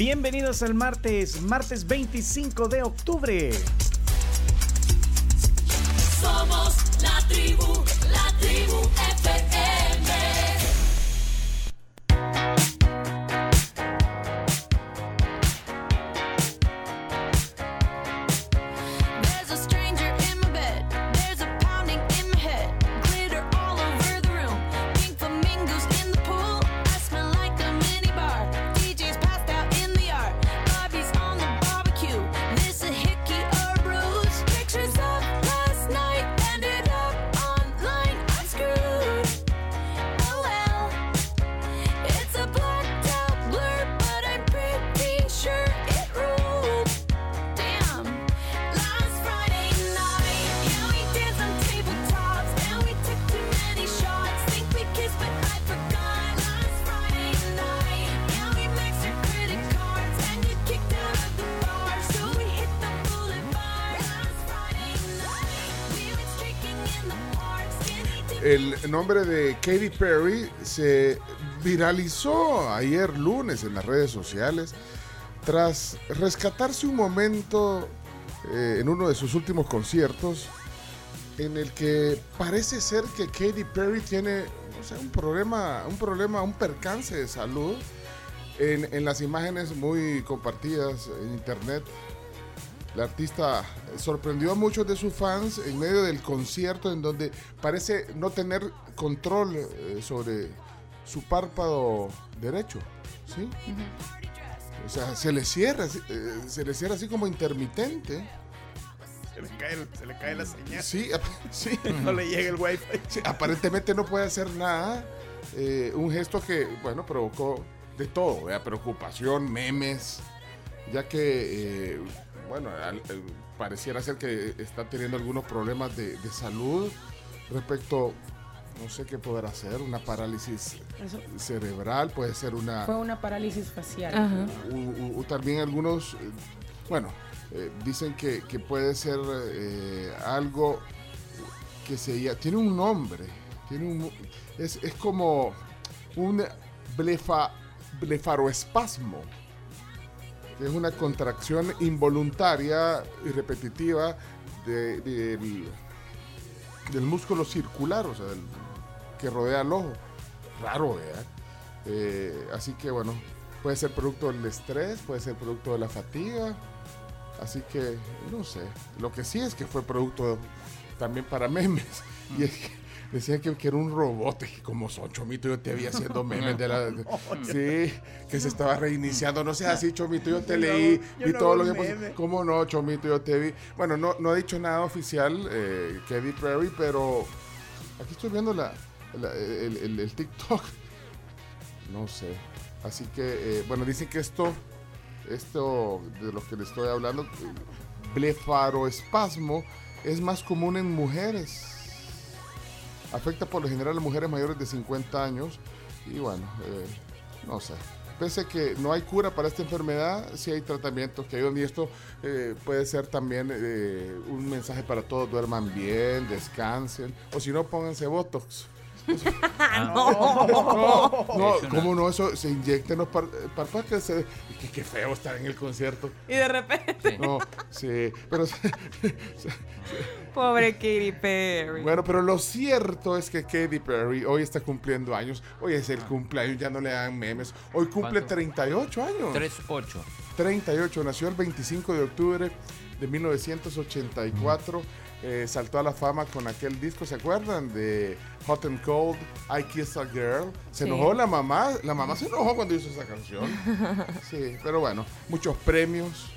Bienvenidos al martes, martes 25 de octubre. Nombre de Katy Perry se viralizó ayer lunes en las redes sociales tras rescatarse un momento eh, en uno de sus últimos conciertos en el que parece ser que Katy Perry tiene no sé, un problema, un problema, un percance de salud. En, en las imágenes muy compartidas en internet, la artista sorprendió a muchos de sus fans en medio del concierto en donde parece no tener control eh, sobre su párpado derecho, ¿sí? O sea, se le cierra, eh, se le cierra así como intermitente. Se le cae, se le cae la señal. Sí, sí. No le llega el wifi. Sí, aparentemente no puede hacer nada. eh, un gesto que, bueno, provocó de todo, ¿verdad? preocupación, memes, ya que, eh, bueno, al- eh, pareciera ser que está teniendo algunos problemas de, de salud respecto, no sé qué podrá hacer, una parálisis Eso. cerebral, puede ser una... fue una parálisis facial. u- u- u también algunos, eh, bueno, eh, dicen que, que puede ser eh, algo que se tiene un nombre, tiene un, es, es como un blefa, blefaroespasmo, es una contracción involuntaria y repetitiva de- del, del músculo circular, o sea, que rodea el ojo. Raro, ¿verdad? Eh, así que bueno, puede ser producto del estrés, puede ser producto de la fatiga. Así que no sé. Lo que sí es que fue producto también para memes. Y es que decían que, que era un robot, que como son Chomito, yo te vi haciendo memes de la. sí, que se estaba reiniciando. No seas así, Chomito, yo te Yo leí, yo no todo lo que pasó. ¿Cómo no, Chomito, yo te vi? Bueno, no, no ha dicho nada oficial, eh, Katy Perry, pero aquí estoy viendo la, la- el, el- el TikTok. No sé. Así que, eh, bueno, dicen que esto, esto de lo que le estoy hablando, eh, blefaroespasmo, es más común en mujeres. Afecta por lo general a mujeres mayores de 50 años. Y bueno, eh, no sé. Pese a que no hay cura para esta enfermedad, sí hay tratamientos que ayudan y esto eh, puede ser también eh, un mensaje para todos, duerman bien, descansen, o si no, pónganse Botox. No, no, ¿cómo no? Eso se inyecta en los par- párpados que se... Qué, qué feo estar en el concierto. Y de repente, No, sí, pero... pobre Katy Perry. Bueno, pero lo cierto es que Katy Perry hoy está cumpliendo años. Hoy es el cumpleaños, ya no le dan memes. Hoy cumple ¿Cuánto? 38 años. 3-8. 38, nació el 25 de octubre de 1984. eh, saltó a la fama con aquel disco, ¿se acuerdan? De Hot and Cold, I Kiss a Girl. Se Sí. enojó la mamá, la mamá se enojó cuando hizo esa canción. Sí, pero bueno, muchos premios.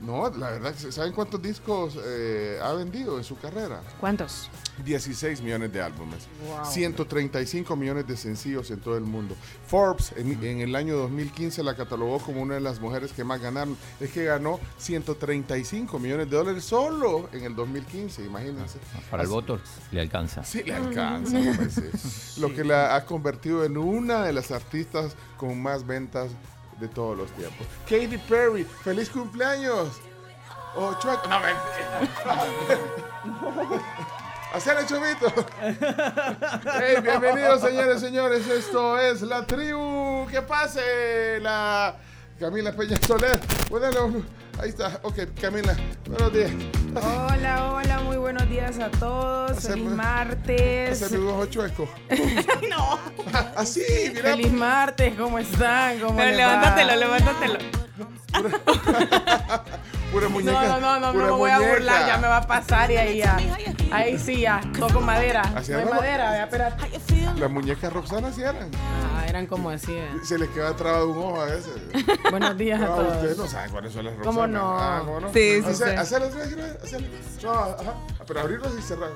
No, la verdad, que ¿saben cuántos discos eh, ha vendido en su carrera? ¿Cuántos? 16 millones de álbumes, 135 millones de sencillos en todo el mundo. Forbes en, en el año 2015 la catalogó como una de las mujeres que más ganaron. Es que ganó 135 millones de dólares solo en el 2015, imagínense. Para el Así- voto le alcanza. Sí, le alcanza. sí. Lo que la ha convertido en una de las artistas con más ventas de todos los tiempos. Katy Perry, feliz cumpleaños. Oh, chueco. No, mentira. Hacer el chomito. Hey, bienvenidos, señores, señores. Esto es la tribu. Que pase la Camila Peña Soler. Bueno, ahí está. Ok, Camila. Buenos días. Hola, hola, muy buenos días a todos. Feliz martes. Hacer mi chueco. no. Así, mira. Feliz martes, ¿cómo están? ¿Cómo Pero va? levántatelo, levántatelo. Pura muñeca. No, no, no, no, no me voy a burlar, ya me va a pasar y ahí ya. Ahí sí, ya. Toco madera. Así no hay madera, vea, espérate. Las muñecas Roxana sí eran. Ah, eran como así. eh. Se les queda trabado un ojo a veces. Buenos días a No, ustedes no todos. saben cuáles son las Roxana. ¿Cómo no? Ah, ¿cómo no? Sí, sí, Hacer- hacerlas. No, ajá. Pero abrirlos y cerrar.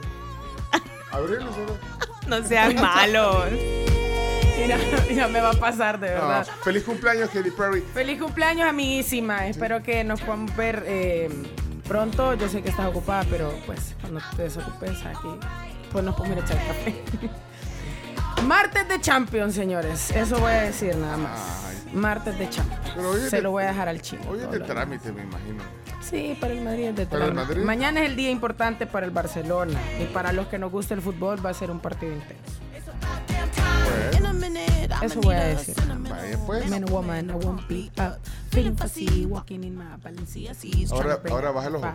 Abrirlos y cerrar. No sean malos. Mira, ya me va a pasar, de No, verdad. Feliz cumpleaños, Katy Perry. Feliz cumpleaños, amiguísima. Espero que nos podamos ver eh, pronto. Yo sé que estás ocupada, pero pues cuando te desocupes aquí, pues nos podemos ir a echar café. Martes de Champions, señores. Eso voy a decir nada más. Ay. Martes de Champions. Se de- lo voy a dejar al chino. Hoy es de trámite, me imagino. Sí, para el Madrid es de Para el trámite. Madrid. Mañana es el día importante para el Barcelona. Y para los que nos gusta el fútbol va a ser un partido intenso. Eso voy a decir. vaya pues. Man, woman, I won't be up. Feeling fussy, walking in my Balenciaga. Ahora- ahora baja el ojo. I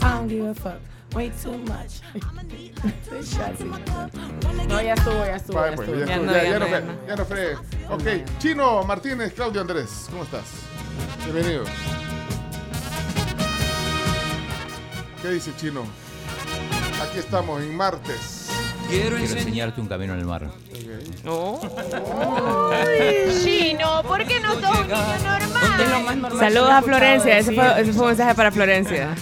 don't give a fuck. Way too much. no, ya estuvo, ya estuvo. Ya pues, estuvo. ya, Ya estuvo. no, ya, no, no ya no. ya no fregue. Ok, Chino Martínez, Claudio Andrés, ¿cómo estás? Bienvenido. ¿Qué dice Chino? Aquí estamos en martes. Quiero enseñarte un camino en el mar. No. Chino, ¿por qué no sos un niño normal? Es lo más normal Saludos a Florencia. Ese fue, ese fue un mensaje para Florencia.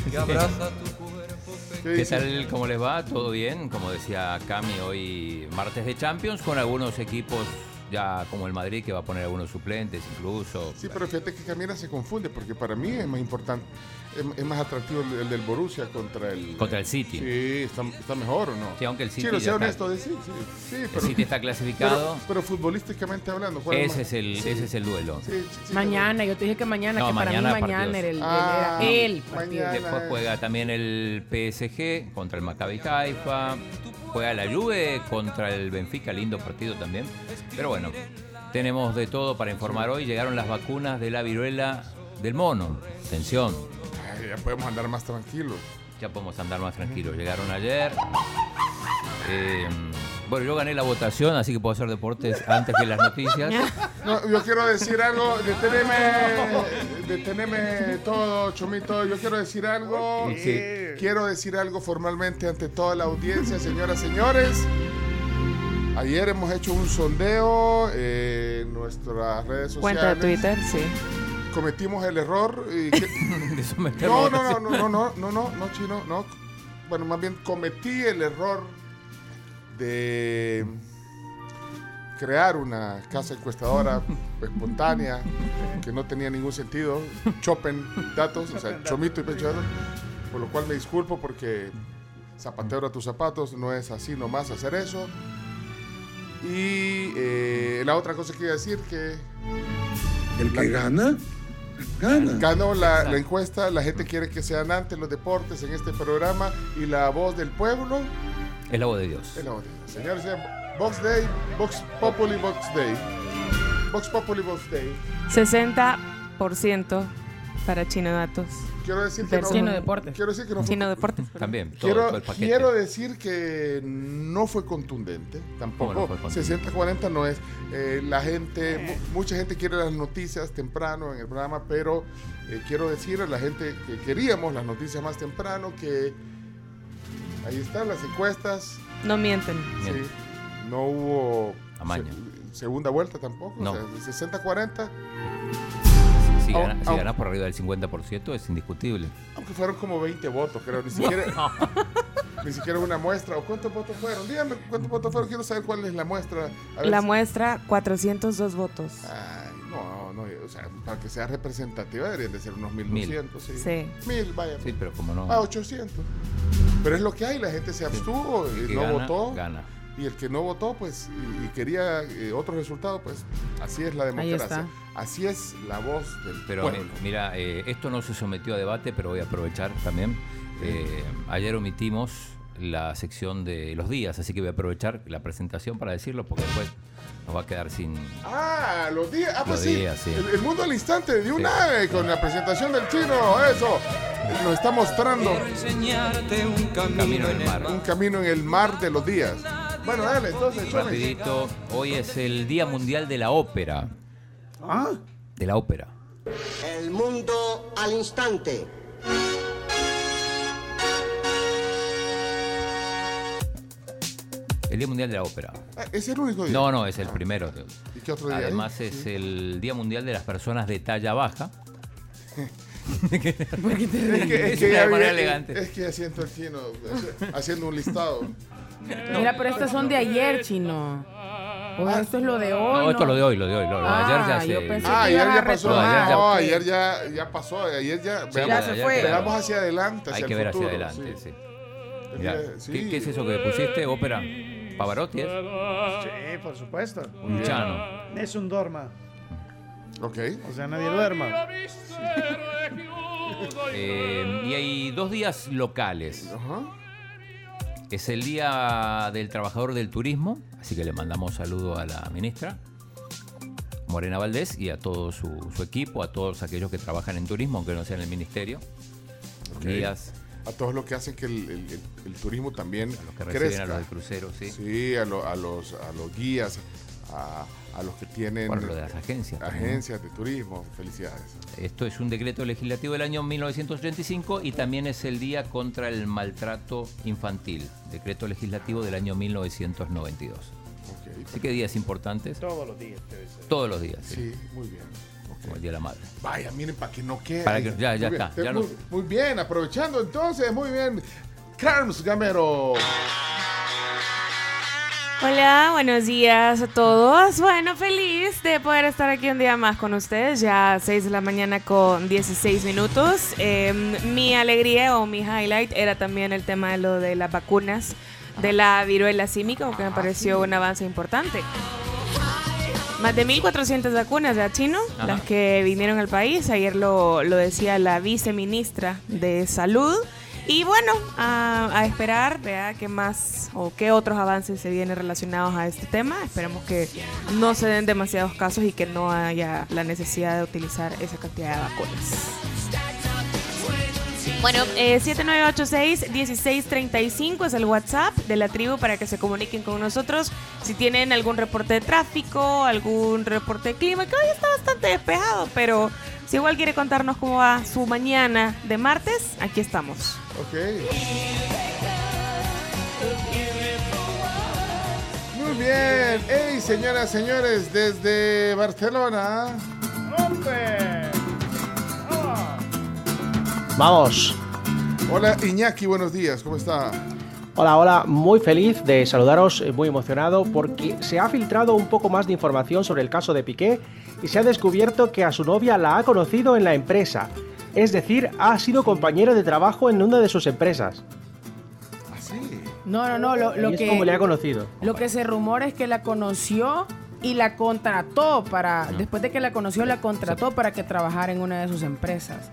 ¿Qué tal? ¿Cómo les va? ¿Todo bien? Como decía Cami, hoy martes de Champions con algunos equipos ya como el Madrid que va a poner algunos suplentes incluso. Sí, pero fíjate que Camila se confunde porque para mí es más importante, es, es más atractivo el, el del Borussia contra el... Contra el City. Sí, está, está mejor o no. Sí, aunque el City ya sea está- honesto, de sí, sí, sí, El pero, City está clasificado. pero, pero futbolísticamente hablando, ¿cuál ese, más? es el, Sí, ese es el duelo. sí, sí, sí, Mañana, yo te dije que mañana, No, que para mañana mí mañana era el, el- Ah, el partido. mañana. Después juega también el PSG contra el Maccabi Haifa. Juega la Juve contra el Benfica, lindo partido también. Pero bueno, tenemos de todo para informar hoy. Llegaron las vacunas de la viruela del mono. Atención, Ya podemos andar más tranquilos. ya podemos andar más tranquilos. Llegaron ayer. Eh, bueno, yo gané la votación, así que puedo hacer deportes antes que las noticias. No, yo quiero decir algo, deteneme, deteneme todo, Chomito, yo quiero decir algo, Sí. quiero decir algo formalmente ante toda la audiencia, señoras, señores. Ayer hemos hecho un sondeo eh, en nuestras redes sociales. Cuenta de Twitter, sí. Cometimos el error. y que- De someter no, no, no, no, no, no, no, no, no, chino, no. Bueno, más bien cometí el error de crear una casa encuestadora espontánea que no tenía ningún sentido. Chopen datos, o sea, chomito y pechuelo. Por lo cual me disculpo porque zapatero a tus zapatos, no es así nomás hacer eso. Y eh, la otra cosa que iba a decir que El que gana, gana. Ganó la, la encuesta, la gente quiere que sean antes los deportes en este programa y la voz del pueblo Es la voz de Dios. es la voz. de- Señores, Vox Day, Vox Populi Vox Day. Vox Populi Vox Day. 60% para Chino Datos. Quiero decir que no, Chino Deportes. Quiero decir que no fue, Deportes. También, todo, quiero, todo el paquete. quiero decir que no fue contundente, tampoco. ¿Cómo no fue contundente? 60-40 no es. Eh, la gente, mu- mucha gente quiere las noticias temprano en el programa, pero eh, quiero decir a la gente que queríamos las noticias más temprano que ahí están las encuestas. No mienten. Sí, no hubo Amaño. se- segunda vuelta tampoco. No. O sea, 60-40. Si, gana- si ganas por arriba del 50% es indiscutible. Aunque fueron como 20 votos, creo. Ni siquiera, ni siquiera una muestra. ¿O cuántos votos fueron? Dígame cuántos votos fueron. Quiero saber cuál es la muestra. A ver La si- muestra, 402 votos. Ay, no, no. O sea, para que sea representativa deberían de ser unos 1200. Sí. Sí. Mil, vaya. Sí, pero como no. Ah, 800. Pero es lo que hay. La gente se abstuvo y no gana, votó. Gana. Y el que no votó, pues, y, y quería eh, otro resultado, pues, así es la democracia. Así es la voz del Pero pueblo. mi- mira, eh, esto no se sometió a debate, pero voy a aprovechar también. Eh, ayer omitimos la sección de los días, así que voy a aprovechar la presentación para decirlo, porque después nos va a quedar sin... Ah, los días. Ah, pues Los sí. días, sí. El, el mundo al instante de una Sí. eh, con la presentación del chino. Eso. Nos está mostrando Un camino en el mar. un camino en el mar de los días. Bueno, dale, entonces. Rapidito, hoy es el Día Mundial de la Ópera. Ah, De la ópera. El mundo al instante. El Día Mundial de la Ópera. Ah, ¿Es el único día? No, no, es el primero. ¿Y qué otro día hay? Además es el Día Mundial de las Personas de talla baja. ¿Por qué te Es que, es Es que una ya manera vi- elegante. Es que siento el chino hace- haciendo un listado. Mira, pero estas son de ayer, chino. O esto es lo de hoy. No, esto es lo de hoy, lo de hoy. Lo, lo de Ah, ayer ya yo se... pensé- Ah, que ayer ya pasó. No, ayer ya, ya pasó. Ayer ya. Sí, veamos, Ya se fue. veamos hacia adelante. Hay que el ver hacia adelante, sí. El Mira, día- sí. ¿qué, qué es eso que pusiste? ¿Ópera? ¿Pavarotti es? sí, por supuesto. Un chano. Es un dorma. Ok. O sea, nadie duerma. Eh, y hay dos días locales. Ajá. Es el Día del Trabajador del Turismo, así que le mandamos saludo a la ministra Morena Valdés y a todo su, su equipo, a todos aquellos que trabajan en turismo, aunque no sea en el ministerio. Ok. Días A todos los que hacen que el, el- el- el turismo también a los que crezca. a los del crucero, sí. Sí, a, lo- a los, a los guías, a, a los que tienen Bueno, lo de las agencias. agencias de turismo. Felicidades. Esto es un decreto legislativo del año 1985 y también es el Día contra el Maltrato Infantil, decreto legislativo del año 1992. Ok. Así que días importantes, Todos los días debe ser. todos los días, sí, Sí, muy bien. como el Día de la Madre. Vaya, miren, para que no quede. Para que- ya, ya Muy bien. está, ya muy, no- muy bien, aprovechando entonces, muy bien. Carms Gamero. Hola, buenos días a todos. Bueno, feliz de poder estar aquí un día más con ustedes, ya 6 de la mañana con 16 minutos. Eh, mi alegría o mi highlight era también el tema de lo de las vacunas de la viruela símica, porque me pareció un avance importante. Más de 1.400 vacunas ya chino, Ajá. las que vinieron al país. Ayer lo, lo decía la viceministra de Salud. Y bueno, a, esperar, vea qué más o qué otros avances se vienen relacionados a este tema. Esperemos que no se den demasiados casos y que no haya la necesidad de utilizar esa cantidad de vacunas. Bueno, eh, 7986-1635 es el WhatsApp de la tribu para que se comuniquen con nosotros. Si tienen algún reporte de tráfico, algún reporte de clima, que hoy está bastante despejado, pero si igual quiere contarnos cómo va su mañana de martes, aquí estamos. Ok. Muy bien. Hey, señoras, señores, desde Barcelona. ¡Hombre! Vamos. Hola, Iñaki, buenos días. ¿Cómo está? Hola, hola, muy feliz de saludaros, eh, muy emocionado porque se ha filtrado un poco más de información sobre el caso de Piqué y se ha descubierto que a su novia la ha conocido en la empresa. Es decir, ha sido compañero de trabajo en una de sus empresas. Así. No, no, no. Lo, lo es que, como le ha conocido. lo que se rumora es que la conoció y la contrató para. Después de que la conoció, la contrató para que trabajara en una de sus empresas.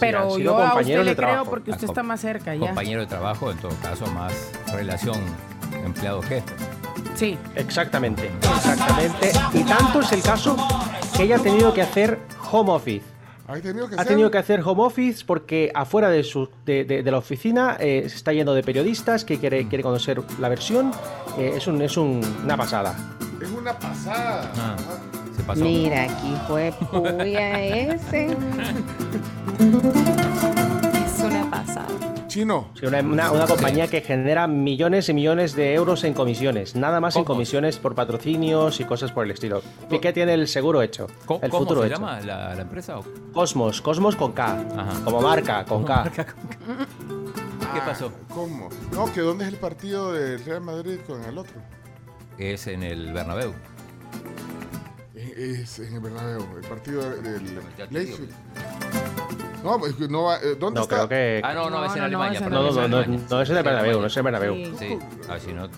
Pero sido yo a usted le de creo trabajo. porque usted Ah, está más cerca ya. Compañero de trabajo, en todo caso, más relación empleado-jefe. Sí. Exactamente, exactamente. Y tanto es el caso que ella ha tenido que hacer home office. ¿Ha tenido que Ha hacer? tenido que hacer home office porque afuera de, su, de, de- de la oficina eh, se está yendo de periodistas que quiere, quiere conocer la versión. Eh, es un, es un- una pasada. Es una pasada. Ah. Pasó. Mira, aquí fue puya ese. Es una pasada. Chino. Sí, una, una- una compañía que genera millones y millones de euros en comisiones. Nada más en comisiones por patrocinios y cosas por el estilo. Piqué tiene el seguro hecho. Co- el ¿Cómo futuro se hecho. llama la, la empresa? o- Cosmos, Cosmos con K. Ajá. Como marca, con K. ¿Qué pasó? Ah, ¿Cómo? No, que dónde es el partido del Real Madrid con el otro. Es en el Bernabéu. Es en el Bernabéu, el partido del. Leipzig. No, pues, no va- eh, ¿dónde No, está? creo que. Ah, no, no, No, es en no, Alemania. No, no, no, no es en el Bernabéu, no es en el Bernabéu. Sí. Sí, si no,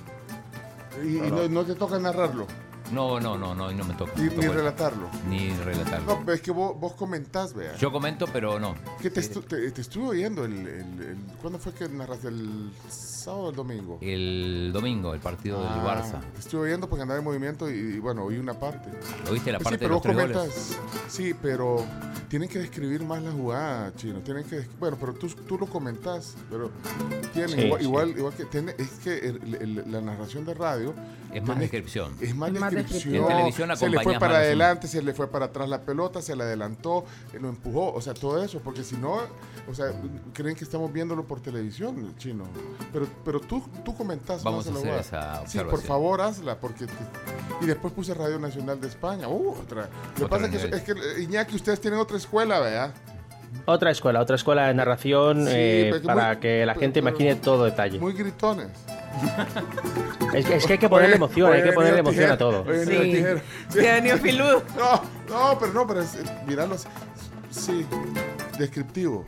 Y, no te toca narrarlo, no, no, no, no, no me toca. ni, relatarlo. ni relatarlo. No, pero es que vos, vos comentás, vea. Yo comento, pero no. que te, estu- te, te estuve oyendo el, el- el- ¿Cuándo fue que narraste? ¿El sábado o el domingo? El domingo, el partido del Ah, Barça. Te estuve oyendo porque andaba en movimiento y, y, bueno, oí una parte. ¿Lo viste la Pues parte sí, de pero los vos tres goles? comentas. Sí, pero tienen que describir más la jugada, chino. Tienen que, bueno, pero tú, tú lo comentás, pero tienen Sí, igual, sí. igual, igual que tiene, es que el- el- la narración de radio Es más descripción. es más Es más descripción. En televisión se le fue para adelante, se le fue para atrás la pelota, se le adelantó, lo empujó, o sea, todo eso, porque si no, o sea, creen que estamos viéndolo por televisión, chino. Pero, pero tú, tú comentás Vamos a hacer esa Sí, por favor, hazla, porque te- y después puse Radio Nacional de España, uh, otra. Lo que pasa es que, es que eh, Iñaki, ustedes tienen otra escuela, ¿verdad? Otra escuela, otra escuela de narración Sí, eh, para muy- que la pero- gente pero- imagine todo detalle. Muy gritones. Es, que- es que hay que ponerle Oye, emoción, hay que ponerle emoción a todo. oye, Sí. tijera. Sí. Se ha venido filudo. No, no, pero no, pero es, eh, sí, descriptivo.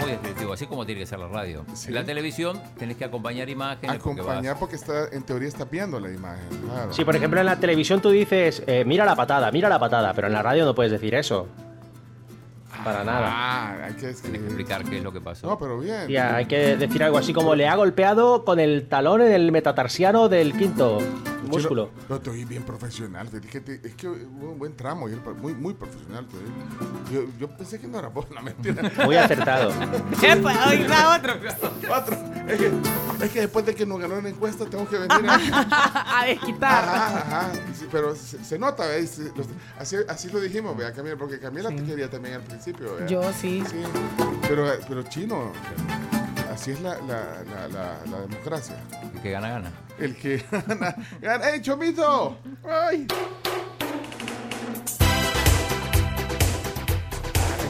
Muy descriptivo, así como tiene que ser la radio. Sí. En la televisión tenés que acompañar imágenes. porque Acompañar porque está, en teoría está viendo la imagen. Claro. Sí, por ejemplo, en la televisión tú dices, eh, mira la patada, mira la patada, pero en la radio no puedes decir eso. Para nada. Ah, hay que Tenés que escribir. explicar qué es lo que pasó. No, pero bien. Y hay que decir algo así como, le ha golpeado con el talón en el metatarsiano del quinto músculo. No, te oí bien profesional. te dije, te- es que hubo un buen tramo. muy, muy profesional. te. Yo, yo pensé que no era vos, la mentira. Muy acertado. Epa, hoy va otro. Otro. Es que, es que después de que nos ganó la encuesta, tengo que venir a. A desquitar. Ajá, ajá. Sí, pero se, se nota, ¿ves? Así, así lo dijimos, vea, Camila, porque Camila te quería también al principio, Yo sí. Sí, pero, pero chino, así es la, la, la, la, la democracia. El que gana, gana. El que gana, gana. ¡Ey, Chomito! ¡Ay!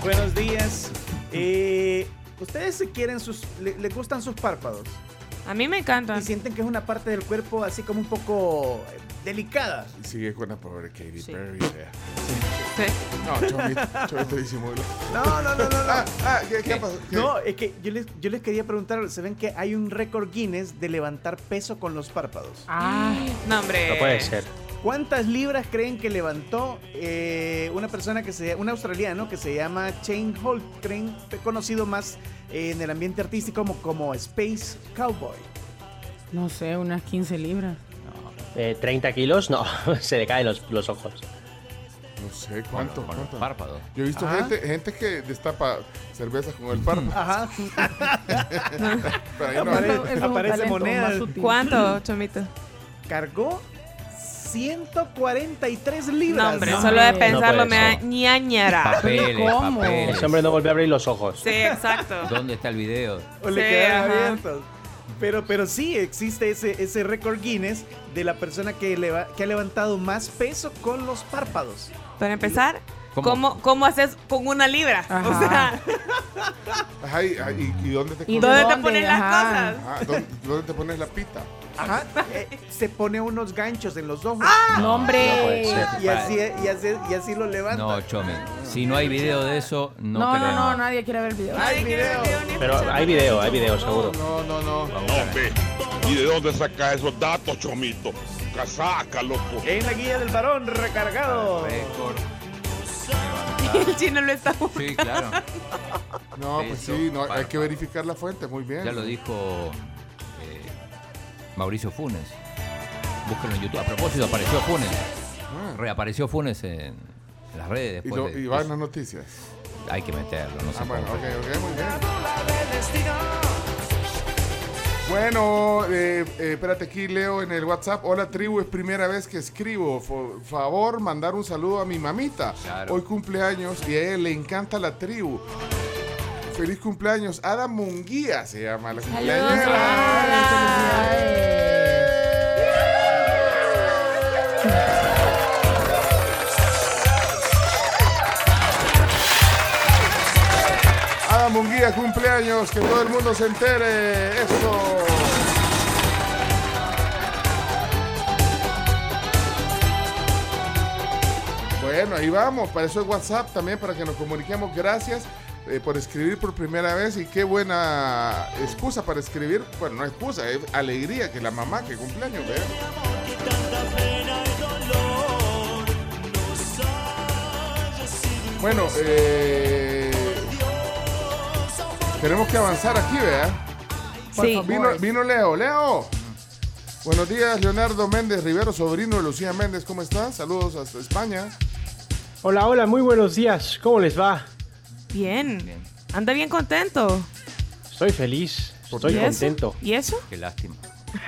Buenos días. Eh, ¿Ustedes se quieren sus, le, le gustan sus párpados? A mí me encanta. Y sienten que es una parte del cuerpo así como un poco eh, delicada. Sigue con la pobre Katy Sí. Perry, vea. Sí. No, Chomito, Chomito disimula. No, no, no, no, no. Ah, ah, ¿qué, qué pasó? ¿Qué? No, es que yo les, yo les quería preguntar, ¿se ven que hay un récord Guinness de levantar peso con los párpados? Ah, No, hombre. No puede ser. ¿Cuántas libras creen que levantó eh, una persona que se, un australiano que se llama Shane Holtgren, conocido más eh, en el ambiente artístico como, como Space Cowboy? no sé, unas 15 libras. Eh, 30 kilos, no, se le caen los, los ojos. No sé cuánto. Cuánto? párpados. Yo he visto gente, gente que destapa cerveza con el párpado. Ajá. Pero ahí no. Aparece talento moneda. ¿Cuánto, Chomito? Cargó 143 libras. No, hombre, No, solo de pensarlo No me da ñañara. Papeles, ¿Cómo? papeles. Ese hombre no volvió a abrir los ojos. Sí, exacto. ¿Dónde está el video? O le Sí, quedaron ajá. abiertos. Pero, pero sí existe ese, ese récord Guinness de la persona que, leva- que ha levantado más peso con los párpados. Para empezar, ¿Cómo? ¿cómo, cómo haces con una libra? O sea, Ajá, y, y- y dónde te ¿Y pones? ¿dónde te ponen las cosas? Ah, ¿dónde, dónde te pones la pita? Ajá. Eh, se pone unos ganchos en los ojos. No, No hombre. ser. Y así, y, así, y así lo levanta. No, Chomi. Si no hay video de eso, no, No, no, queremos. no, nadie quiere ver el video. Hay video. Pero hay video, hay video, seguro. No, no, no. Ver. ¿Y de dónde saca esos datos, Chomito? Casaca, loco. En la guía del varón recargado. Récord. El chino lo está Sí, claro. No, pues Eso, sí, no, hay que verificar la fuente, muy bien. Ya lo dijo eh, Mauricio Funes. Búsquenlo en YouTube. A propósito, apareció Funes. Ah, Reapareció Funes en, las redes. y, lo- de- y va en las noticias. hay que meterlo, no sé Ah, bueno, cómo. ok, ok, muy bien. Bueno, eh, eh, espérate aquí, Leo en el WhatsApp. Hola, tribu, es primera vez que escribo. Por favor, mandar un saludo a mi mamita. Claro. Hoy cumpleaños y a ella le encanta la tribu. Feliz cumpleaños. Ada Munguía se llama la cumpleañera. Ada Munguía, cumpleaños, que todo el mundo se entere. Eso. Bueno, ahí vamos. Para eso es WhatsApp también, para que nos comuniquemos. Gracias eh, por escribir por primera vez y qué buena excusa para escribir. Bueno, no excusa, es alegría que la mamá que cumpleaños, ¿verdad? Bueno, eh, tenemos que avanzar aquí, ¿verdad? Sí. Vino, vino Leo. Leo. Buenos días, Leonardo Méndez Rivero, sobrino de Lucía Méndez. ¿Cómo están? Saludos hasta España. Hola, hola, muy buenos días. ¿Cómo les va? Bien. Anda bien contento. Estoy feliz, estoy ¿Y eso? contento, ¿Y eso? Qué lástima.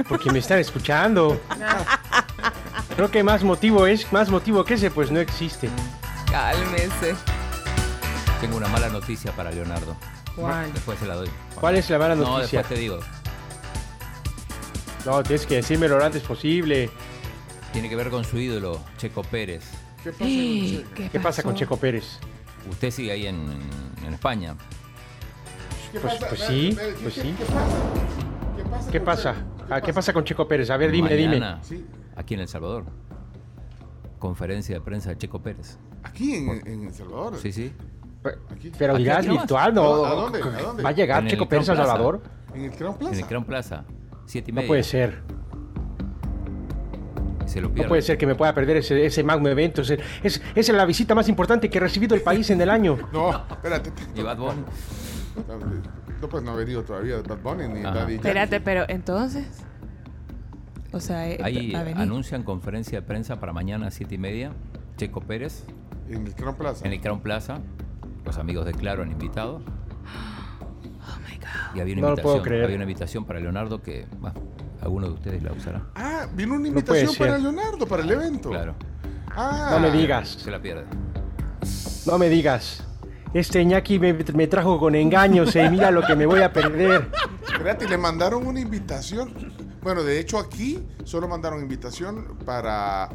porque me están escuchando. Creo que más motivo es, más motivo que ese, pues no existe. Cálmese. Tengo una mala noticia para Leonardo. ¿Cuál? Después se la doy. ¿Cuál es la mala No, noticia? después te digo. No, tienes que decírmelo lo antes posible. Tiene que ver con su ídolo, Checo Pérez. ¿Qué pasa? ¿Qué, ¿Qué pasa con? Checo Pérez? Usted sigue ahí en, en España. ¿Qué Pues- pasa? pues sí, pues ¿qué- sí. ¿Qué pasa? ¿Qué pasa? ¿Qué con pasa? Checo? Ah, ¿Qué pasa con Checo Pérez? A ver, dime, dime. Mañana. Aquí en El Salvador. Conferencia de prensa de Checo Pérez. Aquí en, en El Salvador. Sí, sí. Aquí. Pero dirás virtual, ¿no? ¿A dónde? ¿A dónde? ¿Va a llegar En Checo Pérez a. Salvador? En el Crown En Plaza. el Crown Plaza. Siete y No media. puede ser. Se lo No pierde. puede ser que me pueda perder ese, ese magno evento. Es, es, es la visita más importante que ha recibido el país en el año. No, espérate. Y Bad Bunny. No, pues no ha venido todavía Bad Bunny ni Ajá. Daddy Yankee. Espérate, pero entonces. O sea, eh, Ahí anuncian conferencia de prensa para mañana a siete y media. Checo Pérez En el Crown Plaza. en el Crown Plaza. Los amigos de Claro han invitado. Oh my God. Y había una No lo invitación. puedo creer. Había una invitación para Leonardo que, bueno, alguno de ustedes la usará. Ah, vino una No invitación para ser. Leonardo, para el evento. Claro. Ah, No me digas. Se la pierde. No me digas. Este ñaki me, me trajo con engaños y mira lo que me voy a perder. Espérate, le mandaron una invitación. Bueno, de hecho aquí solo mandaron invitación para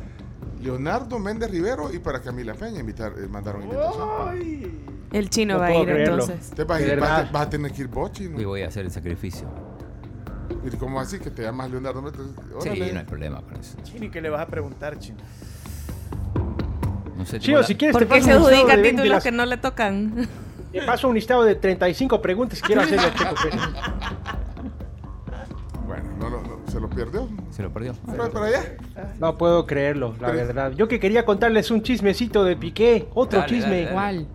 Leonardo Méndez Rivero y para Camila Peña invitar, eh, mandaron invitación. El chino No va a ir creerlo. entonces. Te vas, a De ir- vas vas a tener que ir vos, chino. Y voy a hacer el sacrificio. ¿Y cómo así que te llamas Leonardo Méndez? Sí, no hay problema con eso. Chini, ¿qué le vas a preguntar, Chino? No sé, Chino, la- si quieres ¿Por te qué se adjudica de 20 títulos las- que no le tocan? Te paso un listado de 35 preguntas que quiero hacerle a Checo Pérez. Bueno, no, no, no, se lo perdió. Se lo perdió. Pero para allá. No puedo creerlo, la verdad. Yo que quería contarles un chismecito de Piqué, otro Dale, chisme, dale, dale. ¿Cuál?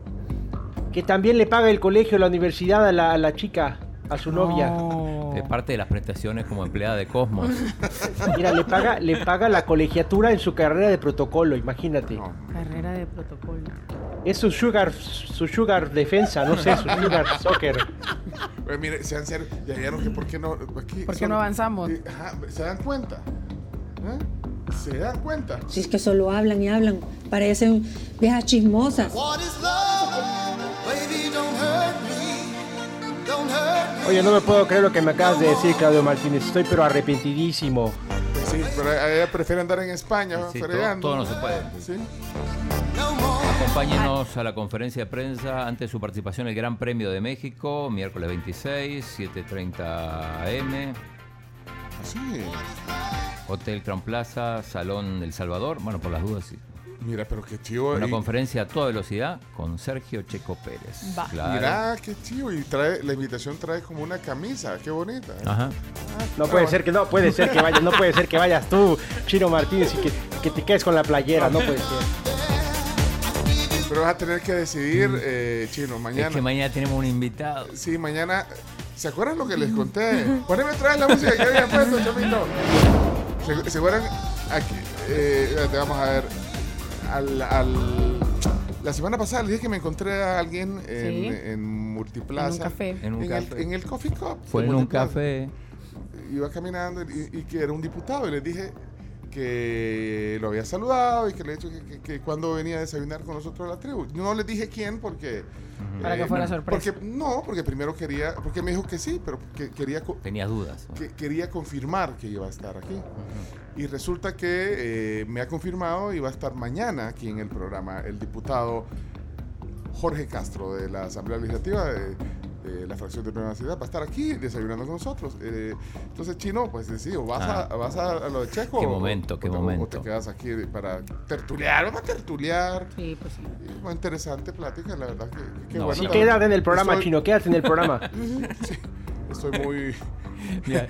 que también le paga el colegio, la universidad a la, a la chica, a su novia. No. Es parte de las prestaciones como empleada de Cosmos. Mira, le paga, le paga la colegiatura en su carrera de protocolo, imagínate. No. Carrera de protocolo. Es su sugar, su sugar defensa, no sé, su sugar soccer. Pues mire, sean serios. Ya vieron que por qué no. Aquí ¿Por qué solo- no avanzamos? Eh, ajá, ¿Se dan cuenta? ¿Eh? ¿Se dan cuenta? Si es que solo hablan y hablan, parecen viejas chismosas. Oye, no me puedo creer lo que me acabas de decir, Claudio Martínez. Estoy pero arrepentidísimo. Pues sí, pero ella prefiere andar en España, Sí, todo- fregando. todo no se puede. Sí. Acompáñenos a la conferencia de prensa ante su participación en el Gran Premio de México, miércoles 26, 7.30 am, Así. Hotel Crown Plaza, Salón El Salvador. Bueno, por las dudas, sí. Mira, pero qué chivo. Una y- conferencia a toda velocidad con Sergio Checo Pérez. Va. Claro. Mira, qué chivo. Y trae, la invitación trae como una camisa. Qué bonita. ¿eh? Ajá. No puede ser que no puede ser que vayas, no puede ser que vayas tú, Chino Martínez, y que, que te quedes con la playera, no puede ser. Pero vas a tener que decidir, eh, Chino, mañana. Es que mañana tenemos un invitado. Sí, mañana. ¿Se acuerdan lo que les conté? Poneme otra vez la música que había puesto, Chomito. ¿Se, ¿se acuerdan? Aquí, eh, te vamos a ver. Al, al- la semana pasada les dije que me encontré a alguien en, Sí. en Multiplaza. En un café. En un en café. El, en el Coffee Cup. Fue en un café. Iba caminando y, y que era un diputado y les dije, que lo había saludado y que le he dicho que, que- que cuando venía a desayunar con nosotros a la tribu. No le dije quién porque... Para que fuera sorpresa. Porque, no, porque primero quería, porque me dijo que sí, pero que quería, Tenías dudas. que quería confirmar que iba a estar aquí. Y resulta que eh, me ha confirmado y va a estar mañana aquí en el programa el diputado Jorge Castro de la Asamblea Legislativa de, de la fracción de Nueva Ciudad. Va a estar aquí desayunando con nosotros. Eh, entonces, Chino, pues sí, o vas, Ah. a, vas a, a lo de Checo. Qué o- momento, qué o te- momento. O te quedas aquí para tertuliar, vamos a tertuliar. Sí, pues sí. Y, Muy interesante plática, la verdad que, que No, bueno. Sí, quédate en el programa, estoy- Chino, quédate en el programa. Sí, estoy muy... Ya.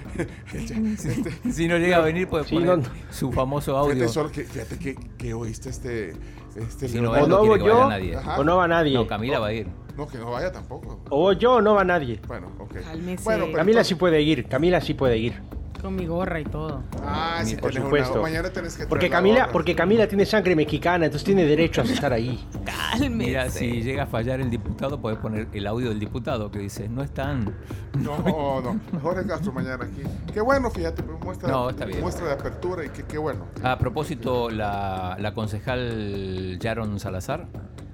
si, si no llega a venir, puede Sí, poner no- su famoso audio. Fíjate, solo que, fíjate que, que oíste este... este Si no, él no O no yo, nadie. Ajá. o no va nadie. No, Camila va a ir. No, que no vaya tampoco. O yo, no va nadie. Bueno, ok. Cálmese. Bueno, pero Camila entonces- sí puede ir, Camila sí puede ir. Con mi gorra y todo. Ah, sí, Por supuesto. una- mañana tenés que Porque Camila, gorra. porque Camila tiene sangre mexicana, entonces tiene derecho a estar ahí. Cálmese. Mira, si llega a fallar el diputado, puedes poner el audio del diputado que dice, no están. No, no. Jorge Castro mañana aquí. Qué bueno, fíjate, muestra, No, está bien. muestra de apertura y qué, qué bueno. A propósito, la, la concejal Sharon Salazar,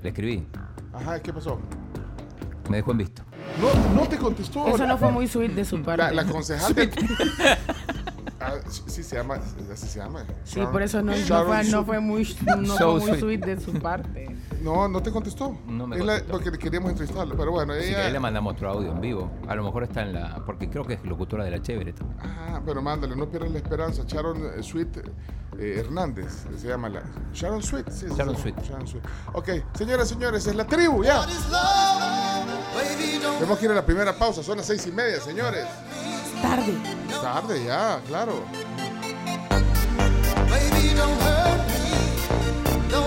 le escribí, Ajá, ¿qué pasó? me dejó en visto. No, no te contestó. Eso no fue muy sweet de su parte. La, la concejal de... Ah, sí, se llama, así se llama. Sí, Sharon- por eso no, fue, no fue muy, no So fue muy sweet. sweet de su parte. No, no te contestó. No me la- contestó. porque queríamos entrevistarlo, pero bueno, ahí le mandamos otro audio en vivo. A lo mejor está en la... Porque creo que es locutora de la Chévere. también. Ah, pero mándale, no pierdas la esperanza. Sharon eh, Sweet eh, Hernández, se llama la. Sharon Sweet, sí. Sharon Sweet. Sharon Sweet. Ok, señoras, señores, es la tribu, ya. Tenemos que ir a la primera pausa, son las seis y media, señores. Tarde. Tarde ya, claro.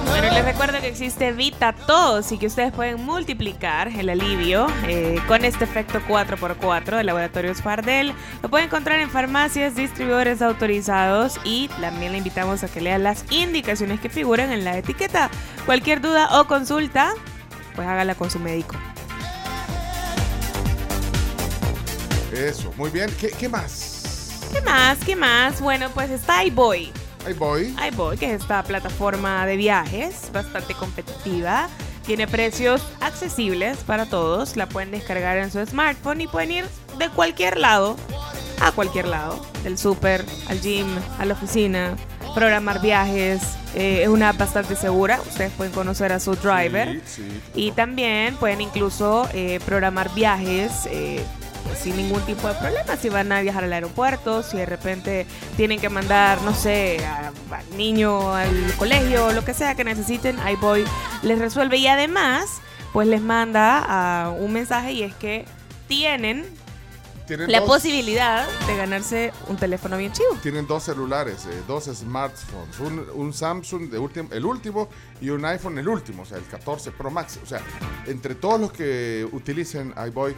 Bueno, les recuerdo que existe Vita Tos y que ustedes pueden multiplicar el alivio eh, con este efecto 4x4 de Laboratorios Fardel. Lo pueden encontrar en farmacias, distribuidores autorizados y también le invitamos a que lea las indicaciones que figuran en la etiqueta. Cualquier duda o consulta, pues hágala con su médico. Eso, muy bien. ¿Qué, qué más? ¿Qué más? ¿Qué más? Bueno, pues está iBoy. Voy. iBoy, que es esta plataforma de viajes bastante competitiva. Tiene precios accesibles para todos. La pueden descargar en su smartphone y pueden ir de cualquier lado a cualquier lado. Del súper, al gym, a la oficina. Programar viajes. eh, es una app bastante segura. Ustedes pueden conocer a su driver. Sí, sí. Y también pueden incluso eh, programar viajes eh, sin ningún tipo de problema. Si van a viajar al aeropuerto, si de repente tienen que mandar, no sé, al niño al colegio, lo que sea que necesiten, iBoy les resuelve. Y además, pues les manda ah, un mensaje y es que tienen Tienen la dos- posibilidad de ganarse un teléfono bien chivo. Tienen dos celulares, eh, dos smartphones, un, un Samsung de último, el último y un iPhone el último, o sea, el 14 Pro Max. O sea, entre todos los que utilicen iBoy,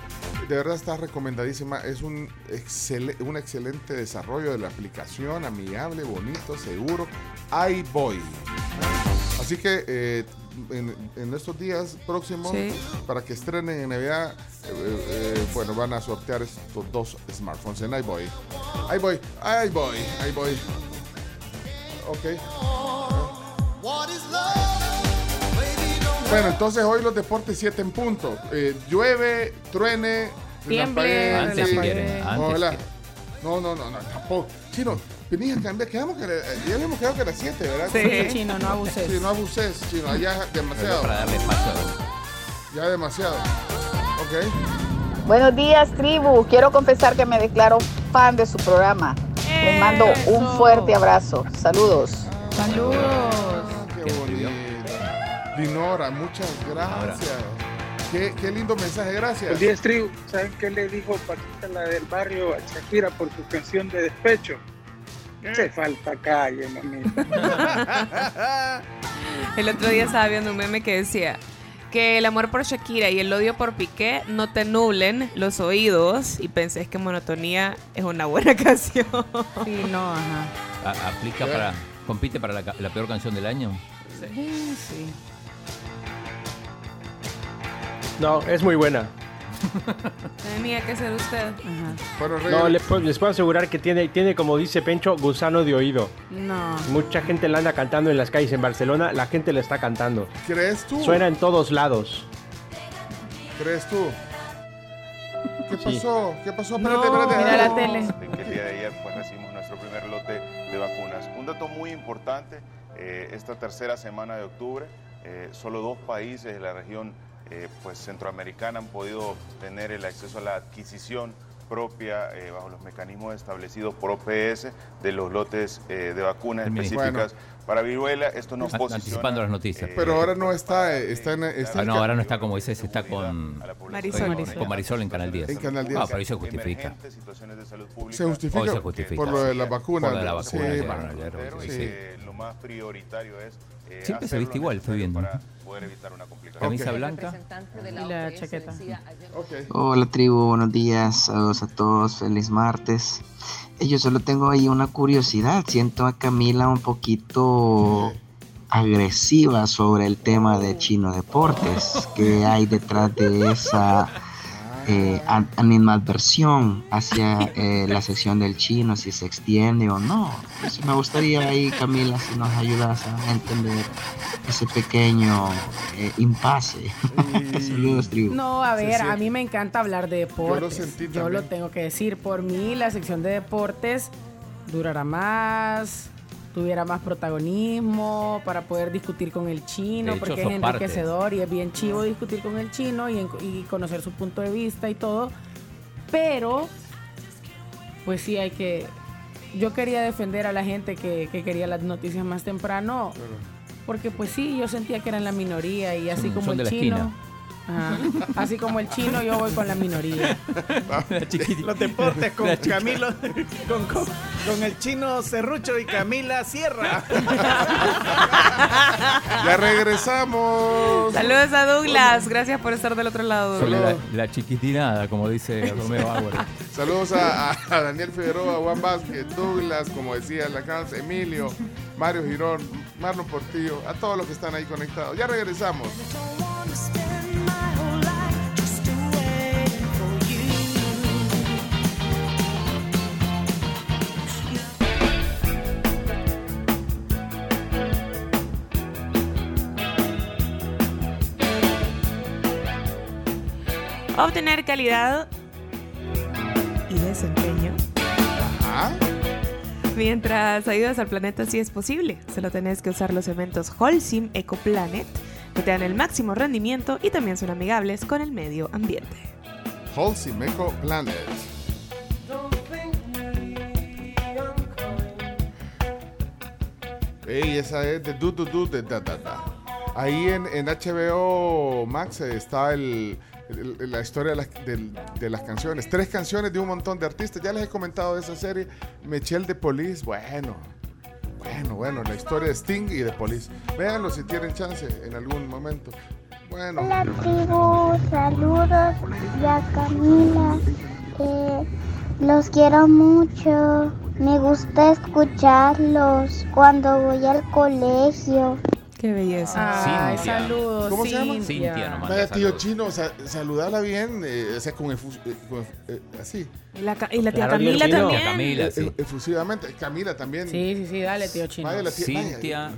de verdad está recomendadísima. Es un, excel- un excelente desarrollo de la aplicación, amigable, bonito, seguro. iBoy. Así que eh, en, en estos días próximos, Sí. para que estrenen en Navidad, eh, eh, bueno, van a sortear estos dos smartphones en iBoy. iBoy, iBoy, iBoy. Ok. Bueno, entonces hoy los deportes 7 en punto. Eh, llueve, truene, Tiemble, Antes si sí. quieren. Antes. No, no, no, no, tampoco. Chino, venís a cambiar, quedamos que le- ya habíamos quedado que a las 7, ¿verdad? Sí, chino, no abuses. Sí, no abuses, chino, Pero demasiado. para darle paso. Ya demasiado. Ok. Buenos días, tribu. Quiero confesar que me declaro fan de su programa. Les mando un Eso. fuerte abrazo. Saludos. Saludos. Qué ¿Quién escribió? bonito. Dinora, muchas gracias. Qué, qué lindo mensaje, gracias. Buenos días, tribu. ¿Saben qué le dijo Paquita, la del barrio, a Shakira por su canción de despecho? Se falta calle, mamita. El otro día estaba viendo un meme que decía que el amor por Shakira y el odio por Piqué no te nublen los oídos y pensé que monotonía es una buena canción. Sí, no, ajá. A- aplica para... Compite para la, la peor canción del año. Sí, sí. No, es muy buena. Tenía que ser usted. No, le puedo- les puedo asegurar que tiene, tiene, como dice Pencho, gusano de oído. No. Mucha gente la anda cantando en las calles en Barcelona, la gente le está cantando. ¿Crees tú? Suena en todos lados. ¿Crees tú? ¿Qué Sí. pasó? ¿Qué pasó? No, Espérate, espérate. mira la No. tele. de que el día de ayer pues, recibimos nuestro primer lote de vacunas. Un dato muy importante, eh, esta tercera semana de octubre, eh, solo dos países de la región eh, pues, centroamericana han podido tener el acceso a la adquisición propia eh, bajo los mecanismos establecidos por OPS de los lotes eh, de vacunas El específicas para viruela. Esto nos posiciona Anticipando las noticias. Pero ahora no está, eh, está en... Está Ah, no, ahora no está como dices, está con Marisol. con- Con Marisol en Canal 10. En Canal 10. Ah, pero ahí se justifica. emergentes, situaciones de salud pública. Se justifica, Hoy se justifica. por lo de la vacuna. Por lo de la vacuna, sí. claro, sí. que lo más prioritario es eh, Siempre se viste igual, estoy viendo. para poder evitar una Camisa blanca. Y la chaqueta. Hola tribu, buenos días, saludos a todos, feliz martes. Eh, Yo solo tengo ahí una curiosidad, siento a Camila un poquito agresiva sobre el tema de Chino Deportes, que hay detrás de esa eh, an- animadversión hacia eh, la sección del chino, si se extiende o no. Pues me gustaría ahí, Camila, si nos ayudas a entender ese pequeño eh, impasse. Saludos, tribu. No, a Sí, ver, sí. a mí me encanta hablar de deportes. Yo lo sentí Yo lo tengo que decir. Por mí, la sección de deportes durará más, tuviera más protagonismo para poder discutir con el chino, hecho, porque es enriquecedor y es bien chivo discutir con el chino y, conocer su punto de vista y todo. Pero, pues sí hay que... Yo quería defender a la gente que, que quería las noticias más temprano. Porque pues sí, yo sentía que eran la minoría y así Son- como son el de la chino. esquina. Ajá. Así como el chino, yo voy con la minoría. Los deportes con Camilo, con, con- con el chino Cerrucho y Camila Sierra. Ya regresamos. Saludos a Douglas. Gracias por estar del otro lado. La, la chiquitinada, como dice Romeo Auer. Saludos a, a- a Daniel Figueroa, Juan Vázquez, Douglas, como decía la Cans, Emilio, Mario Girón, Marlon Portillo, a todos los que están ahí conectados. Ya regresamos. Obtener calidad y desempeño. Ajá. Mientras ayudas al planeta si es posible. Solo tenés que usar los cementos Holcim EcoPlanet, que te dan el máximo rendimiento y también son amigables con el medio ambiente. Halsey Meco Planet. Ey, esa es de Du Du Du de Da Da Da. Ahí en, en HBO Max está el- la historia de las, de las canciones. Tres canciones de un montón de artistas. Ya les he comentado de esa serie. Michelle de Police, bueno. Bueno, bueno, la historia de Sting y de Police. Véanlo si tienen chance en algún momento. Bueno. Hola tribu, saludos y a Camila. Eh, los quiero mucho. Me gusta escucharlos cuando voy al colegio. Qué belleza. Ay, Cintia. saludos, ¿Cómo se llama? Cintia. Cintia nomás. Vaya, tío chino, sa- saludala bien, eh, o sea, con, efu- eh, con eh, así. Y la, ca- y la tía Claro, Camila también. Camila, Eh, sí. efusivamente. Camila también. Sí, sí, sí, dale, tío chino. Vaya, la tía-. Cintia,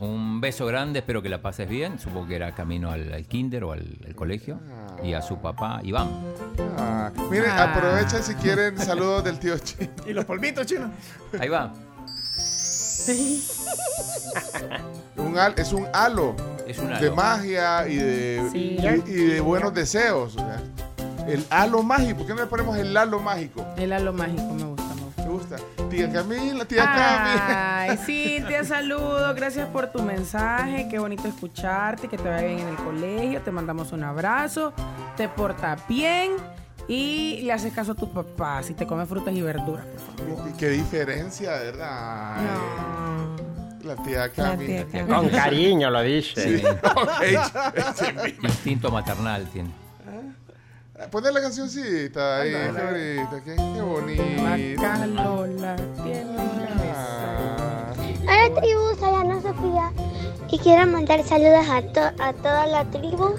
un beso grande, espero que la pases bien. Supongo que era camino al, al kinder o al, al colegio. Y a su papá, Iván. Ah, miren, Ah. aprovechen si quieren saludos del tío chino. Y los polvitos chinos. Ahí va. Un al- es un halo Es un de magia y de, Sí. y, y de buenos deseos. El halo mágico, ¿por qué no le ponemos el halo mágico? El halo mágico me gusta, me gusta. Me gusta. Tía Camila, tía Camila. Ay, Cintia, saludos. Gracias por tu mensaje. Qué bonito escucharte. Que te vaya bien en el colegio. Te mandamos un abrazo. Te porta bien. Y le haces caso a tu papá si te come frutas y verduras. por favor. Qué diferencia, de ¿verdad? Ay, La tía Camila. tía Con cariño lo dice. Sí. Instinto maternal tiene. Poner la cancioncita ahí, qué bonita, qué, qué bonita. Vaca Lola Ah. Hola tribu, soy Ana Sofía y quiero mandar saludos a, to- a toda la tribu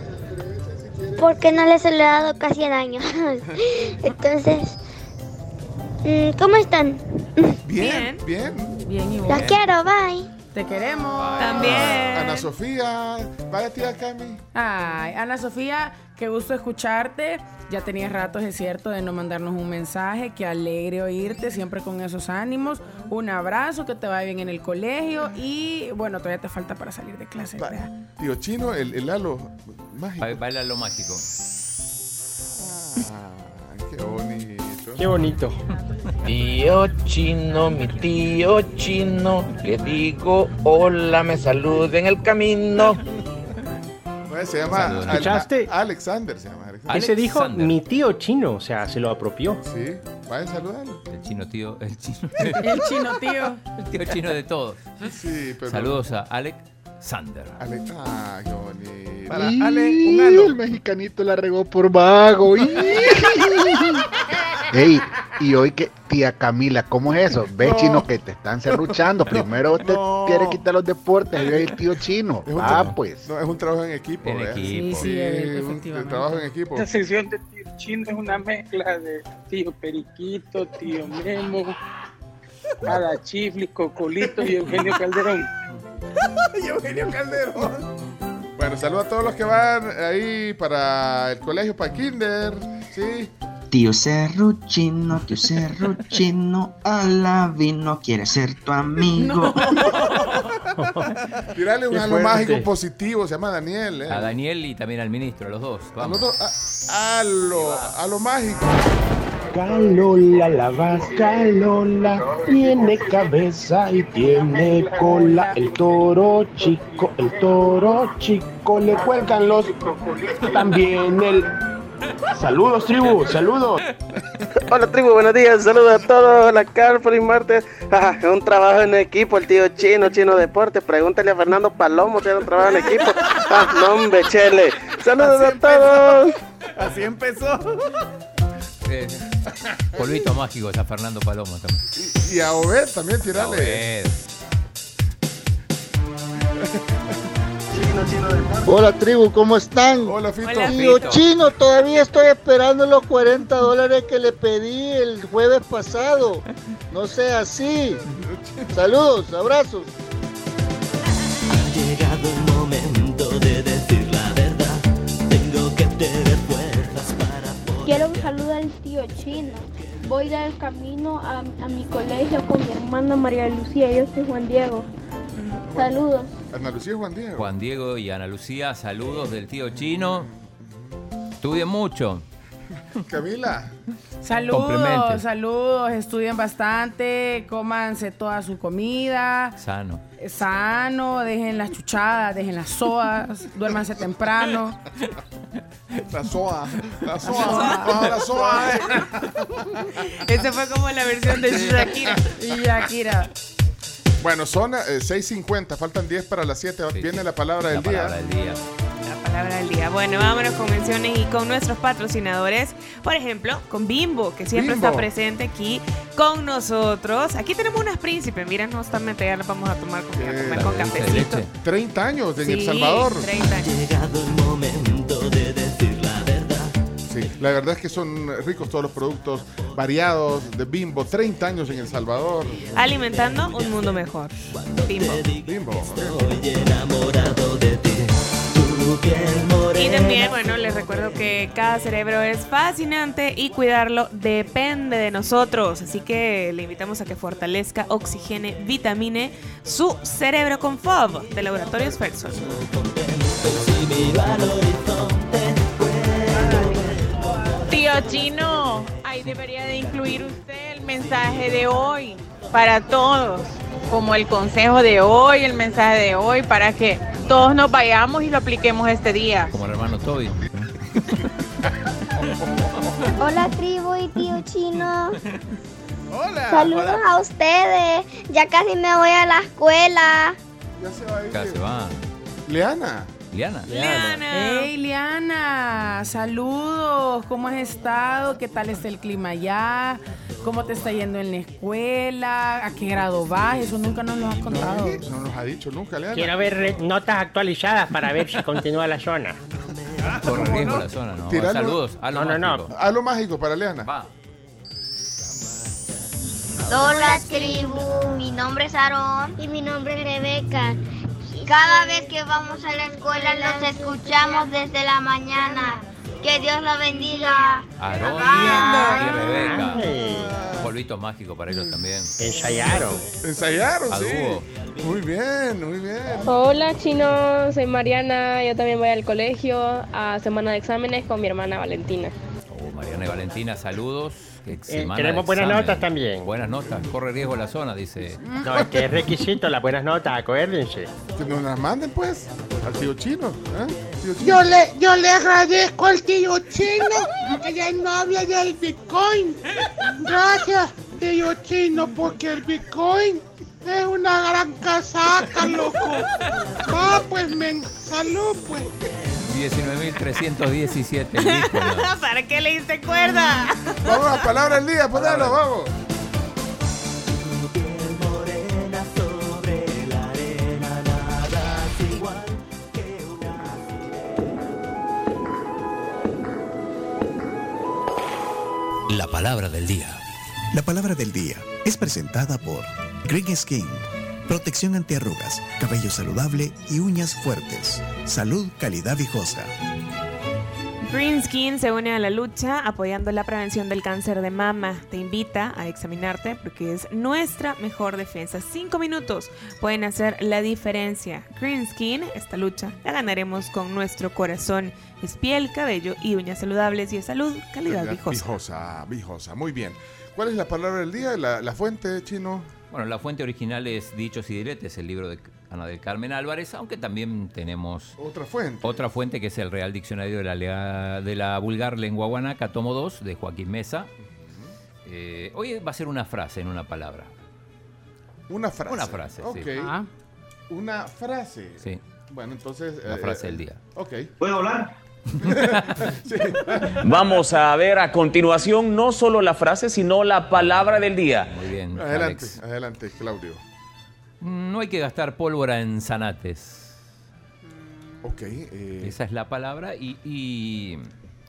porque no les he dado casi en años. Entonces, mm, ¿cómo están? Bien, bien. Bien y Los quiero, bye. Te queremos. También. Ana Sofía, vaya tía Cami. Ay, Ana Sofía, qué gusto escucharte. Ya tenías ratos, es cierto, de no mandarnos un mensaje. Qué alegre oírte, siempre con esos ánimos. Un abrazo, que te vaya bien en el colegio. Y bueno, todavía te falta para salir de clase. ¿verdad? Tío Chino, el, el halo mágico. Ba- Baila lo mágico. Ah, qué bonito. Qué bonito. Tío chino, mi tío chino, le digo hola, me saluda en el camino. Bueno, se llama. Al- ¿Escuchaste? Alexander, se llama Alexander. Ese dijo Alexander. mi tío chino, o sea, se lo apropió. Sí, vaya a saludarlo. El chino tío, el chino. El chino tío. El tío chino de todos. Sí, pero. Saludos a Alec Sander. Ale- Ah, qué bonito. Para Ale, un halo. El mexicanito la regó por vago. Ey, y hoy que, tía Camila, ¿cómo es eso? Ves, No. chino, que te están cerruchando. Primero te no. quiere quitar los deportes y el tío chino. Es Ah, tra- pues. No, es un trabajo en equipo. En ¿verdad? equipo. Sí, sí, eh, un- trabajo en equipo. Esta sección de tío chino es una mezcla de tío Periquito, tío Memo, Ada Chiflis, Cocolito y Eugenio Calderón. Y Eugenio Calderón. Bueno, saludos a todos los que van ahí para el colegio, para Kinder. Sí. Tío Serruchino, tío Serruchino, Alavino quiere ser tu amigo. Tirarle un Qué halo fuerte. mágico positivo, se llama Daniel. ¿eh? A Daniel y también al ministro, a los dos. A Vamos. los dos, a, a lo, a lo mágico. Calola, la vasca Lola, tiene cabeza y tiene cola. El toro chico, el toro chico, le cuelgan los. También el. Saludos, tribu, saludos. Hola tribu, buenos días, saludos a todos, hola Carl, feliz martes. Ah, es un trabajo en equipo, el tío Chino, Chino Deportes, pregúntale a Fernando Palomo si era un trabajo en equipo. Ah, no hombre, chele. Saludos Así a todos. Así empezó. Eh, polvito mágico a Fernando Palomo también. Y, y a Obed también tirarle. Obed. Hola, tribu, ¿cómo están? Hola, Fito. Hola. Chino, todavía estoy esperando los 40 dólares que le pedí el jueves pasado. No sea así. Saludos, abrazos. llegado el momento de decir la verdad. Tengo que tener fuerzas para Quiero un saludo al tío chino. Voy del camino a, a mi colegio con mi hermana María Lucía. Yo soy Juan Diego. Saludos. Ana Lucía y Juan Diego. Juan Diego y Ana Lucía, saludos del tío chino. Estudien mucho. Camila. Saludos, saludos, estudien bastante, cómanse toda su comida, Sano. sano, dejen las chuchadas, dejen las soas, duérmanse temprano. La SOA. La SOA. La SOA. eh. Esa fue como la versión de Shakira. Y Shakira. Bueno, son eh, 6.50, faltan 10 para las 7. Viene la palabra La del día. palabra del día. La palabra del día. Bueno, vámonos con menciones y con nuestros patrocinadores. Por ejemplo, con Bimbo, que siempre Bimbo. está presente aquí con nosotros. Aquí tenemos unas príncipes. Miren, justamente ya las vamos a tomar con, a comer Eh, con la dulce de cafecito. leche. 30 años en El Salvador. 30 años. llegado el momento Sí, la verdad es que son ricos todos los productos variados de Bimbo. 30 años en El Salvador. Alimentando un mundo mejor. Bimbo. Bimbo. Estoy enamorado de ti. Y también, bueno, les recuerdo que cada cerebro es fascinante y cuidarlo depende de nosotros. Así que le invitamos a que fortalezca, oxigene, vitamine su cerebro con FOB de Laboratorios Ferson. Tío Chino, ahí debería de incluir usted el mensaje de hoy para todos, como el consejo de hoy, el mensaje de hoy, para que todos nos vayamos y lo apliquemos este día. Como el hermano Toby. Hola, tribu y tío chino. Hola. Saludos a ustedes. Ya casi me voy a la escuela. Ya se va a ir. Acá se va. Leana. Liana. Hey, Liana, saludos. ¿Cómo has estado? ¿Qué tal está el clima allá? ¿Cómo te está yendo en la escuela? ¿A qué grado vas? Eso nunca nos lo has contado. No nos ha dicho nunca, Leana. Quiero ver notas actualizadas para ver si continúa la zona. Riesgo la zona, ¿no? Tiralo- Saludos. A lo No, no, no. mágico. A lo mágico para Leana. Va. Hola tribu, mi nombre es Aarón y mi nombre es Rebeca. Cada vez que vamos a la escuela los escuchamos desde la mañana. Que Dios la bendiga. Aarón y Rebeca. Polvito mágico para ellos también. Ensayaron. Ensayaron, sí. Muy bien, muy bien. Hola chino, soy Mariana, yo también voy al colegio a semana de exámenes con mi hermana Valentina. Oh, Mariana y Valentina, saludos. De queremos buenas examen. notas también. Buenas notas. Corre riesgo la zona, dice. No, es que es requisito las buenas notas, acuérdense. Que nos las manden, pues, al tío chino. ¿eh? Tío chino. Yo le, yo le agradezco al tío chino que ya no habla del Bitcoin. Gracias, tío chino, porque el Bitcoin es una gran casaca, loco. Va, pues, men, salud, pues. 19.317 el disco, ¿no? ¿Para qué le diste cuerda? Vamos a palabra del día, ponelo, vamos. La palabra del día. La palabra del día es presentada por Green Skin. Protección antiarrugas, cabello saludable y uñas fuertes. Salud, calidad viejosa. Green Skin se une a la lucha apoyando la prevención del cáncer de mama. Te invita a examinarte porque es nuestra mejor defensa. Cinco minutos pueden hacer la diferencia. Green Skin, esta lucha la ganaremos con nuestro corazón. Es piel, cabello y uñas saludables y es salud, calidad viejosa. Viejosa, viejosa. Muy bien. ¿Cuál es la palabra del día? La, la fuente, chino. Bueno, la fuente original es Dichos y Diretes, el libro de Ana del Carmen Álvarez, aunque también tenemos Otra fuente. otra fuente que es el Real Diccionario de la, Lea- de la Vulgar Lengua Guanaca, tomo 2, de Joaquín Mesa. Eh, hoy va a ser una frase en una palabra. Una frase. Una frase, sí. Ok. Ah. Una frase. Sí. Bueno, entonces. La eh, frase eh, del día. Ok. ¿Puedo hablar? Sí. Vamos a ver a continuación no solo la frase, sino la palabra del día. Muy bien. Adelante, Alex. adelante, Claudio. No hay que gastar pólvora en zanates. Ok. eh, Esa es la palabra. Y, y-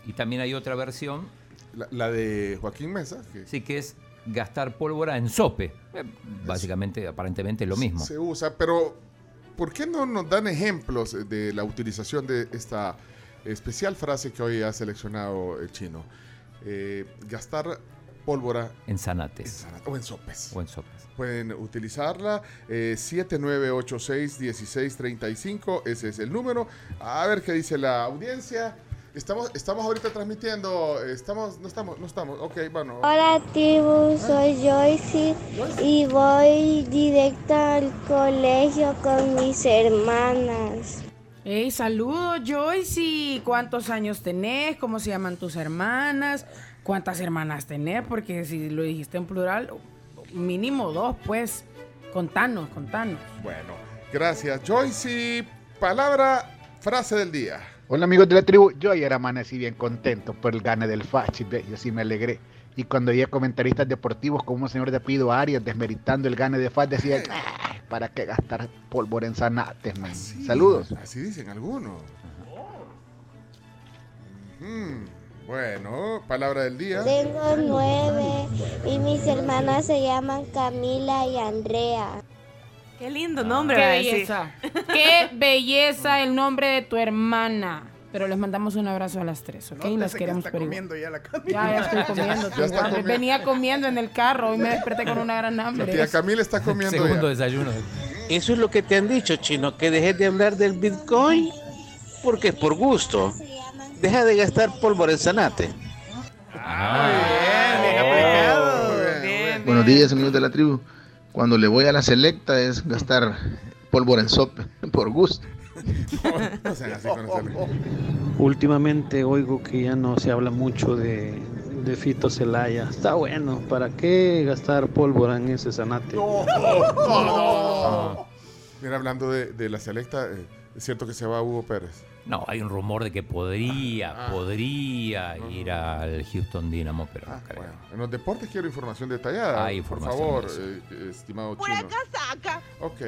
y también hay otra versión. La, la de Joaquín Mesa. Que Sí, que es gastar pólvora en sope. Eh, básicamente, aparentemente lo mismo. Se usa, pero ¿por qué no nos dan ejemplos de la utilización de esta especial frase que hoy ha seleccionado el chino? Eh, gastar pólvora En zanates. o en sopes. O en sopes. Pueden utilizarla. Eh, 7986-1635. Ese es el número. A ver qué dice la audiencia. Estamos, estamos ahorita transmitiendo. Estamos, no estamos, no estamos. Ok, bueno. Hola tribu, soy Joyce y voy directo al colegio con mis hermanas. Hey, saludos, Joyce. ¿Cuántos años tenés? ¿Cómo se llaman tus hermanas? ¿Cuántas hermanas tenés? Porque si lo dijiste en plural, mínimo dos, pues. Contanos, contanos. Bueno, gracias. Joyce, palabra, frase del día. Hola amigos de la tribu, yo ayer amanecí bien contento por el gane del Fachi, yo sí me alegré. Y cuando oía comentaristas deportivos como un señor de apellido Arias desmeritando el gane de Fachi, decía, "Ay, ¿para qué gastar pólvora en zanates, man?". Saludos. Así dicen algunos. Bueno, palabra del día. Tengo nueve y mis hermanas se llaman Camila y Andrea. Qué lindo nombre. Qué belleza. Qué belleza el nombre de tu hermana. Pero les mandamos un abrazo a las tres, ¿ok? Nótese las que queremos está por igual. comiendo ya la Ya, ya estoy comiendo. Ya está. Venía comiendo en el carro y me desperté con una gran La hambre. tía Camila está comiendo Segundo ya. desayuno. Eso es lo que te han dicho, chino, que dejes de hablar del Bitcoin porque es por gusto. Deja de gastar pólvora en zanate. Buenos días, amigos de la tribu. Cuando le voy a la selecta es gastar pólvora en sope, por gusto. No sean así con ese- Últimamente oigo que ya no se habla mucho de, de Fito Celaya. Está bueno, ¿para qué gastar pólvora en ese zanate? Mira, hablando de, de la selecta, eh, es cierto que se va Hugo Pérez. No, hay un rumor de que podría, Ah. podría ir al Houston Dynamo, pero no creo. En los deportes quiero información detallada. Hay información Por favor, de eh, estimado chino. casaca. Ok.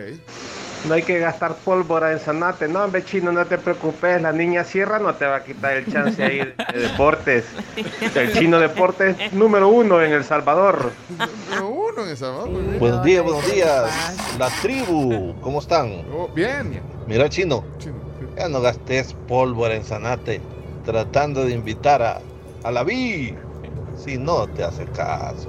No hay que gastar pólvora en Sanate. No, hombre, chino, no te preocupes. La niña Sierra no te va a quitar el chance ahí de, de deportes. El chino deportes número uno en El Salvador. Número uno en esa Buenos días, buenos días. La tribu, ¿cómo están? Oh, bien. Mira, chino. Ya no gastes pólvora en Sanate tratando de invitar a, a la Vi. Si no te hace caso.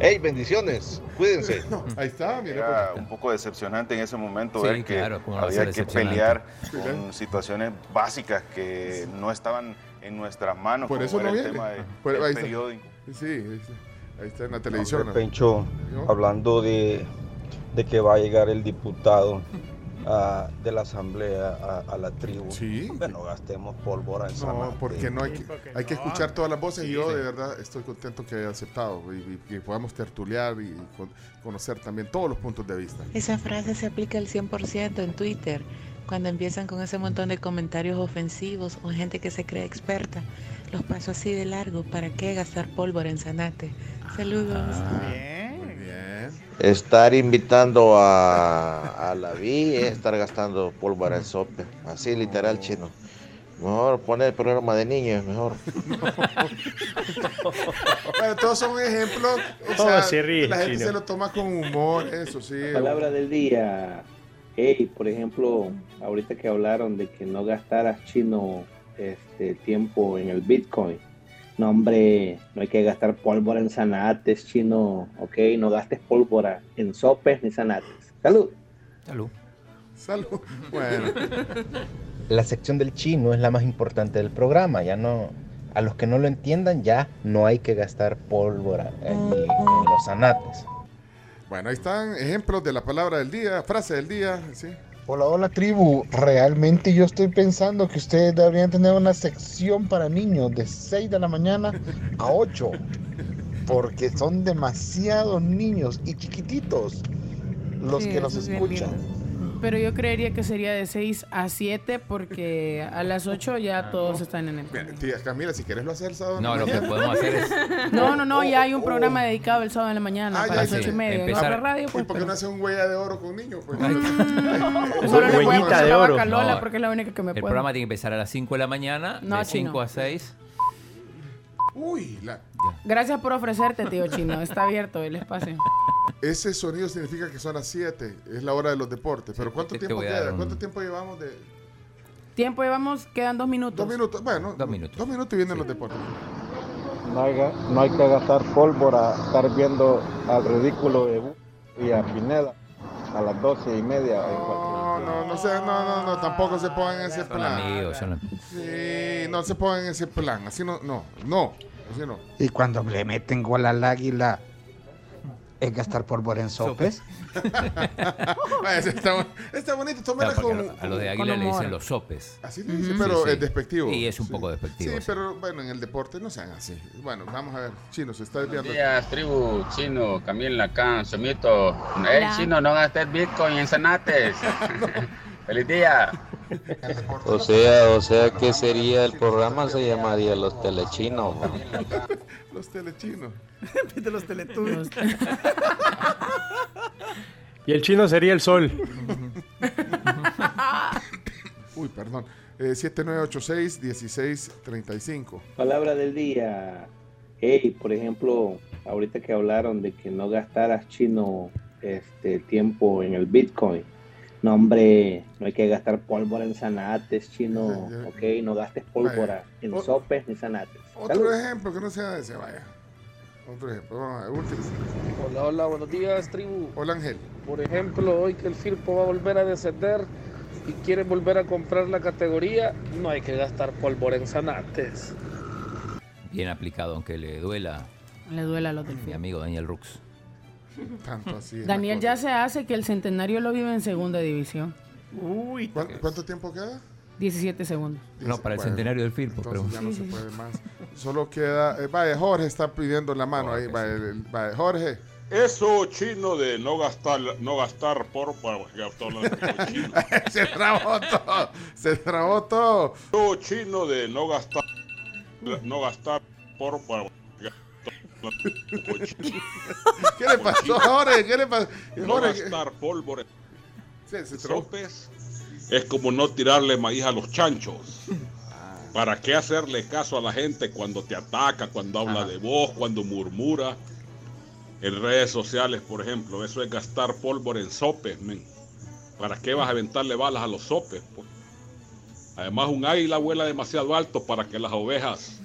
¡Ey, bendiciones! Cuídense. Ahí está, mira. Era un poco decepcionante en ese momento Sí, ver que claro, había que pelear con situaciones básicas que no estaban en nuestras manos. Por eso no el viene. tema de- Por- del ahí está. periódico. Sí, ahí está. Ahí está en la televisión. Hombre, Pencho, hablando de, de que va a llegar el diputado ah, de la asamblea a, a la tribu. Sí. Hombre, no gastemos pólvora en No, Sanate. porque no hay que, hay que escuchar todas las voces y yo sí. de verdad estoy contento que haya aceptado y, que podamos tertuliar y con- conocer también todos los puntos de vista. Esa frase se aplica al 100% en Twitter, cuando empiezan con ese montón de comentarios ofensivos o gente que se cree experta. Los paso así de largo, ¿para qué gastar pólvora en Sanate? Saludos. Estar invitando a, a la Vi es estar gastando pólvora en sope. Así literal, chino. Mejor poner el programa de niños, mejor. Bueno, todos son ejemplos. O Todo sea, se ríe, la gente chino. se lo toma con humor, eso sí. Palabra del día. Hey, por ejemplo, ahorita que hablaron de que no gastaras chino este tiempo en el Bitcoin. No, hombre, no hay que gastar pólvora en zanates, chino. Ok, no gastes pólvora en sopes ni zanates. Salud. Salud. Salud. Bueno. La sección del chino es la más importante del programa. Ya no, a los que no lo entiendan, ya no hay que gastar pólvora allí en los anates. Bueno, ahí están ejemplos de la palabra del día, frase del día, sí. Hola, hola tribu. Realmente yo estoy pensando que ustedes deberían tener una sección para niños de 6 de la mañana a 8. Porque son demasiados niños y chiquititos los Sí, que nos escuchan. Pero yo creería que sería de 6 a 7 porque a las 8 ya todos están en el Bien, Tía Camila, si quieres lo hacer el sábado. No, lo que podemos hacer es. No, no, no, ya hay un programa dedicado el sábado en la mañana Ah, para ya, las sí. 8 y media. Empezar- la radio, ¿Y pues. por qué pero- no hace un huella de oro con niños? Pues, Solo le puedo poner la vaca Lola No, porque es la única que me El puede. programa tiene que empezar a las 5 de la mañana, No, de chino. 5 a 6. Uy, la- Gracias por ofrecerte, tío Chino. Está abierto el espacio. ese sonido significa que son las 7, es la hora de los deportes. Pero ¿cuánto tiempo queda? un- ¿Cuánto tiempo llevamos de...? Tiempo llevamos, quedan dos minutos. Dos minutos, bueno. Dos minutos. Dos minutos y vienen los deportes. No hay, ga- no hay que gastar pólvora, estar viendo al ridículo de Bu y a Pineda a las doce y media. No, no, no, sé, no, no, no, tampoco se pongan en ese Son plan. amigos, son Sí, no se pongan en ese plan. Así no, no, no, así no. Y cuando le meten gol al águila, es gastar pólvora en sopes. Ese está, está bonito, Claro, porque con... a los de Águila le dicen los sopes. Así le dicen, pero es despectivo. Y es un Sí. poco despectivo. Sí, sí. pero bueno, en el deporte no sean así. Bueno, vamos a ver. Chino, se está desviando. Buenos días, tribu, chino, Camila acá, Somito. Hey, Hola. chino, no gastes Bitcoin en Zanates. Feliz día. O sea, o sea, ¿qué sería el programa? Se llamaría Los Telechinos. ¿no? Los telechinos. de los Teletubbies. Y el chino sería el sol. Uy, perdón. Eh, 7986-1635. Palabra del día. Hey, por ejemplo, ahorita que hablaron de que no gastaras chino este tiempo en el Bitcoin. No, hombre, no hay que gastar pólvora en zanates, chino. Ok, no gastes pólvora en O- sopes ni zanates. Otro Salud. ejemplo que no sea ese, vaya. Otro ejemplo. Vamos a ver, último. Hola, hola, buenos días, tribu. Hola, Ángel. Por ejemplo, hoy que el Firpo va a volver a descender y quiere volver a comprar la categoría, no hay que gastar pólvora en zanates. Bien aplicado, aunque le duela Le duele a los mi delfines. amigo Daniel Rux. Tanto así. es Daniel ya se hace que el centenario lo vive en segunda división. Uy. ¿Cuánto, cuánto tiempo queda? 17 segundos. No, para el Bueno, centenario del Firpo, pero. ya no se puede más. Solo queda. eh, vaya, Jorge está pidiendo la mano ahí. Vaya, el- vaya, Jorge. Eso chino de no gastar, no gastar por. Bueno, chino. se trabó todo. Se trabó todo. Eso chino de no gastar, no gastar por. Bueno, ¿Qué le pasó, Jorge? ¿Qué le pasó? No gastar pólvora. Sopes es como no tirarle maíz a los chanchos. ¿Para qué hacerle caso a la gente cuando te ataca, cuando habla de vos, cuando murmura? En redes sociales, por ejemplo, eso es gastar pólvora en sopes, men. ¿Para qué vas a aventarle balas a los sopes? pues? Además, un águila vuela demasiado alto para que las ovejas,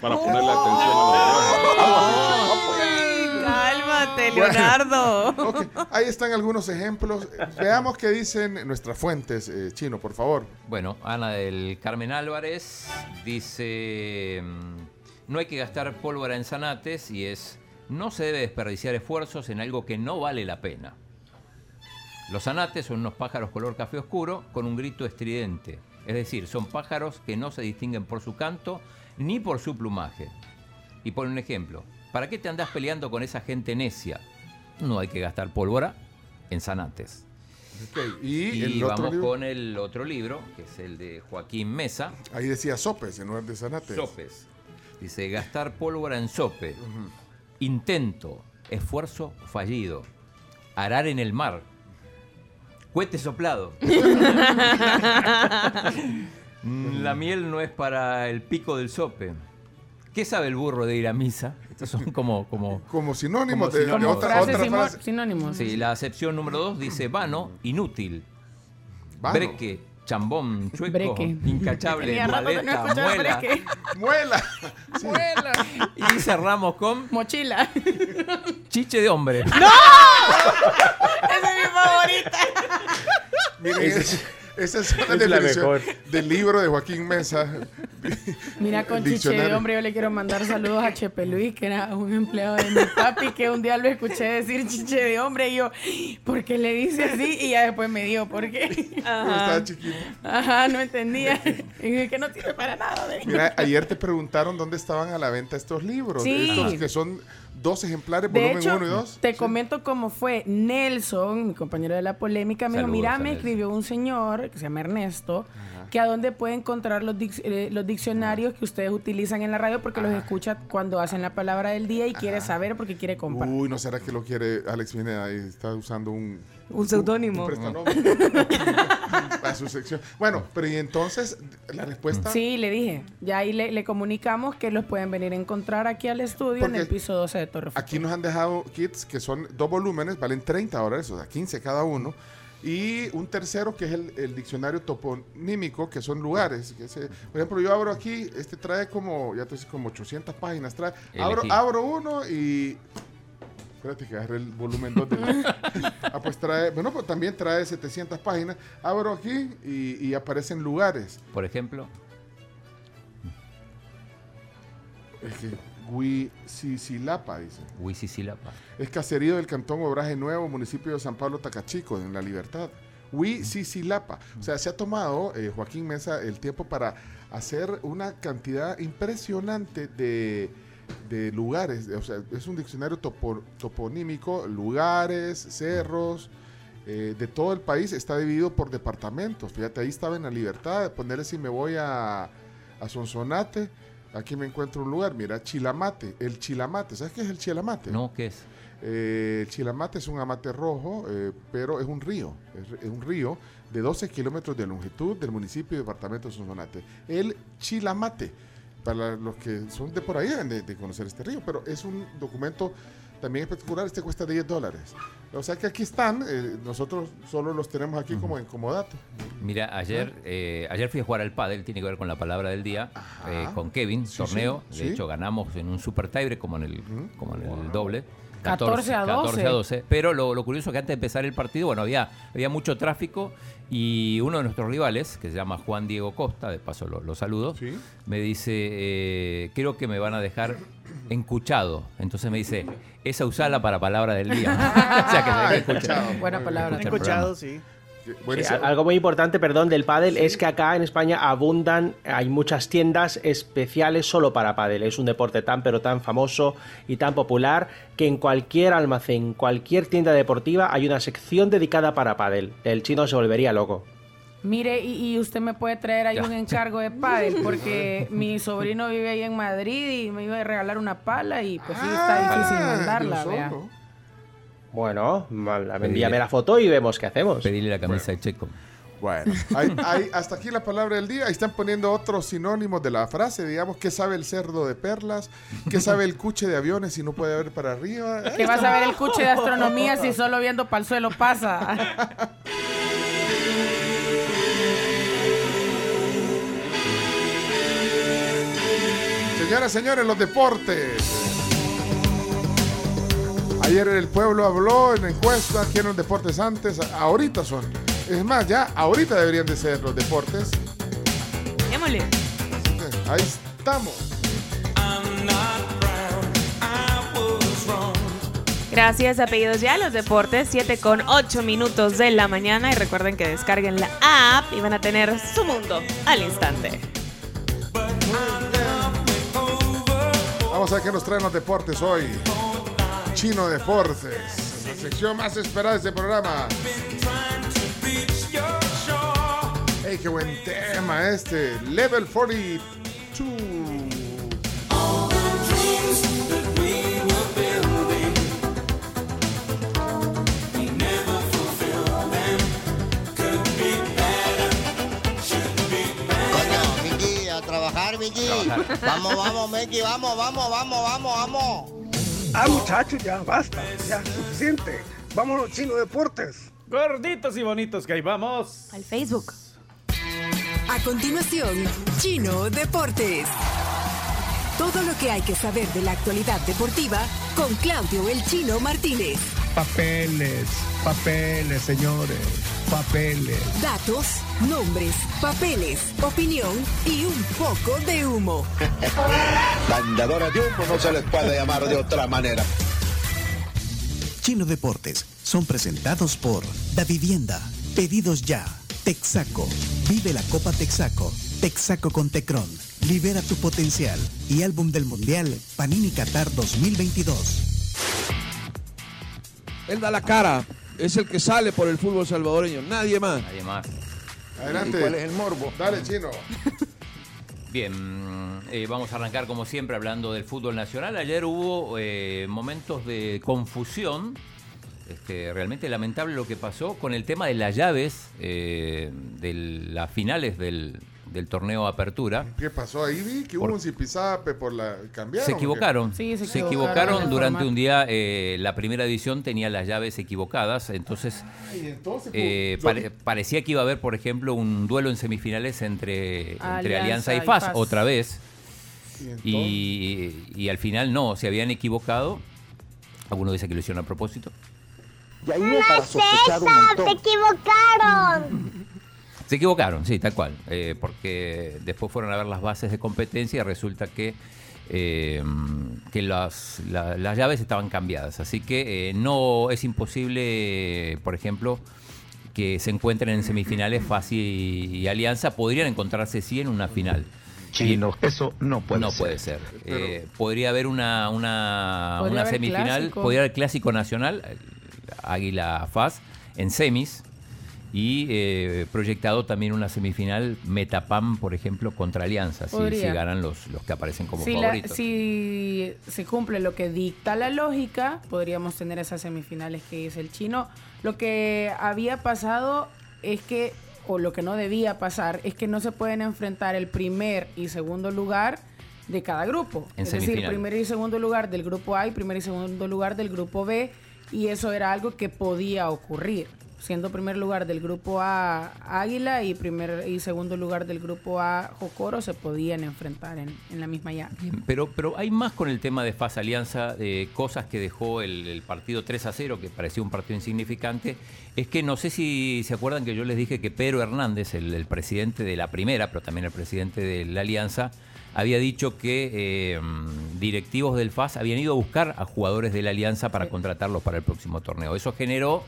para ponerle atención a Cálmate, Bueno, Leonardo. Ahí están algunos ejemplos. Veamos qué dicen nuestras fuentes, eh, Chino, por favor. Bueno, Ana del Carmen Álvarez dice, mm, no hay que gastar pólvora en zanates y es, no se debe desperdiciar esfuerzos en algo que no vale la pena. Los zanates son unos pájaros color café oscuro con un grito estridente. Es decir, son pájaros que no se distinguen por su canto ni por su plumaje. Y por un ejemplo, ¿para qué te andás peleando con esa gente necia? No hay que gastar pólvora en zanates. Y, Y, el otro vamos libro? con el otro libro, que es el de Joaquín Mesa. Ahí decía sopes en lugar de zanates. Sopes. Dice, gastar pólvora en sope. Intento, esfuerzo fallido. Arar en el mar. Cohete soplado. Mm, La miel no es para el pico del sope. ¿Qué sabe el burro de ir a misa? Estos son como... Como, Como sinónimos como de, otra, frase. sinónimos. Sí, la acepción número dos dice vano, inútil. Vano. Breque, chambón, chueco, Breque. incachable, que no maleta, escuchaba muela. breque. Muela. Y cerramos con Mochila. chiche de hombre. ¡No! Esa es mi favorita. Miren, Esa es- una la mejor. del libro de Joaquín Mesa. Mira, con chiche de hombre yo le quiero mandar saludos a Chepe Luis, que era un empleado de mi papi, que un día lo escuché decir chiche de hombre y yo, ¿por qué le dice así? Y ya después me dijo, ¿por qué? Estaba chiquito. Ajá, no entendía. Y dije que no sirve para nada. de- Mira, ayer te preguntaron dónde estaban a la venta estos libros. Sí. Estos que son dos ejemplares, De volumen hecho, 1 y 2. te comento cómo fue. Nelson, mi compañero de la polémica, me dijo, mira, me escribió un señor que se llama Ernesto, que a dónde puede encontrar los, dic- eh, los diccionarios que ustedes utilizan en la radio porque los escucha cuando hacen la palabra del día y quiere saber porque quiere comprar. Uy, ¿no será que lo quiere Alex Pineda? y Está usando un... Un seudónimo. un prestanombre para su sección. Bueno, pero y entonces, la respuesta... Sí, le dije. Ya ahí le, le comunicamos que los pueden venir a encontrar aquí al estudio Porque en el piso 12 de Torre Futura. Aquí nos han dejado kits que son dos volúmenes, valen 30 dólares, o sea, 15 cada uno. Y un tercero que es el, el diccionario toponímico, que son lugares. que se- por ejemplo, yo abro aquí, este trae como, ya te dice, como 800 páginas. Trae, abro, abro uno y... Espérate que agarré el volumen 2 del... ah, pues trae, bueno, pues también trae 700 páginas. Abro aquí y, y aparecen lugares. Por ejemplo, Es que Huicicilapa, dice. Huicicilapa. Es caserío del Cantón Obraje Nuevo, municipio de San Pablo Tacachico, en La Libertad. Huicicilapa. O sea, se ha tomado, eh, Joaquín Mesa, el tiempo para hacer una cantidad impresionante de, de lugares. O sea, es un diccionario topo- toponímico, lugares, cerros, eh, de todo el país. Está dividido por departamentos. Fíjate, ahí estaba en La Libertad. Ponerle si me voy a, a Sonsonate. Aquí me encuentro un lugar, mira, Chilamate, el Chilamate, ¿sabes qué es el Chilamate? No, ¿qué es? Eh, el Chilamate es un amate rojo, eh, pero es un río, es, es un río de 12 kilómetros de longitud del municipio y departamento de Sonsonate. El Chilamate, para los que son de por ahí deben de, de conocer este río, pero es un documento también espectacular, este cuesta 10 dólares. O sea que aquí están, eh, nosotros solo los tenemos aquí como en comodato. Mira, ayer, eh, ayer fui a jugar al pádel, tiene que ver con la palabra del día, eh, con Kevin, Sí, torneo. sí, De sí. hecho, ganamos en un super tiebreak como en el, como en el doble. 14 a 12. 14 a 12. Pero lo, lo curioso es que antes de empezar el partido, bueno, había, había mucho tráfico y uno de nuestros rivales, que se llama Juan Diego Costa, de paso lo, lo saludo, me dice, eh, creo que me van a dejar encuchado. Entonces me dice, esa usala para palabra del día. o sea que se deja escuchar. Buena palabra. Escucha Escuchado, programa. sí. Algo muy importante, perdón, del pádel es que acá en España abundan, hay muchas tiendas especiales solo para pádel. Es un deporte tan pero tan famoso y tan popular que en cualquier almacén, cualquier tienda deportiva hay una sección dedicada para pádel. El chino se volvería loco. Mire, y, y usted me puede traer ahí Ya. un encargo de pádel, porque mi sobrino vive ahí en Madrid y me iba a regalar una pala y pues sí está difícil mandarla, vea. Bueno, envíame la foto y vemos qué hacemos. Pedirle la camisa de Checo. Bueno, hay- hay- hasta aquí la palabra del día. Ahí están poniendo otros sinónimos de la frase. Digamos, ¿qué sabe el cerdo de perlas? ¿Qué sabe el cuche de aviones si no puede ver para arriba? Ahí Que vas a ver el cuche de astronomía si solo viendo para el suelo pasa. Señoras, señores, los deportes. Ayer el pueblo habló en encuesta quién los deportes antes. Ahorita son. Es más, ya ahorita deberían de ser los deportes. Démosle. Ahí estamos. Gracias, apellidos ya, los deportes, 7 con 8 minutos de la mañana. Y recuerden que descarguen la app y van a tener su mundo al instante. Vamos a ver qué nos traen los deportes hoy. Chino Deportes. La sección más esperada de este programa. ¡Ey, qué buen tema este! Level 42. Coño, Miki, a trabajar, Miki. Vamos, vamos, Miki, vamos, vamos, vamos, vamos, vamos. Ah, muchachos, ya basta, ya suficiente. Vámonos, Chino Deportes. Gorditos y bonitos que ahí vamos. Al Facebook. A continuación, Chino Deportes. Todo lo que hay que saber de la actualidad deportiva con Claudio El Chino Martínez. Papeles, papeles, señores, papeles. Datos, nombres, papeles, opinión y un poco de humo. Bandadora de humo no se les puede llamar de otra manera. Chino Deportes son presentados por Da Vivienda, Pedidos Ya, Texaco, Vive la Copa Texaco, Texaco con Tecron, Libera tu potencial y Álbum del Mundial Panini Qatar 2022. Él da la cara. Es el que sale por el fútbol salvadoreño. Nadie más. Nadie más. Adelante. ¿Y cuál es el morbo? Dale, Chino. Bien, eh, vamos a arrancar como siempre hablando del fútbol nacional. Ayer hubo eh, momentos de confusión. Este, realmente lamentable lo que pasó con el tema de las llaves eh, de las finales del, del torneo Apertura. ¿Qué pasó ahí? Vi que hubo un zipizape por la... ¿Cambiaron? Se equivocaron. Sí, se se equivocaron durante un día. eh, la primera edición tenía las llaves equivocadas. Entonces, Ay, entonces, eh, pues, pare- parecía que iba a haber, por ejemplo, un duelo en semifinales entre, entre Alianza Alianza y y FAS, otra vez. Y entonces- Y, y al final no, se habían equivocado. Algunos dicen que lo hicieron a propósito. Y ahí es un montón. equivocaron! Se equivocaron, sí, tal cual. eh, porque después fueron a ver las bases de competencia y resulta que, eh, que las, la- las llaves estaban cambiadas. Así que eh, no es imposible, por ejemplo, que se encuentren en semifinales FAS y, y Alianza. Podrían encontrarse sí en una final. Chino, eso no puede no ser. puede ser. Eh, podría haber una, una, Podría una haber semifinal, clásico. podría haber clásico nacional, Águila FAS, en semis. Y eh, proyectado también una semifinal Metapam, por ejemplo, contra Alianza, si, si ganan los, los que aparecen como Si, la- favoritos. si se cumple lo que dicta la lógica, podríamos tener esas semifinales que dice el chino. Lo que había pasado es que, o lo que no debía pasar, es que no se pueden enfrentar el primer y segundo lugar de cada grupo. En es decir, primer y segundo lugar del grupo A y primer y segundo lugar del grupo B. Y eso era algo que podía ocurrir. Siendo primer lugar del grupo A Águila y primer y segundo lugar del grupo A Jocoro se podían enfrentar en, en la misma llave. Pero, pero hay más con el tema de FAS Alianza, de cosas que dejó el, el partido 3 a 0, que parecía un partido insignificante. Es que no sé si se acuerdan que yo les dije que Pedro Hernández, el, el presidente de la primera, pero también el presidente de la Alianza, había dicho que eh, directivos del FAS habían ido a buscar a jugadores de la Alianza para contratarlos para el próximo torneo. Eso generó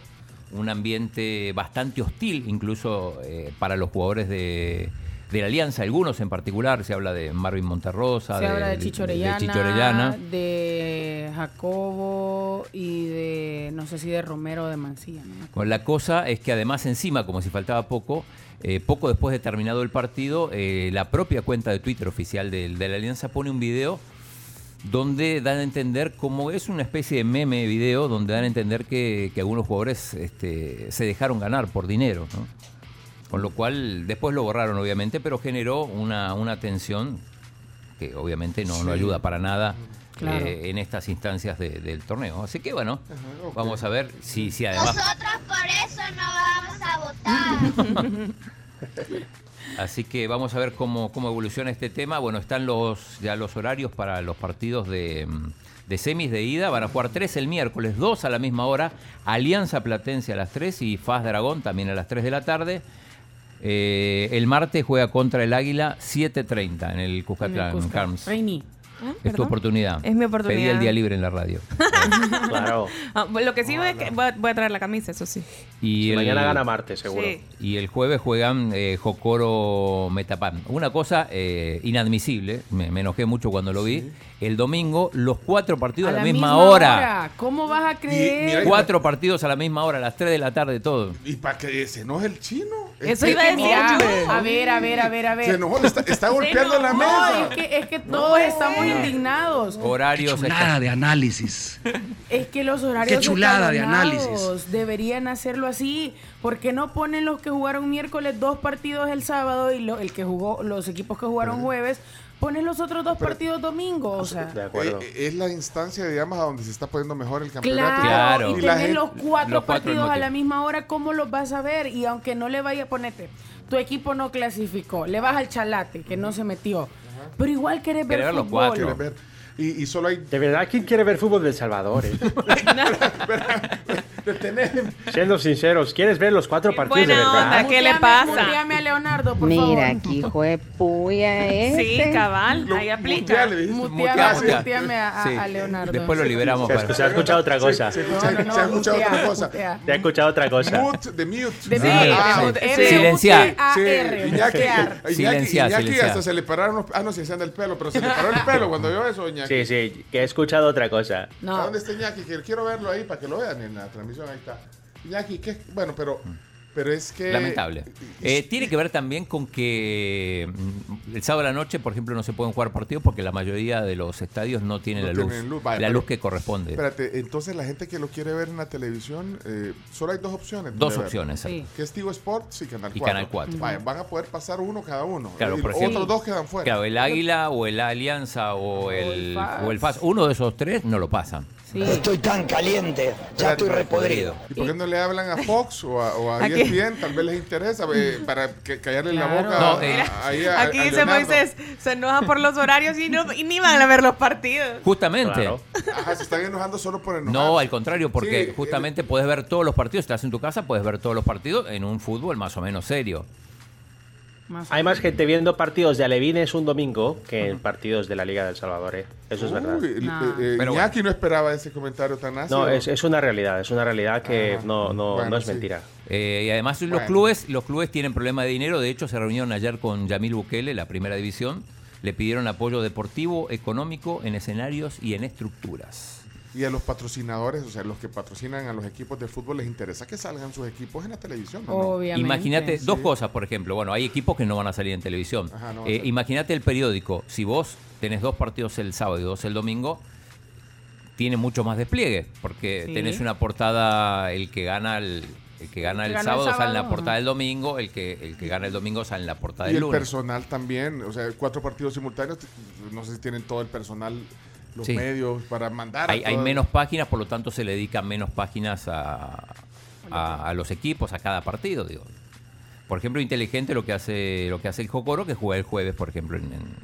un ambiente bastante hostil, incluso eh, para los jugadores de, de la Alianza, algunos en particular, se habla de Marvin Monterrosa, Se habla de Chicho Orellana, Chicho Orellana. de Jacobo y de, no sé si de Romero o de Mancilla. ¿no? Bueno, la cosa es que además encima, como si faltaba poco, eh, poco después de terminado el partido, eh, la propia cuenta de Twitter oficial de, de la Alianza pone un video donde dan a entender, como es una especie de meme video, donde dan a entender que, que algunos jugadores este, se dejaron ganar por dinero. ¿no? Con lo cual, después lo borraron obviamente, pero generó una, una tensión que obviamente no, no ayuda para nada Claro. eh, en estas instancias de- del torneo. Así que bueno, Ajá, vamos a ver si, si además... Nosotros por eso no vamos a votar. Así que vamos a ver cómo, cómo evoluciona este tema. Bueno, están los ya los horarios para los partidos de, mm, de semis de ida. Van a jugar tres el miércoles, dos a la misma hora. Alianza Platense a las 3 y Faz Dragón también a las 3 de la tarde. Eh, el martes juega contra el Águila 7.30 en el En el Cuscatlán, Cusca. Carms. Ah, Es tu oportunidad. Es mi oportunidad. Pedí el día libre en la radio. Claro. Ah, lo que sí es que voy a, voy a traer la camisa, eso sí. Y Si el- mañana gana Marte, seguro. Sí. Y el jueves juegan eh, Jocoro Metapan. Una cosa eh, inadmisible, me, me enojé mucho cuando lo vi. El domingo, los cuatro partidos a, la, misma, hora. ¿Cómo vas a creer? mira, Cuatro partidos a la misma hora, a las 3 de la tarde, todo. ¿Y para que se enoje el chino? Eso Es iba a decir a ver, a ver, a ver, a ver. Se enojó, está, está golpeando Se la mesa. Es que, es que todos estamos indignados. Horarios. Chulada de análisis. Es que los horarios Qué chulada de análisis. Deberían hacerlo así. ¿Por qué no ponen los que jugaron miércoles dos partidos el sábado y lo- el que jugó los equipos que jugaron jueves? Ponen los otros dos partidos domingo. O sea, De acuerdo. Eh, es la instancia, digamos, a donde se está poniendo mejor el campeonato. Claro, Claro. y Y gente- los cuatro los cuatro al partidos a la misma hora, ¿cómo los vas a ver? Y aunque no le vaya a ponerte, tu equipo no clasificó, le vas al chalate, que no se metió. Pero igual querés ver ver los fútbol. cuatro. Quieres ver. Y, y solo hay. De verdad, ¿quién quiere ver fútbol del Salvador? eh? Detener. Siendo sinceros, ¿quieres ver los cuatro partidos de Buena verdad? onda, ¿qué le pasa? muteame a Leonardo, por Mira, favor. aquí fue puya Sí, este. cabal, ahí aplica. Muteame, Mutea, mutea. muteame a, a- Sí. a Leonardo. Después lo liberamos. Se, para- se ha escuchado otra cosa. Se, Se escucha- No, no, no, se ha escuchado mutea, otra cosa. mutea. ha escuchado otra cosa. Mute, de mute. De Sí, Ah, de Silenciar. Sí, mutear. Iñaki, Iñaki, Silenciar, Iñaki silenciar. hasta se le pararon los... Ah, no, se anda el pelo, pero se le paró el pelo cuando vio eso, Iñaki. Sí, sí, que he escuchado otra cosa. ¿A No. dónde está Iñaki? Que quiero verlo ahí para que lo vean en la transmisión. Ahí está. Iñaki, ¿qué? Bueno, pero, pero es que... Lamentable. Eh, tiene que ver también con que mm, el sábado a la noche, por ejemplo, no se pueden jugar partidos porque la mayoría de los estadios no tienen No la luz, tienen luz, vaya, la pero- luz que corresponde. Espérate, entonces la gente que lo quiere ver en la televisión, eh, solo hay dos opciones. Dos opciones. Sí. Que es Tigo Sports y Canal 4. Y Canal 4. Vaya, van a poder pasar uno cada uno. Claro, Y por los ejemplo. otros dos quedan fuera. Claro, el Águila o el Alianza o el, FAS. o el FAS, uno de esos tres no lo pasan. Sí. Estoy tan caliente, ya estoy repodrido. ¿Y por qué no le hablan a Fox o a, o a Aquí. ESPN? Tal vez les interesa eh, para que, callarle la Claro. boca No, a- eh, a- Aquí a dice. Moisés, se enoja por los horarios y, no, y ni van a ver los partidos. Justamente. Claro. Ajá, se están enojando solo por enojar. No, al contrario, porque Sí, justamente puedes ver todos los partidos. Estás en tu casa, puedes ver todos los partidos en un fútbol más o menos serio. Más Hay más gente viendo partidos de Alevines un domingo que en partidos de la Liga del Salvador. eh. Eso es verdad. No. eh, eh, Pero Iñaki no esperaba ese comentario tan ácido. No, es, es una realidad, es una realidad que Ajá. no, no, Bueno, no es sí. mentira. Eh, y además los clubes, los clubes tienen problema de dinero. De hecho, se reunieron ayer con Yamil Bukele, la primera división. Le pidieron apoyo deportivo, económico, en escenarios y en estructuras. Y a los patrocinadores, o sea, los que patrocinan a los equipos de fútbol, les interesa que salgan sus equipos en la televisión. Obviamente. Imagínate dos cosas, por ejemplo. Bueno, hay equipos que no van a salir en televisión. Ajá, no Eh. Imagínate el periódico. Si vos tenés dos partidos el sábado y dos el domingo, tiene mucho más despliegue, porque Sí. tenés una portada, el que gana el, el que gana El el, que gana el sábado, sale en la portada del domingo, el que, el que gana el domingo sale en la portada Y del el lunes. personal también, o sea, cuatro partidos simultáneos, no sé si tienen todo el personal, los Sí. medios para mandar. a Hay, hay menos páginas, por lo tanto se le dedican menos páginas a, a- a los equipos, a cada partido, digo. Por ejemplo, inteligente lo que hace lo que hace el Jocoro, que juega el jueves, por ejemplo, en, en-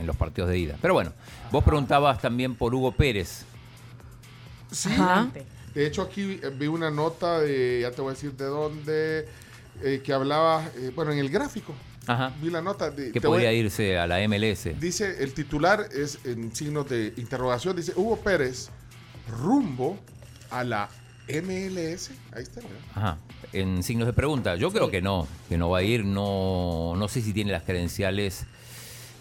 en los partidos de ida. Pero bueno, vos preguntabas también por Hugo Pérez. Sí, Ajá. De hecho aquí vi una nota de, ya te voy a decir de dónde, eh, que hablaba, eh, bueno, en el gráfico, Ajá. vi la nota. De, Que voy podría irse a la MLS. Dice, el titular es en signos de interrogación, dice Hugo Pérez rumbo a la MLS, ahí está. ¿verdad? Ajá. En signos de pregunta. Yo creo que no, que no va a ir. No, no sé si tiene las credenciales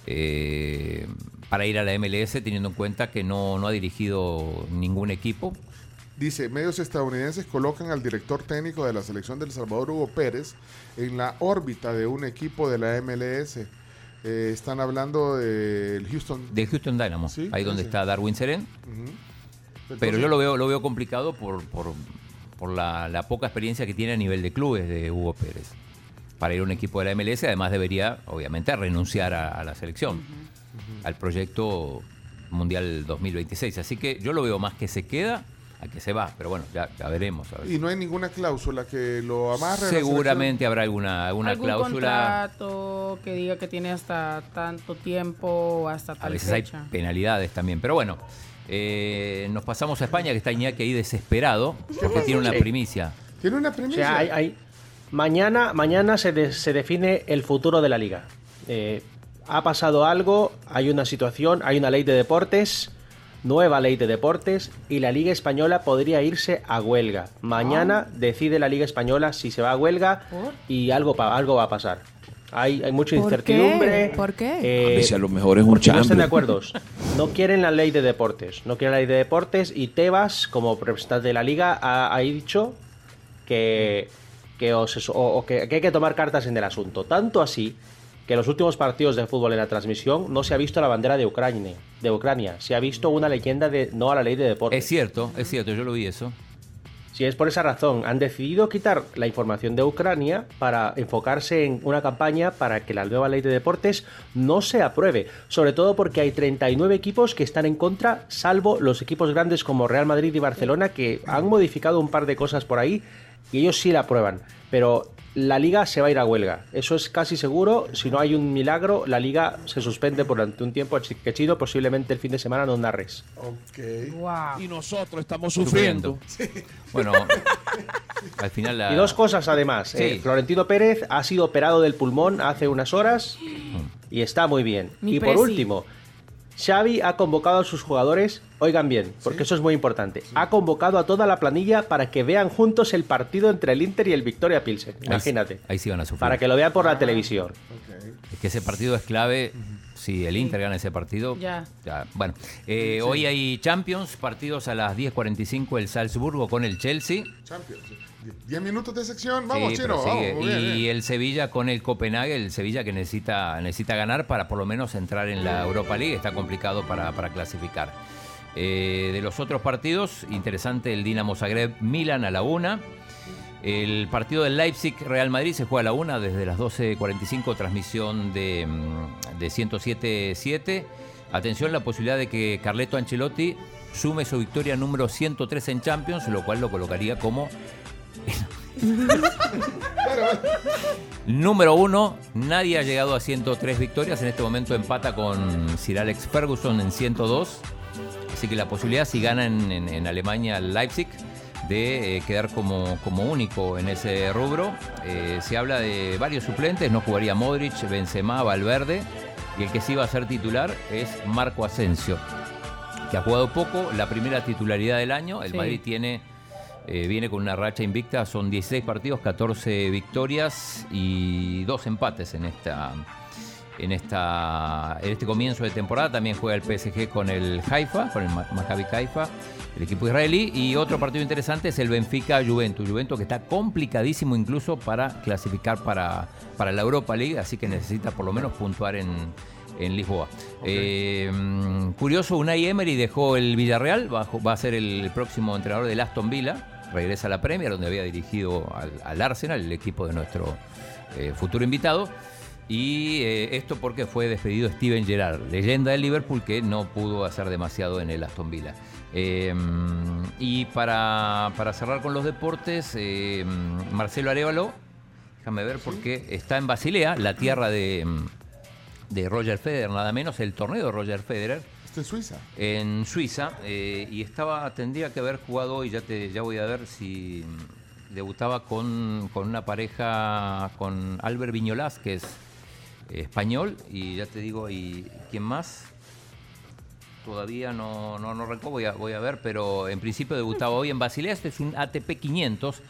eh, para ir a la MLS, teniendo en cuenta que no, no ha dirigido ningún equipo. Dice, medios estadounidenses colocan al director técnico de la selección del Salvador, Hugo Pérez, en la órbita de un equipo de la MLS. Eh, están hablando del Houston. Del Houston Dynamo, Sí, ahí sí, donde sí. está Darwin Seren. Pero Entonces- yo lo veo, lo veo complicado por, por, por la, la poca experiencia que tiene a nivel de clubes de Hugo Pérez. Para ir a un equipo de la MLS, además debería, obviamente, renunciar a, a la selección, al proyecto Mundial 2026. Así que yo lo veo más que se queda a que se va. Pero bueno, ya, ya veremos. a ver. Y no hay ninguna cláusula que lo amarre. a Seguramente habrá alguna, alguna Algún cláusula. contrato que diga que tiene hasta tanto tiempo o hasta A tal veces hay penalidades también. Pero bueno, eh, nos pasamos a España, que está Iñaki ahí desesperado, porque tiene una primicia. Tiene una O primicia. sea, hay- hay- mañana, mañana se, de- se define el futuro de la liga. Eh, ha pasado algo, hay una situación, hay una ley de deportes, nueva ley de deportes, y la liga española podría irse a huelga. Mañana decide la liga española si se va a huelga ¿Por? y algo, pa- algo va a pasar. Hay, hay mucha ¿Por incertidumbre. qué? ¿Por qué? eh, A veces a lo mejor es un porque no están de acuerdo. No quieren la ley de deportes. No quieren la ley de deportes y Tebas, como representante de la liga, ha, ha dicho que, que, os- o- o que- que hay que tomar cartas en el asunto. Tanto así que en los últimos partidos de fútbol en la transmisión no se ha visto la bandera de Ucrania. De Ucrania. Se ha visto una leyenda de no a la ley de deportes. Es cierto, es cierto, yo lo vi eso. Si es por esa razón, han decidido quitar la información de Ucrania para enfocarse en una campaña para que la nueva ley de deportes no se apruebe. Sobre todo porque hay 39 equipos que están en contra, salvo los equipos grandes como Real Madrid y Barcelona, que han modificado un par de cosas por ahí y ellos sí la aprueban. Pero la liga se va a ir a huelga. Eso es casi seguro. Si no hay un milagro, la liga se suspende durante un tiempo. Que chido, posiblemente el fin de semana no narres. Ok. Wow. Y nosotros estamos sufriendo. Bueno, al final la... Y dos cosas además. Sí. eh, Florentino Pérez ha sido operado del pulmón hace unas horas y está muy bien. Mi y por presi. último, Xavi ha convocado a sus jugadores, oigan bien, porque eso es muy importante, ha convocado a toda la planilla para que vean juntos el partido entre el Inter y el Victoria Pilsen. Imagínate. Ahí sí van a sufrir. Para que lo vean por la televisión. Es que ese partido es clave. Si el Inter gana ese partido. Ya. Bueno, eh, hoy hay Champions, partidos a las 10.45 el Salzburgo con el Chelsea. Champions. 10 minutos de sección. Vamos, Sí, chino. pero sigue. Vamos, muy bien, y bien. el Sevilla con el Copenhague, el Sevilla que necesita, necesita ganar para por lo menos entrar en la Europa League, está complicado para, para clasificar. Eh, de los otros partidos, interesante el Dinamo Zagreb Milan a la una. El partido del Leipzig Real Madrid se juega a la una desde las 12.45, transmisión de, mm, de 107.7. Atención la posibilidad de que Carleto Ancelotti sume su victoria número 103 en Champions, lo cual lo colocaría como Número uno, nadie ha llegado a 103 victorias. En este momento empata con Sir Alex Ferguson en 102. Así que la posibilidad, si gana en, en- en Alemania Leipzig, de eh, quedar como, como único en ese rubro. Eh, se habla de varios suplentes, no jugaría Modric, Benzema, Valverde. Y el que sí va a ser titular es Marco Asensio, que ha jugado poco, la primera titularidad del año. El Sí. Madrid tiene eh, viene con una racha invicta, son 16 partidos, 14 victorias y dos empates en esta en esta en este comienzo de temporada. También juega el PSG con el Haifa, con el Ma- Maccabi Haifa, el equipo israelí. Y otro partido interesante es el Benfica Juventus, Juventus que está complicadísimo incluso para clasificar para para la Europa League, así que necesita por lo menos puntuar en en Lisboa. Eh, mm, curioso, Unai Emery dejó el Villarreal, va, a ju- va a ser el próximo entrenador del Aston Villa, regresa a la Premier, donde había dirigido al, al Arsenal, el equipo de nuestro eh, futuro invitado. Y eh, esto porque fue despedido Steven Gerrard, leyenda del Liverpool que no pudo hacer demasiado en el Aston Villa. Eh, y para, para cerrar con los deportes, eh, Marcelo Arevalo, déjame ver porque está en Basilea, la tierra de, de Roger Federer, nada menos, el torneo de Roger Federer En Suiza. en Suiza eh, y estaba tendría que haber jugado hoy ya te ya voy a ver si debutaba con, con una pareja con Albert Viñolás que es español y ya te digo y quién más todavía no, no, no voy a, ver, pero en principio debutaba hoy en Basilea. Este es un ATP 500.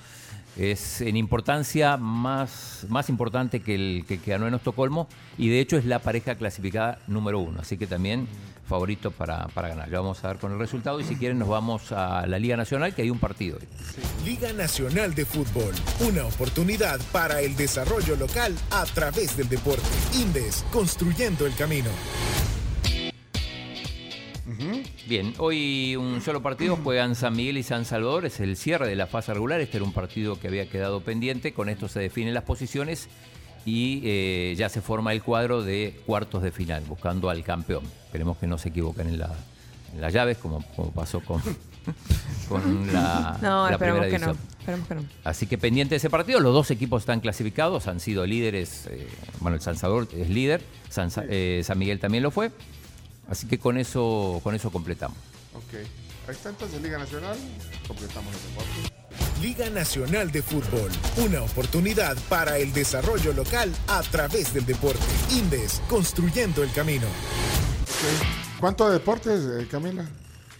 Es en importancia más, más importante que el que ganó en Estocolmo y de hecho es la pareja clasificada número uno. Así que también favorito para, para ganar. Vamos a ver con el resultado y si quieren nos vamos a la Liga Nacional que hay un partido. Liga Nacional de Fútbol, una oportunidad para el desarrollo local a través del deporte. Indes, construyendo el camino. Bien, hoy un solo partido juegan San Miguel y San Salvador, es el cierre de la fase regular, este era un partido que había quedado pendiente, con esto se definen las posiciones y eh, ya se forma el cuadro de cuartos de final, buscando al campeón. Esperemos que no se equivoquen en, la- en las llaves, como, como pasó con, con la, No, la primera que no. división. Esperemos que no. Así que pendiente de ese partido, los dos equipos están clasificados, han sido líderes, eh, bueno, el San Salvador es líder, San, eh, San Miguel también lo fue, así que con eso, con eso completamos. Ok. Ahí está entonces Liga Nacional. Completamos el deporte. Liga Nacional de Fútbol, una oportunidad para el desarrollo local a través del deporte. Indes, construyendo el camino. ¿Cuánto de deportes, eh, Camila?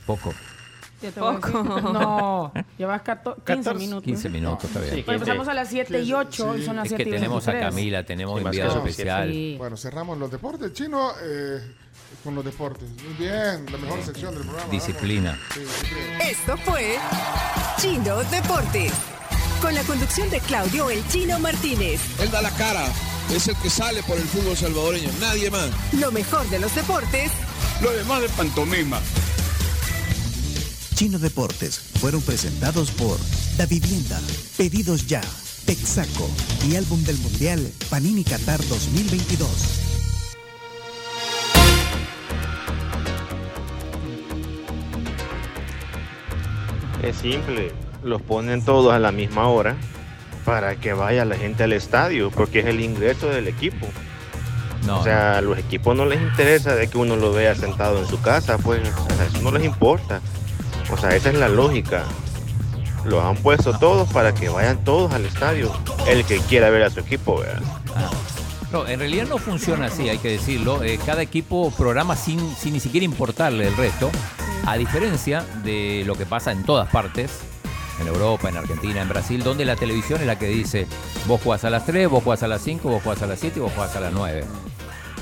Poco. A Poco. No, llevas 14, 15 minutos. 15 minutos, está bien. Pero empezamos a las 7 y 8 y son las Es que 7 y tenemos a 23. Camila, tenemos Sí, enviado que especial. Sí. Bueno, cerramos los deportes. Chino, eh, con los deportes. Muy bien, la mejor sección del programa. Disciplina. vamos. Sí, disciplina. Esto fue Chino Deportes. Con la conducción de Claudio El Chino Martínez. Él da la cara, es el que sale por el fútbol salvadoreño, nadie más. Lo mejor de los deportes Lo demás de pantomima. Chino Deportes fueron presentados por Da Vivienda, Pedidos Ya, Texaco y Álbum del Mundial Panini Qatar 2022. Es simple, los ponen todos a la misma hora para que vaya la gente al estadio, porque es el ingreso del equipo. No, o sea, a los equipos no les interesa de que uno lo vea sentado en su casa, pues o sea, eso no les importa. O sea, esa es la lógica. Los han puesto todos para que vayan todos al estadio, el que quiera ver a su equipo, ¿verdad? No, en realidad no funciona así, hay que decirlo. Eh, cada equipo programa sin, sin ni siquiera importarle el resto, a diferencia de lo que pasa en todas partes, en Europa, en Argentina, en Brasil, donde la televisión es la que dice, vos jugás a las 3, vos jugás a las 5, vos jugás a las 7 y vos jugás a las 9.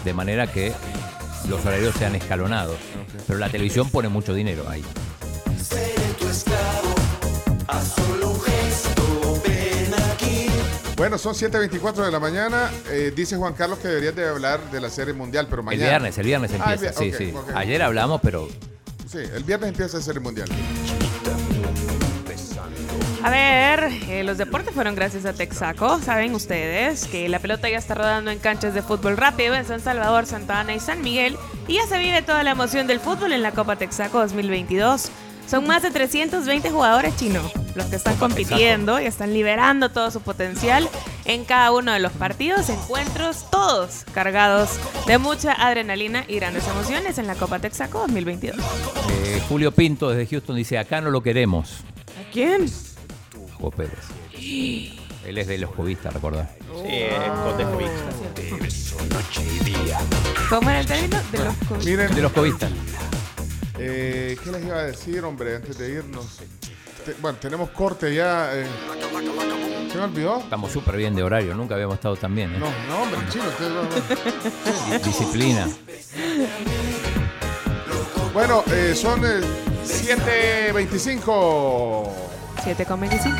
De manera que los horarios sean escalonados. Pero la televisión pone mucho dinero ahí. Seré tu esclavo, a solo un gesto, ven aquí. Bueno, son 7.24 de la mañana. Eh, dice Juan Carlos que deberías de hablar de la serie mundial, pero El mañana. viernes, el viernes Ah, empieza. el vi- sí, sí. Ayer hablamos, pero Sí, el viernes empieza la serie mundial. A ver, eh, los deportes fueron gracias a Texaco. Saben ustedes que la pelota ya está rodando en canchas de fútbol rápido en San Salvador, Santa Ana y San Miguel. Y ya se vive toda la emoción del fútbol en la Copa Texaco 2022. Son más de 320 jugadores chinos los que están compitiendo y están liberando todo su potencial en cada uno de los partidos, encuentros, todos cargados de mucha adrenalina y grandes emociones en la Copa Texaco 2022. eh, Julio Pinto desde Houston dice, acá no lo queremos. ¿A quién? Juan Pérez. Él es de los cubistas, recordá. Sí, es con Noche y día. ¿Cómo era el término? De los Miren, De los cubistas. eh, ¿qué les iba a decir, hombre, antes de irnos? Te- bueno, tenemos corte ya. eh. ¿Se me olvidó? Estamos súper bien de horario, nunca habíamos estado tan bien. ¿eh? No, no, hombre, chino. ustedes no- no. Di- Disciplina. Bueno, eh, son eh, 7.25. 7 con 25.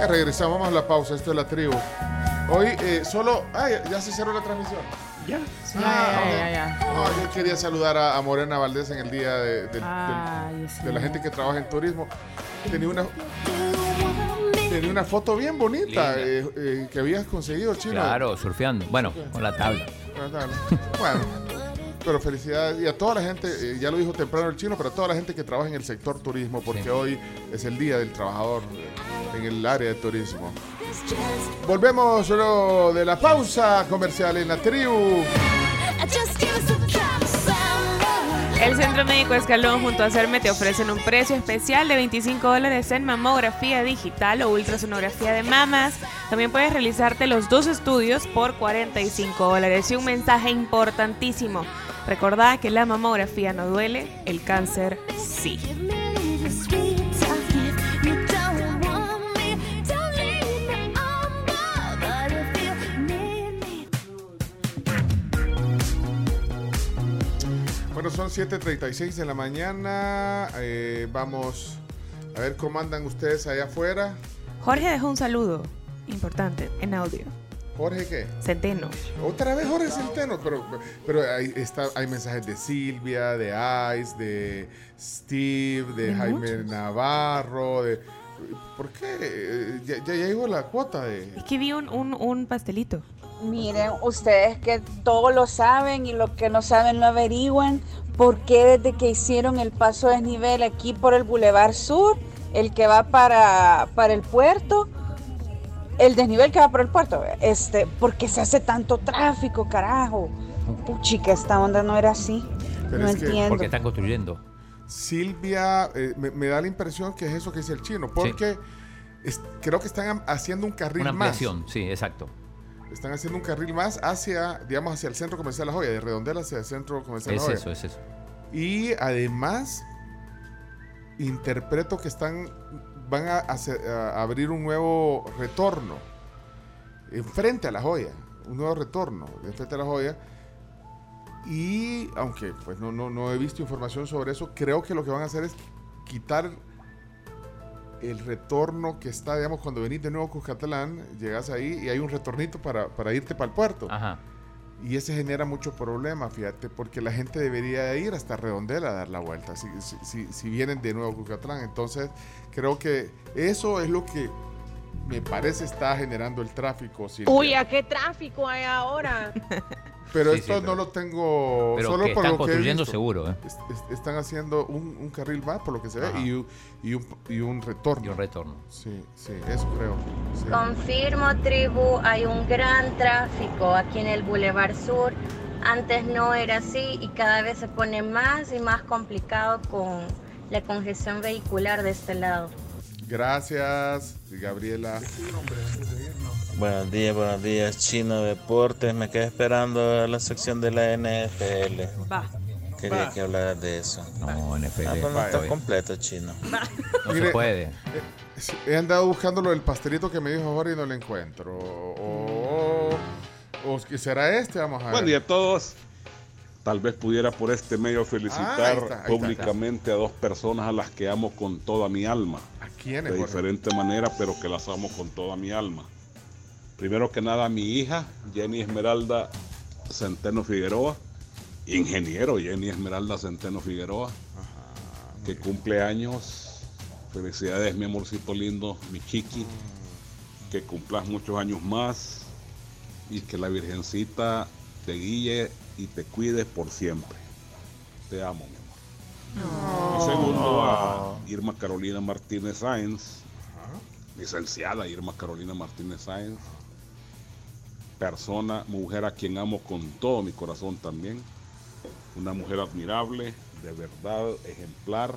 Ya regresamos, vamos a la pausa. Esto es la tribu. Hoy eh, solo. Ah, ya, ya se cerró la transmisión. Ya. Ah, Ya, ya, ya, ya. No, yo quería saludar a, a Morena Valdés en el día de, del- del- Ay, sí. de la gente que trabaja en turismo. Tenía una, tenía una foto bien bonita eh, eh, que habías conseguido, chino. Claro, surfeando. Bueno, con la tabla. Bueno, pero felicidades. Y a toda la gente, eh, ya lo dijo temprano el chino, pero a toda la gente que trabaja en el sector turismo, porque hoy es el Día del Trabajador eh, en el área de turismo. Volvemos luego de la pausa comercial en la tribu. El Centro Médico Escalón junto a Cerme te ofrecen un precio especial de 25 dólares en mamografía digital o ultrasonografía de mamas. También puedes realizarte los dos estudios por 45 dólares. Y un mensaje importantísimo. Recordá que la mamografía no duele, el cáncer sí. Bueno, son 7.36 de la mañana. Eh, vamos a ver cómo andan ustedes allá afuera. Jorge dejó un saludo importante en audio. Jorge, ¿qué? Centeno. Otra vez Jorge Centeno, pero, pero hay, está, hay mensajes de Silvia, de Ice, de Steve, de, De Jaime muchos. Navarro. De, ¿Por qué? Eh, Ya, ya llegó la cuota de... Es que vi un, un, un pastelito. Miren, ustedes que todo lo saben y lo que no saben lo averiguan, ¿por qué desde que hicieron el paso de desnivel aquí por el Boulevard Sur, el que va para, para el puerto, el desnivel que va por el puerto, este, ¿por qué se hace tanto tráfico, carajo? Puchica, esta onda no era así. Pero no entiendo. Porque están construyendo. Silvia, eh, me, me da la impresión que es eso que dice el chino, porque es- creo que están haciendo un carril Una más. ampliación, sí, exacto. Están haciendo un carril más hacia, digamos, hacia el centro comercial La Joya, de Redondela hacia el centro comercial La Es Joya. eso, es eso. Y además, interpreto que están, van a, a abrir un nuevo retorno enfrente a La Joya, un nuevo retorno enfrente a La Joya. Y aunque pues no, no, no he visto información sobre eso, creo que lo que van a hacer es quitar el retorno que está, digamos, cuando venís de nuevo a Cuscatlán, llegas ahí y hay un retornito para, para irte para el puerto. Ajá. Y ese genera mucho problema, fíjate, porque la gente debería ir hasta Redondela a dar la vuelta, si, si, si- si vienen de nuevo a Cucatlán. Entonces, creo que eso es lo que me parece está generando el tráfico. Silvia. Uy, ¿a qué tráfico hay ahora? pero Sí, esto sí, no lo tengo Pero solo que por están lo que he construyendo visto. seguro, ¿eh? Es- es- están haciendo un, un carril más, por lo que se ve, y un, y, un, y un retorno. Y un retorno. Sí, sí, eso creo. sí. Confirmo, tribu, hay un gran tráfico aquí en el Boulevard Sur. Antes no era así y cada vez se pone más y más complicado con la congestión vehicular de este lado. Gracias, Gabriela. Buenos días, buenos días, Chino Deportes. Me quedé esperando la sección de la NFL. Va. Quería Va. que hablaras de eso. No, NFL. Ah, no está completo, Chino. No Mire, se puede. eh, He andado buscando lo del pastelito que me dijo Jorge y no lo encuentro. O, o que será este, vamos a ver. Buen día a todos. Tal vez pudiera por este medio Ah, ahí felicitar está, ahí está. públicamente a dos personas a las que amo con toda mi alma. ¿A quiénes, De diferente manera, pero que las amo con toda mi alma. Primero que nada, a mi hija, Jenny Esmeralda Centeno Figueroa. Ingeniero Jenny Esmeralda Centeno Figueroa. que cumple años. Felicidades, mi amorcito lindo, mi chiqui. Que cumplas muchos años más. Y que la Virgencita te guíe y te cuide por siempre. Te amo, mi amor. Y segundo a Irma Carolina Martínez Sáenz, licenciada Irma Carolina Martínez Sáenz, persona, mujer a quien amo con todo mi corazón también, una mujer admirable, de verdad, ejemplar,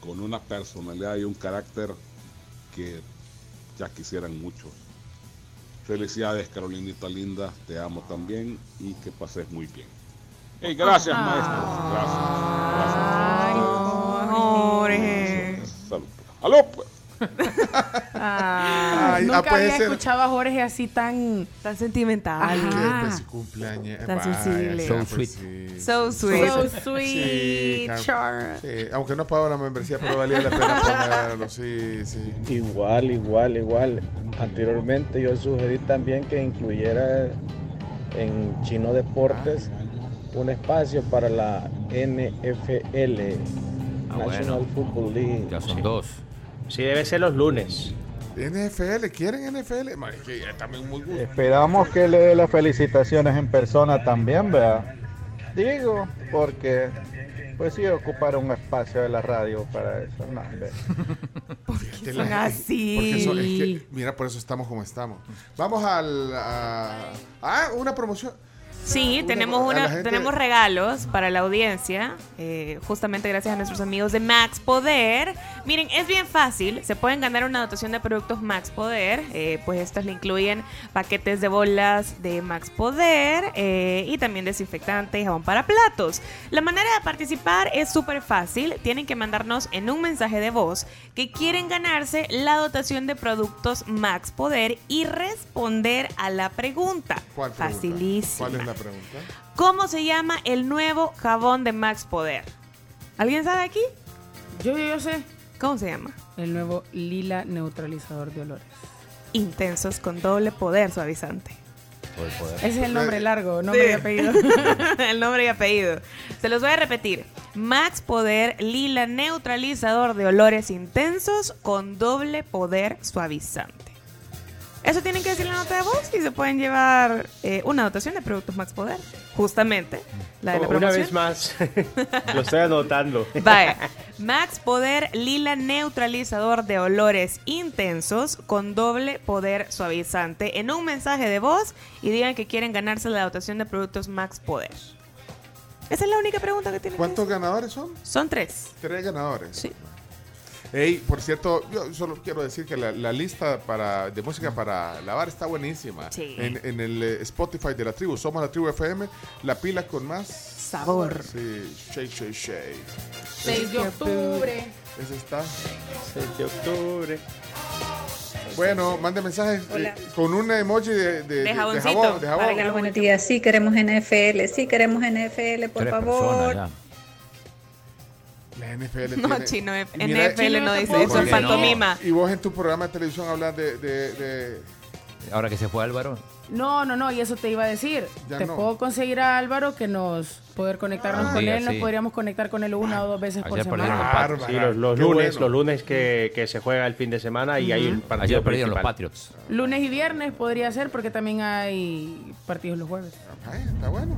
con una personalidad y un carácter que ya quisieran muchos. Felicidades Carolinita linda, te amo también y que pases muy bien. Hey, gracias maestros, gracias. Gracias. Salud. ¡Aló! pues. Ah, Ay, nunca ah, había ser. escuchado a Jorge así tan, Tan sentimental. Ajá. Que, pues, cumpleaños. Tan Vaya, sensible. So pues, sí, So sweet. So Sí, sweet, Char. sí, aunque no pago la membresía, pero valía la pena ponerlo, sí, sí. Igual, igual, igual. Anteriormente yo sugerí también que incluyera en Chino Deportes un espacio para la NFL, Ah, National bueno. Football League. Ya son dos. Sí, debe ser los lunes. NFL, ¿quieren NFL? Es que también muy gusto. Esperamos que le dé las felicitaciones en persona también, vea. Digo, porque pues sí ocupar un espacio de la radio para eso. No, hombre. Fíjate son la- así? Porque eso, es que, mira, por eso estamos como estamos. Vamos al. a- ah, una promoción. Sí, tenemos una, gente- tenemos regalos para la audiencia, eh, justamente gracias a nuestros amigos de Max Poder. Miren, es bien fácil, se pueden ganar una dotación de productos Max Poder, eh, pues estos le incluyen paquetes de bolas de Max Poder eh, y también desinfectante y jabón para platos. La manera de participar es súper fácil, tienen que mandarnos en un mensaje de voz que quieren ganarse la dotación de productos Max Poder y responder a la pregunta. ¿Cuál pregunta? Facilísima. ¿Cuál es la pregunta? ¿Cómo se llama el nuevo jabón de Max Poder? ¿Alguien sabe aquí? Yo, yo, yo sé. ¿Cómo se llama? El nuevo lila neutralizador de olores. Intensos con doble poder suavizante. Ese es el nombre largo, nombre Sí. y apellido. el nombre y apellido. Se los voy a repetir. Max Poder Lila Neutralizador de olores intensos con doble poder suavizante. Eso tienen que decir en la nota de voz y se pueden llevar eh, una dotación de productos Max Poder. Justamente. La de la Una vez más, lo estoy anotando. Vaya, Max Poder Lila Neutralizador de olores intensos con doble poder suavizante en un mensaje de voz y digan que quieren ganarse la dotación de productos Max Poder. Esa es la única pregunta que tienen. ¿Cuántos ganadores son? Son tres. Tres ganadores. Sí. Ey, por cierto, yo solo quiero decir que la, la lista para, de música para lavar está buenísima. Sí. En, en el eh, Spotify de la tribu, somos la tribu FM, la pila con más Sabor. Sí, Shay Shay Shay. 6 de octubre. Ese está. 6 de octubre. Bueno, mande mensajes eh, con un emoji de, de, de- de jabón. De jabón. para que lo Buenos días, sí queremos NFL, sí queremos NFL, por Tres favor. personas La NFL No, tiene- chino, mira- NFL no dice ¿Y eso, es no? Y vos en tu programa de televisión hablas de, de- de- ya. Ahora que se fue Álvaro. No, no, no, y eso te iba a decir. Ya te no. puedo conseguir a Álvaro que nos poder conectarnos Ah, con sí, él, nos podríamos conectar con él una o dos veces por Ayer los semana. Patriots. Sí, los, los lunes, bueno. los lunes que, que se juega el fin de semana y hay el partido Ayer perdieron los. Patriots. Lunes y viernes podría ser porque también hay partidos los jueves. Ay, está bueno.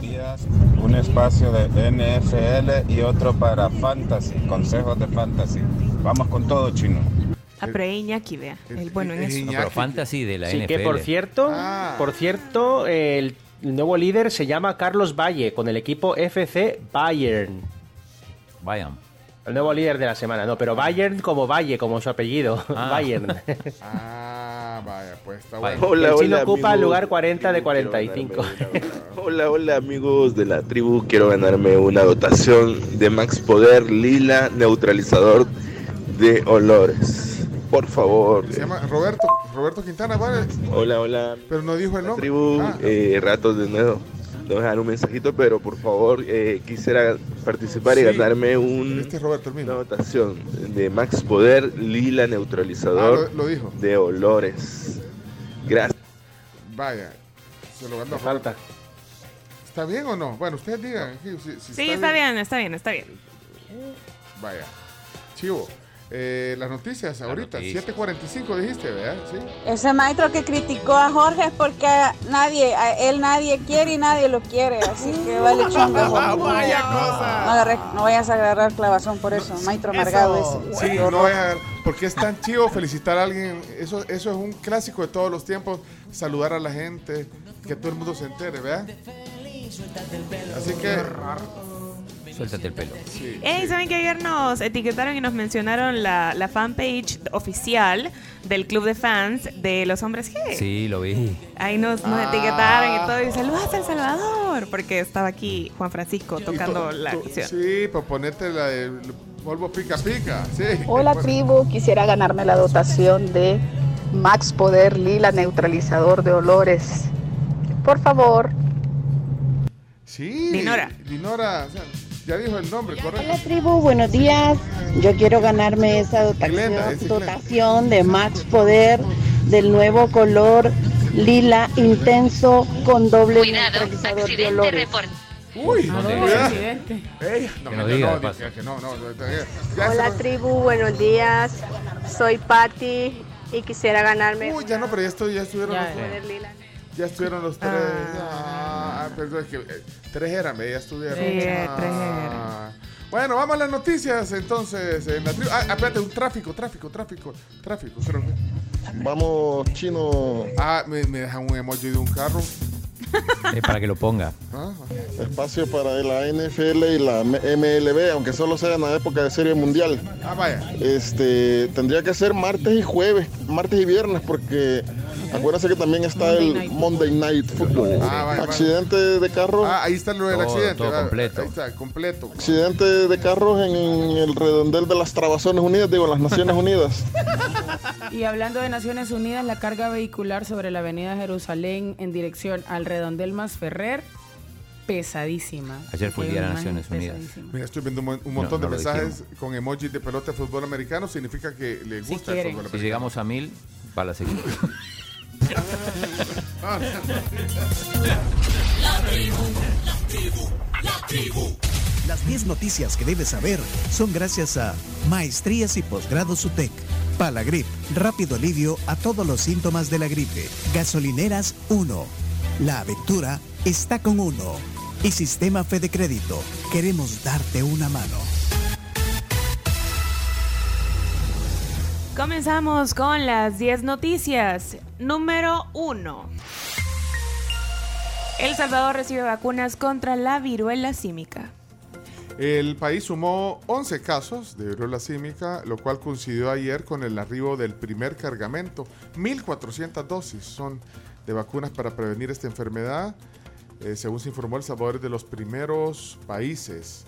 Días, un espacio de NFL y otro para fantasy, consejos de fantasy. Vamos con todo, chino. Ah, pero Iñaki, vea. El bueno en es eso. No, pero fantasy de la Sí, NFL. que por cierto, Ah. por cierto, el nuevo líder se llama Carlos Valle con el equipo FC Bayern. Vayan. El nuevo líder de la semana, no, pero Bayern como Valle, como su apellido. Ah. Bayern. Ah, vaya, pues está bueno. Hola, el chino hola, ocupa el amigos. lugar 40 de Quiero 45. ganarme una- Hola, hola amigos de la tribu, quiero ganarme una dotación de Max Poder Lila Neutralizador de Olores. Por favor. Se llama Roberto, Roberto Quintana, ¿vale? Hola, hola. Pero no dijo el La nombre. tribu, Ah, eh, ratos de nuevo. Te voy a dejar un mensajito, pero por favor eh, quisiera participar y Sí. ganarme un, este es Roberto una dotación de Max Poder Lila Ah, Neutralizador lo, lo dijo. de Olores. Gracias. Vaya, se lo ganó. Falta. ¿Está bien o no? Bueno, ustedes digan. Si, si- si Sí, está bien, está bien, está bien. Vaya. Chivo. Eh, las noticias ahorita, noticias. 7.45 dijiste, ¿verdad? Sí. Ese maestro que criticó a Jorge es porque nadie, a él nadie quiere y nadie lo quiere, así que vale chonga. Jorge. No, no agarre- no vayas a agarrar clavazón por eso, maestro amargado ese. Sí, no vaya a- porque es tan chivo felicitar a alguien. Eso, eso es un clásico de todos los tiempos. Saludar a la gente, que todo el mundo se entere, ¿verdad? Así que. Suéltate el pelo. sí, Ey, sí. ¿saben que ayer nos etiquetaron y nos mencionaron la, la fanpage oficial del club de fans de los hombres G? Sí, lo vi. Ahí nos, nos Ah. etiquetaron y todo, y saludos a El Salvador, porque estaba aquí Juan Francisco tocando to- la to- canción. Sí, pues ponete la de polvo pica pica. Sí. Hola Pues- tribu, quisiera ganarme la dotación de Max Poder Lila Neutralizador de Olores. Por favor. Sí. Dinora. Dinora, o sea, ya dijo el nombre, correcto. Hola tribu, buenos días. Yo quiero ganarme esa dotación, es de Max Poder del nuevo color lila intenso con doble neutralizador de olores. Uy, ¿A ¿Dónde? dónde cuidado. no, Hola tribu, buenos días. Soy Patty y quisiera ganarme Uy, ya no, pero ya, estoy, ya estuvieron Ya, los ya. Ya estuvieron los tres. Ah, perdón, es que eh, tres eran, ¿ve? ya estuvieron. Sí, eh, Ah. tres. Bueno, vamos a las noticias entonces. En la tribu- ah, espérate, un tráfico, tráfico, tráfico, tráfico, creo que. Vamos, chino. Ah, me, me dejan un emoji de un carro. Es para que lo ponga. Ah, Espacio para la NFL y la MLB, aunque solo sea en la época de Serie Mundial. Ah, vaya. Este, tendría que ser martes y jueves, martes y viernes, porque acuérdense que también está el Monday Night Football. Ah, vaya, accidente de carro. Ah, ahí está lo del accidente. todo completo. Ahí está, completo. Accidente de carros en el redondel de las Trabazones Unidas, digo, las Naciones Unidas. Y hablando de Naciones Unidas, la carga vehicular sobre la avenida Jerusalén en dirección al redondel más Ferrer, pesadísima. Ayer fue el Día de imagen Naciones Unidas. Mira, estoy viendo un, mon- un montón No, no de mensajes con emojis de pelota de fútbol americano. Significa que le gusta el quieren. fútbol Si americano. llegamos a mil, para la. Ah, La tribu, la tribu, la tribu. Las 10 noticias que debes saber son gracias a Maestrías y Posgrados UTEC, Palagrip, rápido alivio a todos los síntomas de la gripe, Gasolineras 1, La Aventura está con uno y Sistema Fede Crédito, queremos darte una mano. Comenzamos con las 10 noticias. Número 1. El Salvador recibe vacunas contra la viruela símica. El país sumó 11 casos de viruela símica, lo cual coincidió ayer con el arribo del primer cargamento. 1.400 dosis son de vacunas para prevenir esta enfermedad. Eh, según se informó, El Salvador es de los primeros países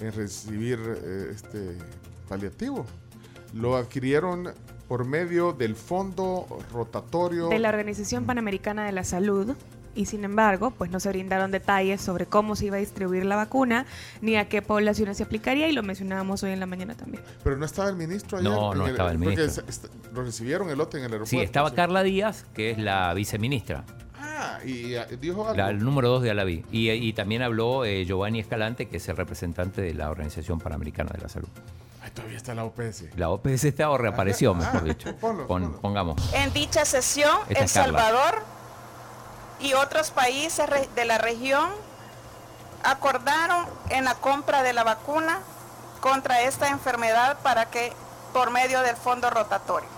en recibir eh, este paliativo. Lo adquirieron por medio del Fondo Rotatorio De la Organización Panamericana de la Salud. Y sin embargo, pues no se brindaron detalles sobre cómo se iba a distribuir la vacuna, ni a qué poblaciones se aplicaría, y lo mencionábamos hoy en la mañana también. Pero no estaba el ministro ayer. No, no estaba el porque ministro. est- lo recibieron el lote en el aeropuerto. Sí, estaba Carla Díaz, que es la viceministra, Ah, y eh, dijo algo. la el número dos de Alaví. Y, y también habló eh, Giovanni Escalante, que es el representante de la Organización Panamericana de la Salud. Ay, todavía está la OPS. La OPS está o reapareció, mejor dicho. Ponlo, Pon- pongamos. En dicha sesión, Esta El. Salvador y otros países de la región acordaron en la compra de la vacuna contra esta enfermedad para que por medio del fondo rotatorio.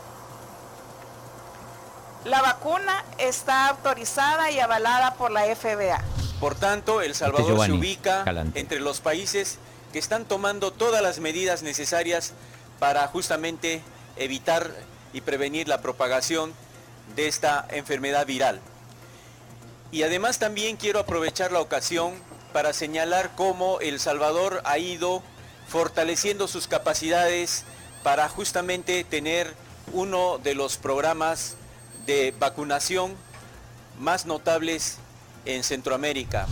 La vacuna está autorizada y avalada por la FBA. Por tanto, El Salvador Este Giovanni se ubica entre los países que están tomando todas las medidas necesarias para justamente evitar y prevenir la propagación de esta enfermedad viral. Y además también quiero aprovechar la ocasión para señalar cómo El Salvador ha ido fortaleciendo sus capacidades para justamente tener uno de los programas de vacunación más notables en Centroamérica.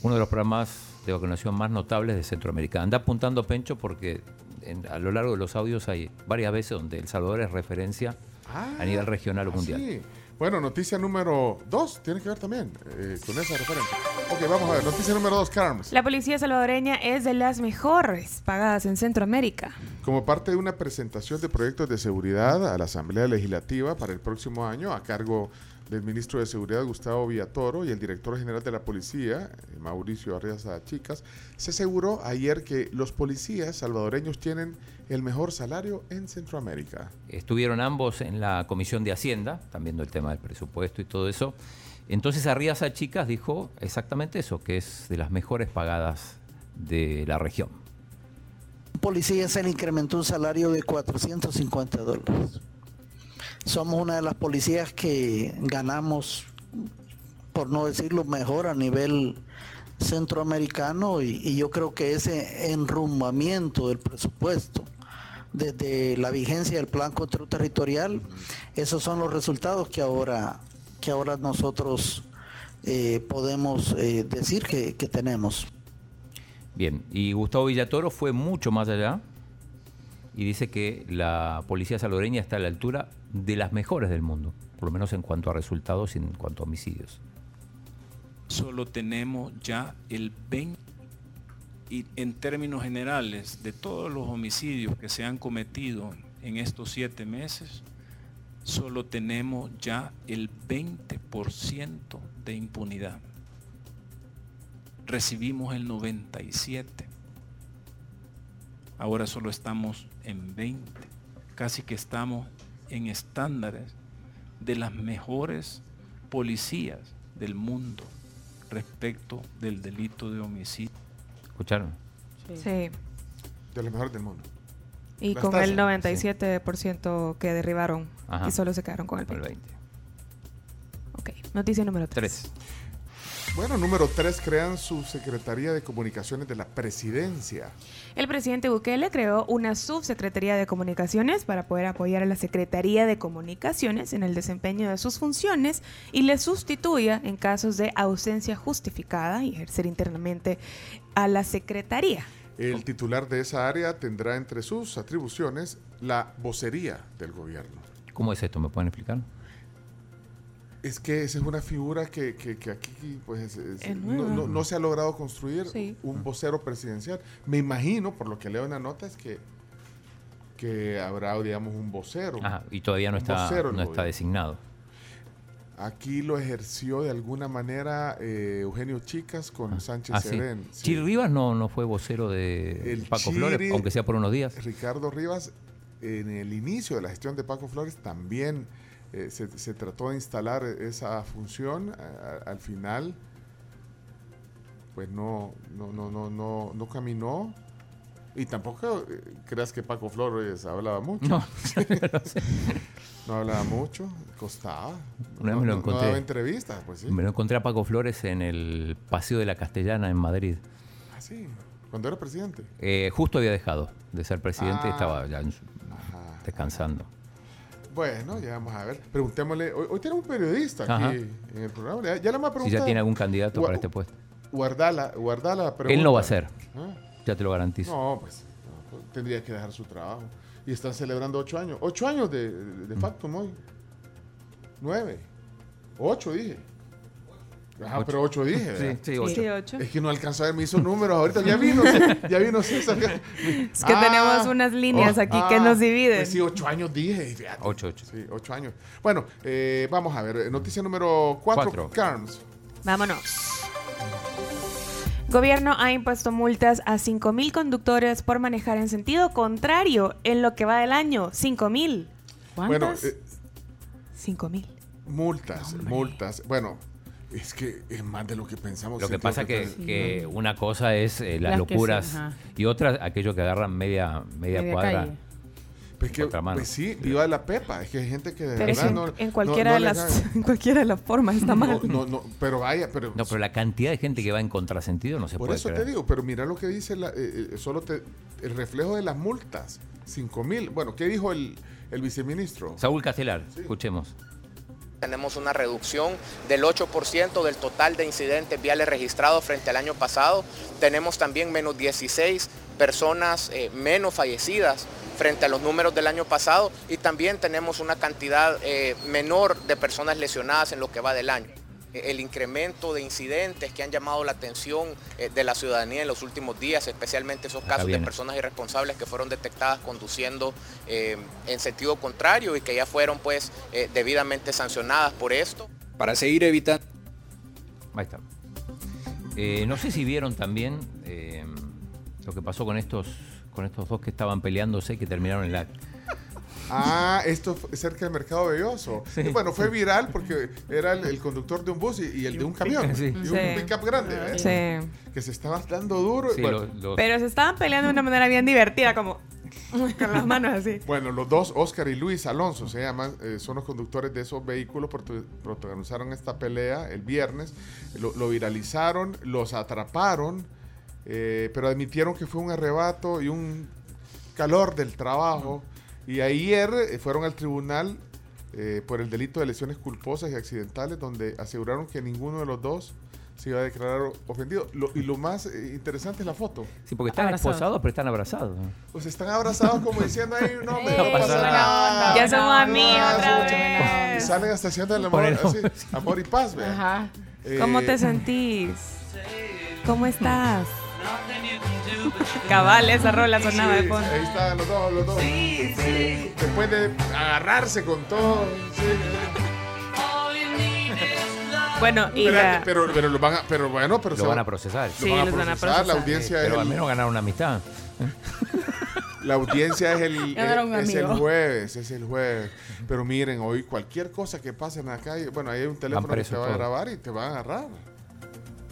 Uno de los programas de vacunación más notables de Centroamérica. Anda apuntando Pencho porque en- a lo largo de los audios hay varias veces donde El Salvador es referencia a nivel regional o mundial. Sí. Bueno, noticia número 2 tiene que ver también eh, con esa referencia. Ok, vamos a ver. Noticia número 2, Carms. La policía salvadoreña es de las mejores pagadas en Centroamérica. Como parte de una presentación de proyectos de seguridad a la Asamblea Legislativa para el próximo año, a cargo del ministro de Seguridad Gustavo Villatoro y el director general de la policía, eh, Mauricio Arriaza Chicas, se aseguró ayer que los policías salvadoreños tienen el mejor salario en Centroamérica. Estuvieron ambos en la Comisión de Hacienda, también viendo el tema del presupuesto y todo eso. Entonces Arriaza Chicas dijo exactamente eso, que es de las mejores pagadas de la región. policía se le incrementó un salario de 450 dólares. Somos una de las policías que ganamos, por no decirlo mejor, a nivel centroamericano y, yo creo que ese enrumbamiento del presupuesto desde la vigencia del plan control territorial, esos son los resultados que ahora, que ahora nosotros eh, podemos eh, decir que, que tenemos. Bien, y Gustavo Villatoro fue mucho más allá y dice que la policía salvadoreña está a la altura de las mejores del mundo, por lo menos en cuanto a resultados y en cuanto a homicidios. solo tenemos ya el 20 y en términos generales de todos los homicidios que se han cometido en estos siete meses, solo tenemos ya el 20% de impunidad. Recibimos el 97. Ahora solo estamos en 20. Casi que estamos en estándares de las mejores policías del mundo respecto del delito de homicidio. ¿Escucharon? Sí. De los mejores del mundo. Y Las con tasas. el 97% que derribaron Ajá. y solo se quedaron con el Con 20. el 20. Ok, noticia número 3. Tres. Bueno, número 3, crean su Secretaría de Comunicaciones de la Presidencia. El presidente Bukele creó una subsecretaría de comunicaciones para poder apoyar a la Secretaría de Comunicaciones en el desempeño de sus funciones y le sustituya en casos de ausencia justificada y ejercer internamente a la Secretaría. El titular de esa área tendrá entre sus atribuciones la vocería del gobierno. ¿Cómo es esto? ¿Me pueden explicar? Es que esa es una figura que, que- que aquí pues, es- es- Es no, no- no se ha logrado construir Sí. un vocero presidencial. Me imagino, por lo que leo en la nota, es que, que habrá, digamos, un vocero. Ajá, y todavía no está, vocero no está designado. Aquí lo ejerció de alguna manera eh, Eugenio Chicas con Sánchez Ah. Serén. Sí. Chiri Rivas no, no fue vocero de El Paco Flores, aunque sea por unos días. Ricardo Rivas, en el inicio de la gestión de Paco Flores, también eh, se, se trató de instalar esa función. A- a- al final, pues no, no, no, no, no, no caminó. Y tampoco eh, creas que Paco Flores hablaba mucho. No. No hablaba mucho, costaba. Una vez no, me lo no- encontré. daba entrevistas, pues sí. Me lo encontré a Paco Flores en el Paseo de la Castellana en Madrid. Ah, sí, cuando era presidente. Eh, justo había dejado de ser presidente y Ah. estaba ya descansando. Bueno, ya vamos a ver. Preguntémosle. Hoy, hoy tenemos un periodista aquí en el programa. Ya, ya le vamos a Si preguntar. ya tiene algún candidato Gua- para este puesto. Guardala, guardala la pregunta. Él no va a ser. ¿Ah? Ya te lo garantizo. No, pues, no, tendría que dejar su trabajo. Y están celebrando ocho años. Ocho años de, de, de factum hoy. Nueve. Ocho dije. Ajá, Ocho. pero ocho dije. Sí, ¿verdad? sí, ocho. Sí, ocho. Es que no alcanzó a ver, me hizo números ahorita. Ya vino, ya vino César. Es que tenemos unas líneas aquí que nos dividen. Pues sí, ocho años dije. fíjate. Ocho, ocho. Sí, ocho años. Bueno, eh, vamos a ver. Noticia número cuatro. Cuatro. Carms. Vámonos. Gobierno ha impuesto multas a 5.000 conductores por manejar en sentido contrario en lo que va del año. 5.000. Bueno, ¿Cuántas? eh, 5.000. multas, multas. Bueno, es que es más de lo que pensamos. Lo que pasa que, que una cosa es eh, las locuras sí, y otra aquello que agarran media, media, Media cuadra. calle. Pues, que, pues sí, viva la pepa. Es que hay gente que de Pero verdad es en, no. en no- cualquiera, no de las, en cualquiera de las formas está mal. No, no, no, pero vaya, pero. No, pero la cantidad de gente que va en contrasentido no se por puede eso creer. te digo, pero mira lo que dice la- eh, eh, solo te, el reflejo de las multas. 5 mil. Bueno, ¿qué dijo el, el viceministro? Saúl Castelar, escuchemos. Tenemos una reducción del 8% del total de incidentes viales registrados frente al año pasado. Tenemos también menos 16 personas eh, menos fallecidas frente a los números del año pasado y también tenemos una cantidad eh, menor de personas lesionadas en lo que va del año. El incremento de incidentes que han llamado la atención eh, de la ciudadanía en los últimos días, especialmente esos casos de personas irresponsables que fueron detectadas conduciendo eh, en sentido contrario y que ya fueron pues eh, debidamente sancionadas por esto. Para seguir evitando Ahí está. Eh, no sé si vieron también eh, lo que pasó con estos, con estos dos que estaban peleándose y que terminaron en la. Ah, esto fue cerca del mercado belloso. Sí. Y bueno, fue viral porque era el, el conductor de un bus y, y el de un camión. Sí. Y un pickup grande. ¿eh? Sí. Que se estaban dando duro. Sí, bueno, los- los- Pero se estaban peleando de una manera bien divertida, como con las manos así. Bueno, los dos, Oscar y Luis Alonso, se llaman, eh, son los conductores de esos vehículos, protagonizaron esta pelea el viernes, lo, lo viralizaron, los atraparon, eh, pero admitieron que fue un arrebato y un calor del trabajo. Y ayer eh, fueron al tribunal eh, por el delito de lesiones culposas y accidentales, donde aseguraron que ninguno de los dos se iba a declarar ofendido. Lo- y lo más eh, interesante es la foto. Sí, porque están Abrazados. esposados, pero están abrazados. Pues están abrazados como diciendo ahí, no, me No pasa nada. Ya somos amigos Ah, otra vez. Y salen hasta haciendo el amor, así, amor y paz, vea. Ajá. Eh, ¿Cómo te sentís? ¿Cómo estás? Cabal, esa rola sonaba de sí, fondo. Ahí están los dos, los dos. Después de agarrarse con todo. sí. Bueno, y Pero, la- pero, pero lo van a, pero bueno, pero Lo se van va- a procesar. lo Sí, van a los van a procesar, La procesar. audiencia Pero es al el- menos ganaron una amistad. La audiencia es el, un es el jueves, es el jueves. Pero miren, hoy cualquier cosa que pase en la calle, bueno, ahí hay un teléfono que te va a todos. grabar y te van a agarrar.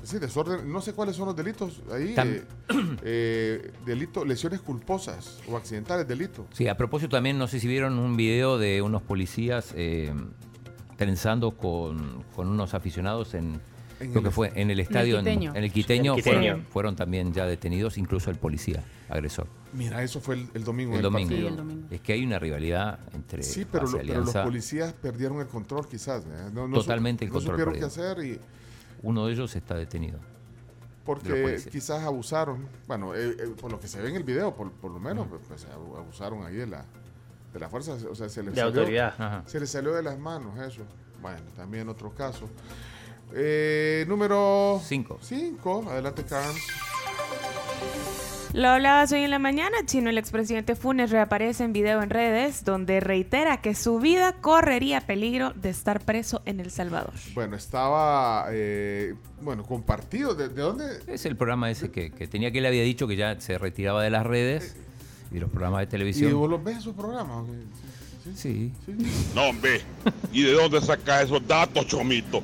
Sí, desorden, no sé cuáles son los delitos ahí. Tam- eh, eh, delito, lesiones culposas o accidentales, delito. Sí, a propósito también, no sé si vieron un video de unos policías eh, trenzando con, con unos aficionados en, En lo el- que fue en el estadio, en, Quiteño. en el Quiteño, El Quiteño. Fueron, fueron también ya detenidos, incluso el policía agresor. Mira, eso fue el, el domingo. El domingo. Sí, el domingo. Es que hay una rivalidad entre Sí, pero, lo- pero los policías perdieron el control quizás. ¿eh? No, no su- Totalmente el no control supieron qué hacer y Uno de ellos está detenido. Porque quizás abusaron. Bueno, eh, eh, por lo que se ve en el video, por, por lo menos, pues, pues, abu- abusaron ahí de la, de la fuerza. O sea, se les De salió- autoridad. Ajá. Se le salió de las manos eso. Bueno, también otro caso. Eh, número Cinco. 5. Adelante, Carms. Lo hablabas hoy en la mañana, Chino, el expresidente Funes reaparece en video en redes donde reitera que su vida correría peligro de estar preso en El Salvador. Bueno, estaba eh, bueno compartido. ¿De, de dónde? Es el programa ese que, que tenía que él había dicho que ya se retiraba de las redes y de los programas de ¿Y televisión. vos los ves esos programas? Sí. No, hombre. ¿Y de dónde saca esos datos, chomito?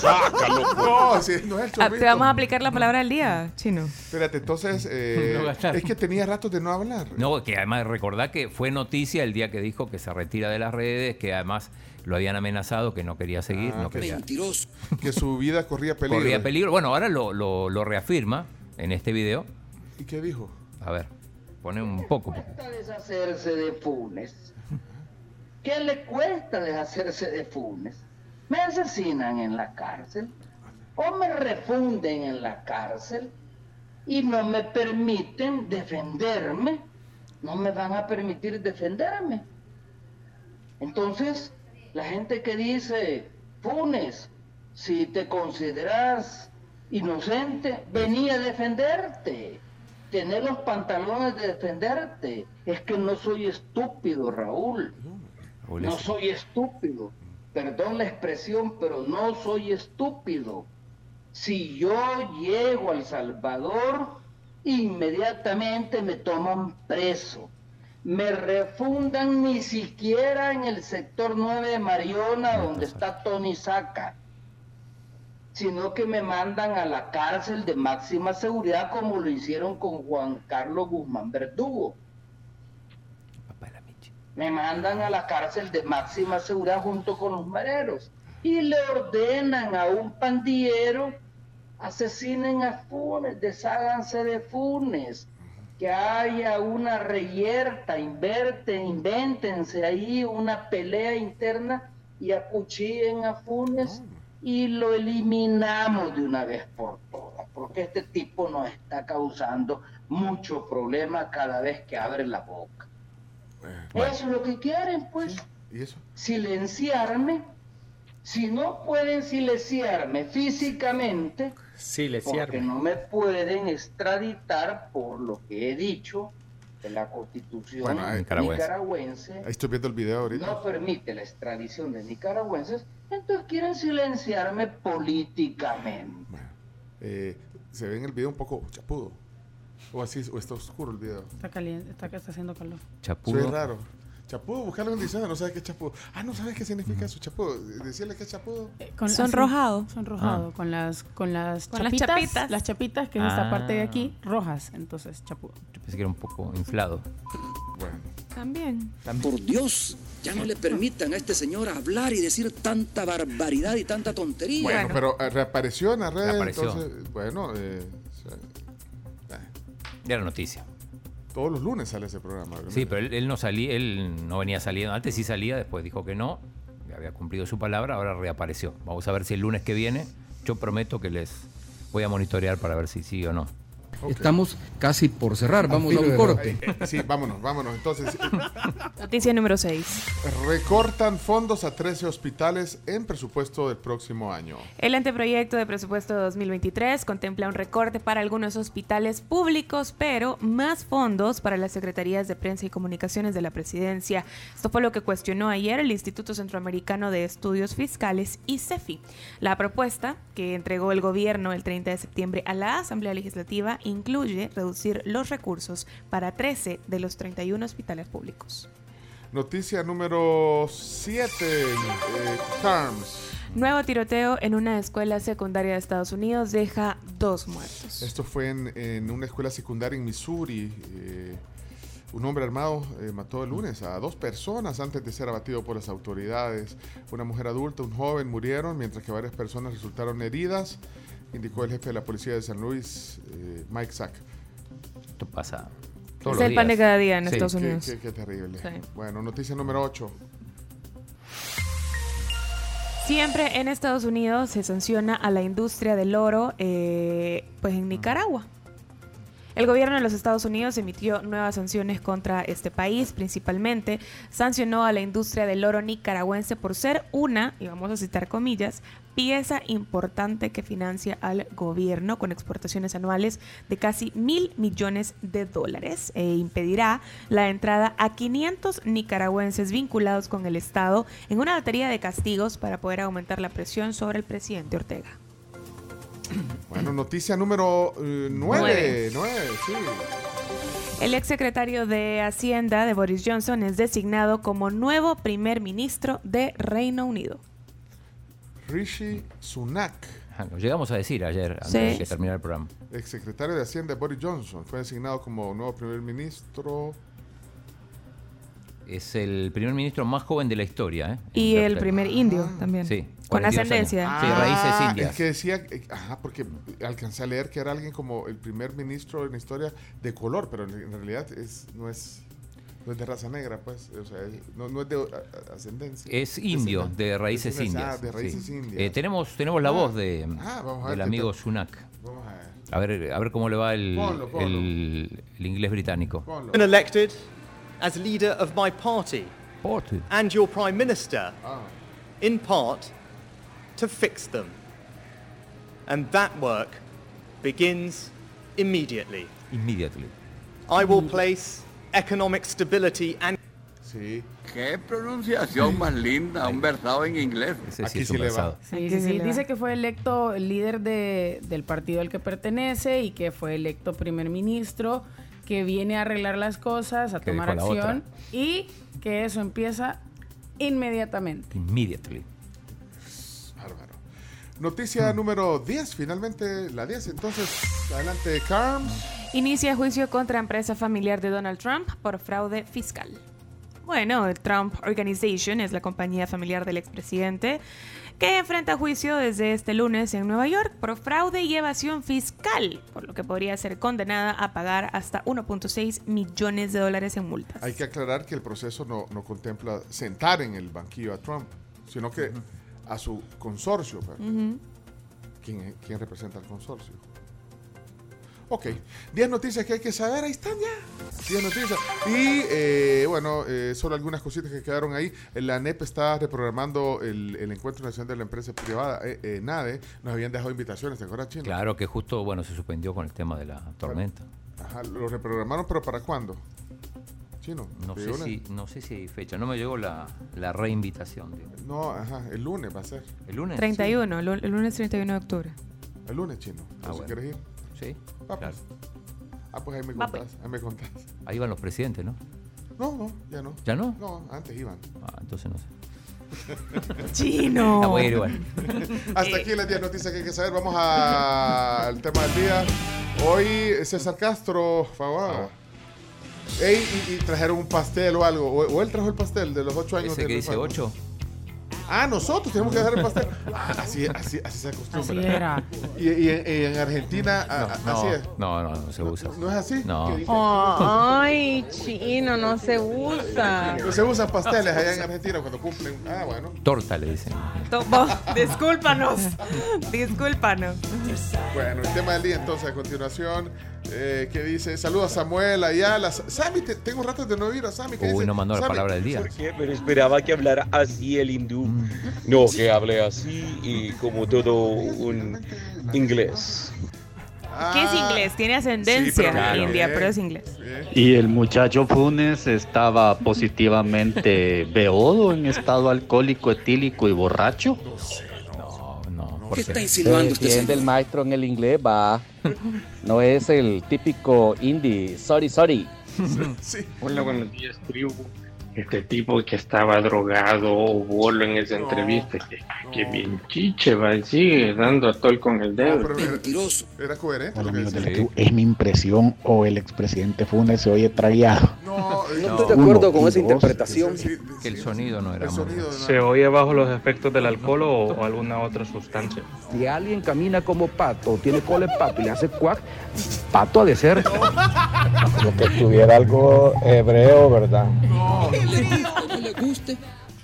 Sácalo. pues. No, sí, no es el Ah, chorrito. Te vamos a aplicar la palabra del día, Chino. Espérate, entonces, eh, No es que tenía ratos de no hablar. No, que además recordá que fue noticia el día que dijo que se retira de las redes, que además lo habían amenazado, que no quería seguir, Ah, no que- quería. Que su vida corría peligro. Corría peligro. Bueno, ahora lo, lo- lo reafirma en este video. ¿Y qué dijo? A ver, pone un poco. deshacerse de Funes? ¿Qué le cuesta deshacerse de Funes? ¿Me asesinan en la cárcel? ¿O me refunden en la cárcel? Y no me permiten defenderme. No me van a permitir defenderme. Entonces, la gente que dice, Funes, si te consideras inocente, venía a defenderte. Tener los pantalones de defenderte. Es que no soy estúpido, Raúl. No soy estúpido. Perdón la expresión, pero no soy estúpido. Si yo llego a El Salvador, inmediatamente me toman preso. Me refundan ni siquiera en el sector 9 de Mariona, donde está Tony Saca, sino que me mandan a la cárcel de máxima seguridad como lo hicieron con Juan Carlos Guzmán Verdugo. Me mandan a la cárcel de máxima seguridad junto con los mareros y le ordenan a un pandillero asesinen a Funes, desháganse de Funes, que haya una reyerta, inverten, invéntense ahí una pelea interna y acuchillen a Funes y lo eliminamos de una vez por todas, porque este tipo nos está causando mucho problema cada vez que abre la boca. Eso es lo que quieren, pues. ¿Y eso? Silenciarme. Si no pueden silenciarme físicamente, Silenciarme. porque no me pueden extraditar por lo que he dicho de la constitución Bueno, ahí- nicaragüense, Nicaragüense. Ahí estoy viendo el video ahorita. no permite la extradición de nicaragüenses, entonces quieren silenciarme políticamente. Eh, se ve en el video un poco chapudo. O así, o está oscuro el video. Está caliente, está, está haciendo calor. Chapudo. Ve raro. Chapudo, buscarlo en el diccionario, no sabes qué es chapudo. Ah, no sabes qué significa eso, chapudo. Decirle que es chapudo. Con- Sonrojado. así, Sonrojado, con las con las Con las chapitas, chapitas. las chapitas que es esta Ah. parte de aquí rojas, entonces chapudo. Yo pensé que era un poco inflado. Bueno. También. Por Dios, ya no le permitan a este señor hablar y decir tanta barbaridad y tanta tontería. Bueno, pero eh, reapareció en las redes. Reapareció. Entonces, bueno, eh, era noticia. todos los lunes sale ese programa. Sí, pero él, él no salía, él no venía saliendo. Antes sí salía, después dijo que no. Había cumplido su palabra, ahora reapareció. Vamos a ver si el lunes que viene, yo prometo que les voy a monitorear para ver si sí o no. Estamos casi por cerrar, vamos Al a un de corte. eh, sí, vámonos, vámonos. Entonces, Noticia número 6. recortan fondos a 13 hospitales en presupuesto del próximo año. El anteproyecto de presupuesto 2023 contempla un recorte para algunos hospitales públicos, pero más fondos para las secretarías de prensa y comunicaciones de la presidencia. Esto fue lo que cuestionó ayer el Instituto Centroamericano de Estudios Fiscales, ICEFI. La propuesta que entregó el gobierno el 30 de septiembre a la Asamblea Legislativa incluye reducir los recursos para 13 de los 31 hospitales públicos. Noticia número 7, eh, Carms. Nuevo tiroteo en una escuela secundaria de Estados Unidos deja dos muertos. Esto fue en, en una escuela secundaria en Missouri. eh, un hombre armado eh, mató el lunes a dos personas antes de ser abatido por las autoridades. Una mujer adulta, un joven murieron, mientras que varias personas resultaron heridas, indicó el jefe de la policía de San Luis, eh, Mike Sack. Esto pasa Es todos el los pan de días. cada día en Sí. Estados Qué, Unidos. qué- qué terrible. Sí. Bueno, noticia número 8. Siempre en Estados Unidos se sanciona a la industria del oro, eh, pues en Nicaragua. El gobierno de los Estados Unidos emitió nuevas sanciones contra este país, principalmente sancionó a la industria del oro nicaragüense por ser una, y vamos a citar comillas, pieza importante que financia al gobierno con exportaciones anuales de casi mil millones de dólares e impedirá la entrada a 500 nicaragüenses vinculados con el Estado en una batería de castigos para poder aumentar la presión sobre el presidente Ortega. Bueno, noticia número 9. Nueve. 9, sí. El exsecretario de Hacienda de Boris Johnson es designado como nuevo primer ministro de Reino Unido. Rishi Sunak, Lo llegamos a decir ayer, antes Sí. de que terminara el programa. exsecretario de Hacienda de Boris Johnson, fue designado como nuevo primer ministro. Es el primer ministro más joven de la historia. ¿eh? Y el primer indio también. Sí. Con 42 años. ascendencia. Sí, raíces Ah, indias. Es que decía, eh, ajá, porque alcancé a leer que era alguien como el primer ministro en la historia de color, pero en en realidad es, no es no es de raza negra, pues, o sea, es- no, no es de ascendencia. Es indio, de raíces Descendencia, indias. ah, de raíces sí. indias. Eh, tenemos, tenemos la Ah, voz de, ah, vamos a ver del qué amigo. Sunak. Vamos a ver. A ver, a ver cómo le va el, Ponlo, ponlo. el, el inglés británico. Ponlo. been elected as leader of my party Party. and your prime minister, Ah, in part, to fix them. And that work begins immediately. Immediately. I will place economic stability and sí. Qué pronunciación más linda, un versado en inglés. Ese Aquí sí sí le va. Sí, sí, sí sí. le va. Dice que fue electo líder de- del partido al que pertenece y que fue electo primer ministro, que viene a arreglar las cosas, a Que tomar otra. acción y que eso empieza inmediatamente. Immediately. Noticia número 10, finalmente la 10. Entonces, adelante, Carms. Inicia juicio contra empresa familiar de Donald Trump por fraude fiscal. Bueno, el Trump Organization es la compañía familiar del expresidente que enfrenta juicio desde este lunes en Nueva York por fraude y evasión fiscal, por lo que podría ser condenada a pagar hasta 1.6 millones de dólares en multas. Hay que aclarar que el proceso no, no contempla sentar en el banquillo a Trump, sino que a su consorcio. Ujú. ¿Quién, quién representa al consorcio? Ok, 10 noticias que hay que saber, ahí están ya. 10 noticias. Y eh, bueno, eh, solo algunas cositas que quedaron ahí. La NEP está reprogramando el, el Encuentro Nacional de la Empresa Privada, eh, eh, NADE. Nos habían dejado invitaciones, ¿te acuerdas, Chino? Claro que justo, bueno, se suspendió con el tema de la tormenta. Ajá, lo reprogramaron, pero ¿para cuándo? Chino. No ¿te sé, si, no sé si hay fecha. No me llegó la, la reinvitación. digo. No, ajá, el lunes va a ser. ¿El lunes? 31, el lu- el lunes 31 de octubre. El lunes, Chino. Ah, bueno. ¿Quieres ir? Sí, Ah, claro. pues. Ah, pues ahí me Va, contás. Ahí me contás. Ahí van los presidentes, ¿no? No, no, ya no. ¿Ya no? No, antes iban. Ah, entonces no sé. Chino. Voy a ir igual. Hasta aquí las 10 noticias que hay que saber. Vamos al tema del día. Hoy César Castro, favor. Ey, y, y trajeron un pastel o algo. O, o él trajo el pastel de los 8 años. Ese de que dice. 8. Ah, nosotros tenemos que dejar el pastel. Ah, Así, así, así se acostumbra. Así era. Y, y en, y en Argentina, a- No, así es. no, no, no se usa. ¿No es así? No. Ay, chino, no se usa. No se usan pasteles allá en Argentina cuando cumplen. Ah, bueno. Torta le dicen. Discúlpanos. Discúlpanos. Bueno, el tema del día entonces a continuación, eh, que dice, saludos a Samuel, Ayala, Sa- Sammy, te- tengo rato de no oír a Sammy. ¿qué Uy, dice? no mandó la palabra del día. ¿Por qué? Pero esperaba que hablara así el hindú. No, que hable así y como todo un inglés. ¿Qué es inglés? Tiene ascendencia Sí, pero claro. india, Bien. pero es inglés. Y el muchacho Funes estaba positivamente beodo en estado alcohólico, etílico y borracho. No, no. ¿Qué está insinuando usted, el maestro en el inglés, va. No es el típico indie, sorry, sorry. Hola, buenos días, tribu. Este tipo que estaba drogado o bolo en esa entrevista, que, que bien chiche va y sigue dando a tol con el dedo. Mentiroso. Era coherente. Tribu. Es mi impresión o el expresidente Funes se oye tragueado. No, No estoy de acuerdo Uno con esa interpretación. Que el sonido no era muy bueno. ¿Se oye bajo los efectos del alcohol o, o alguna otra sustancia? Si alguien camina como pato o tiene cola de pato y le hace cuac, pato ha de ser. Lo que tuviera algo hebreo, ¿verdad? Le guste.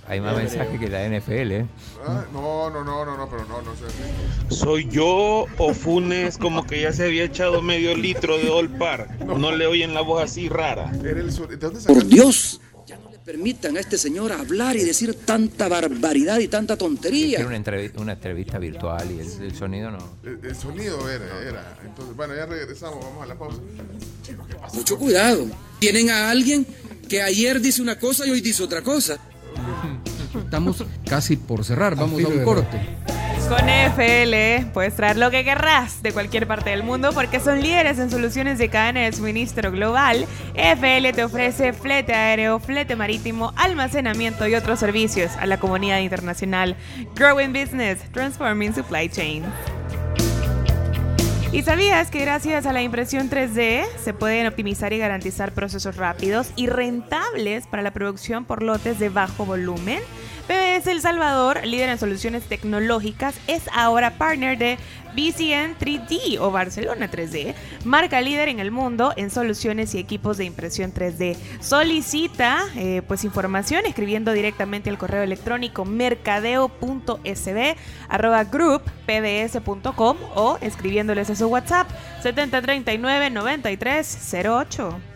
Hay más mensajes que la NFL, ¿eh? Ah, no, no, no, no, no, pero no, no sé. ¿Soy yo o Funes como que ya se había echado medio litro de Olpar? No le oyen la voz así rara. Era el sur- ¿De dónde Por? Dios, ya no le permitan a este señor hablar y decir tanta barbaridad y tanta Era tontería. una entrevista, una entrevista virtual y el, el sonido no. El, el sonido era, era. Entonces, bueno, ya regresamos, vamos a la pausa. Mucho cuidado. Tienen a alguien que ayer dice una cosa y hoy dice otra cosa. Estamos casi por cerrar, vamos a un corte. Con FL puedes traer lo que querrás de cualquier parte del mundo porque son líderes en soluciones de cadena de suministro global. FL te ofrece flete aéreo, flete marítimo, almacenamiento y otros servicios a la comunidad internacional. Growing Business, Transforming Supply Chain. ¿Y sabías que gracias a la impresión 3D se pueden optimizar y garantizar procesos rápidos y rentables para la producción por lotes de bajo volumen? PBS El Salvador, líder en soluciones tecnológicas, es ahora partner de BCN 3D o Barcelona 3D, marca líder en el mundo en soluciones y equipos de impresión 3D. Solicita eh, pues información escribiendo directamente al correo electrónico mercadeo.sb arroba group pbs.com o escribiéndoles a su WhatsApp 7039 9308.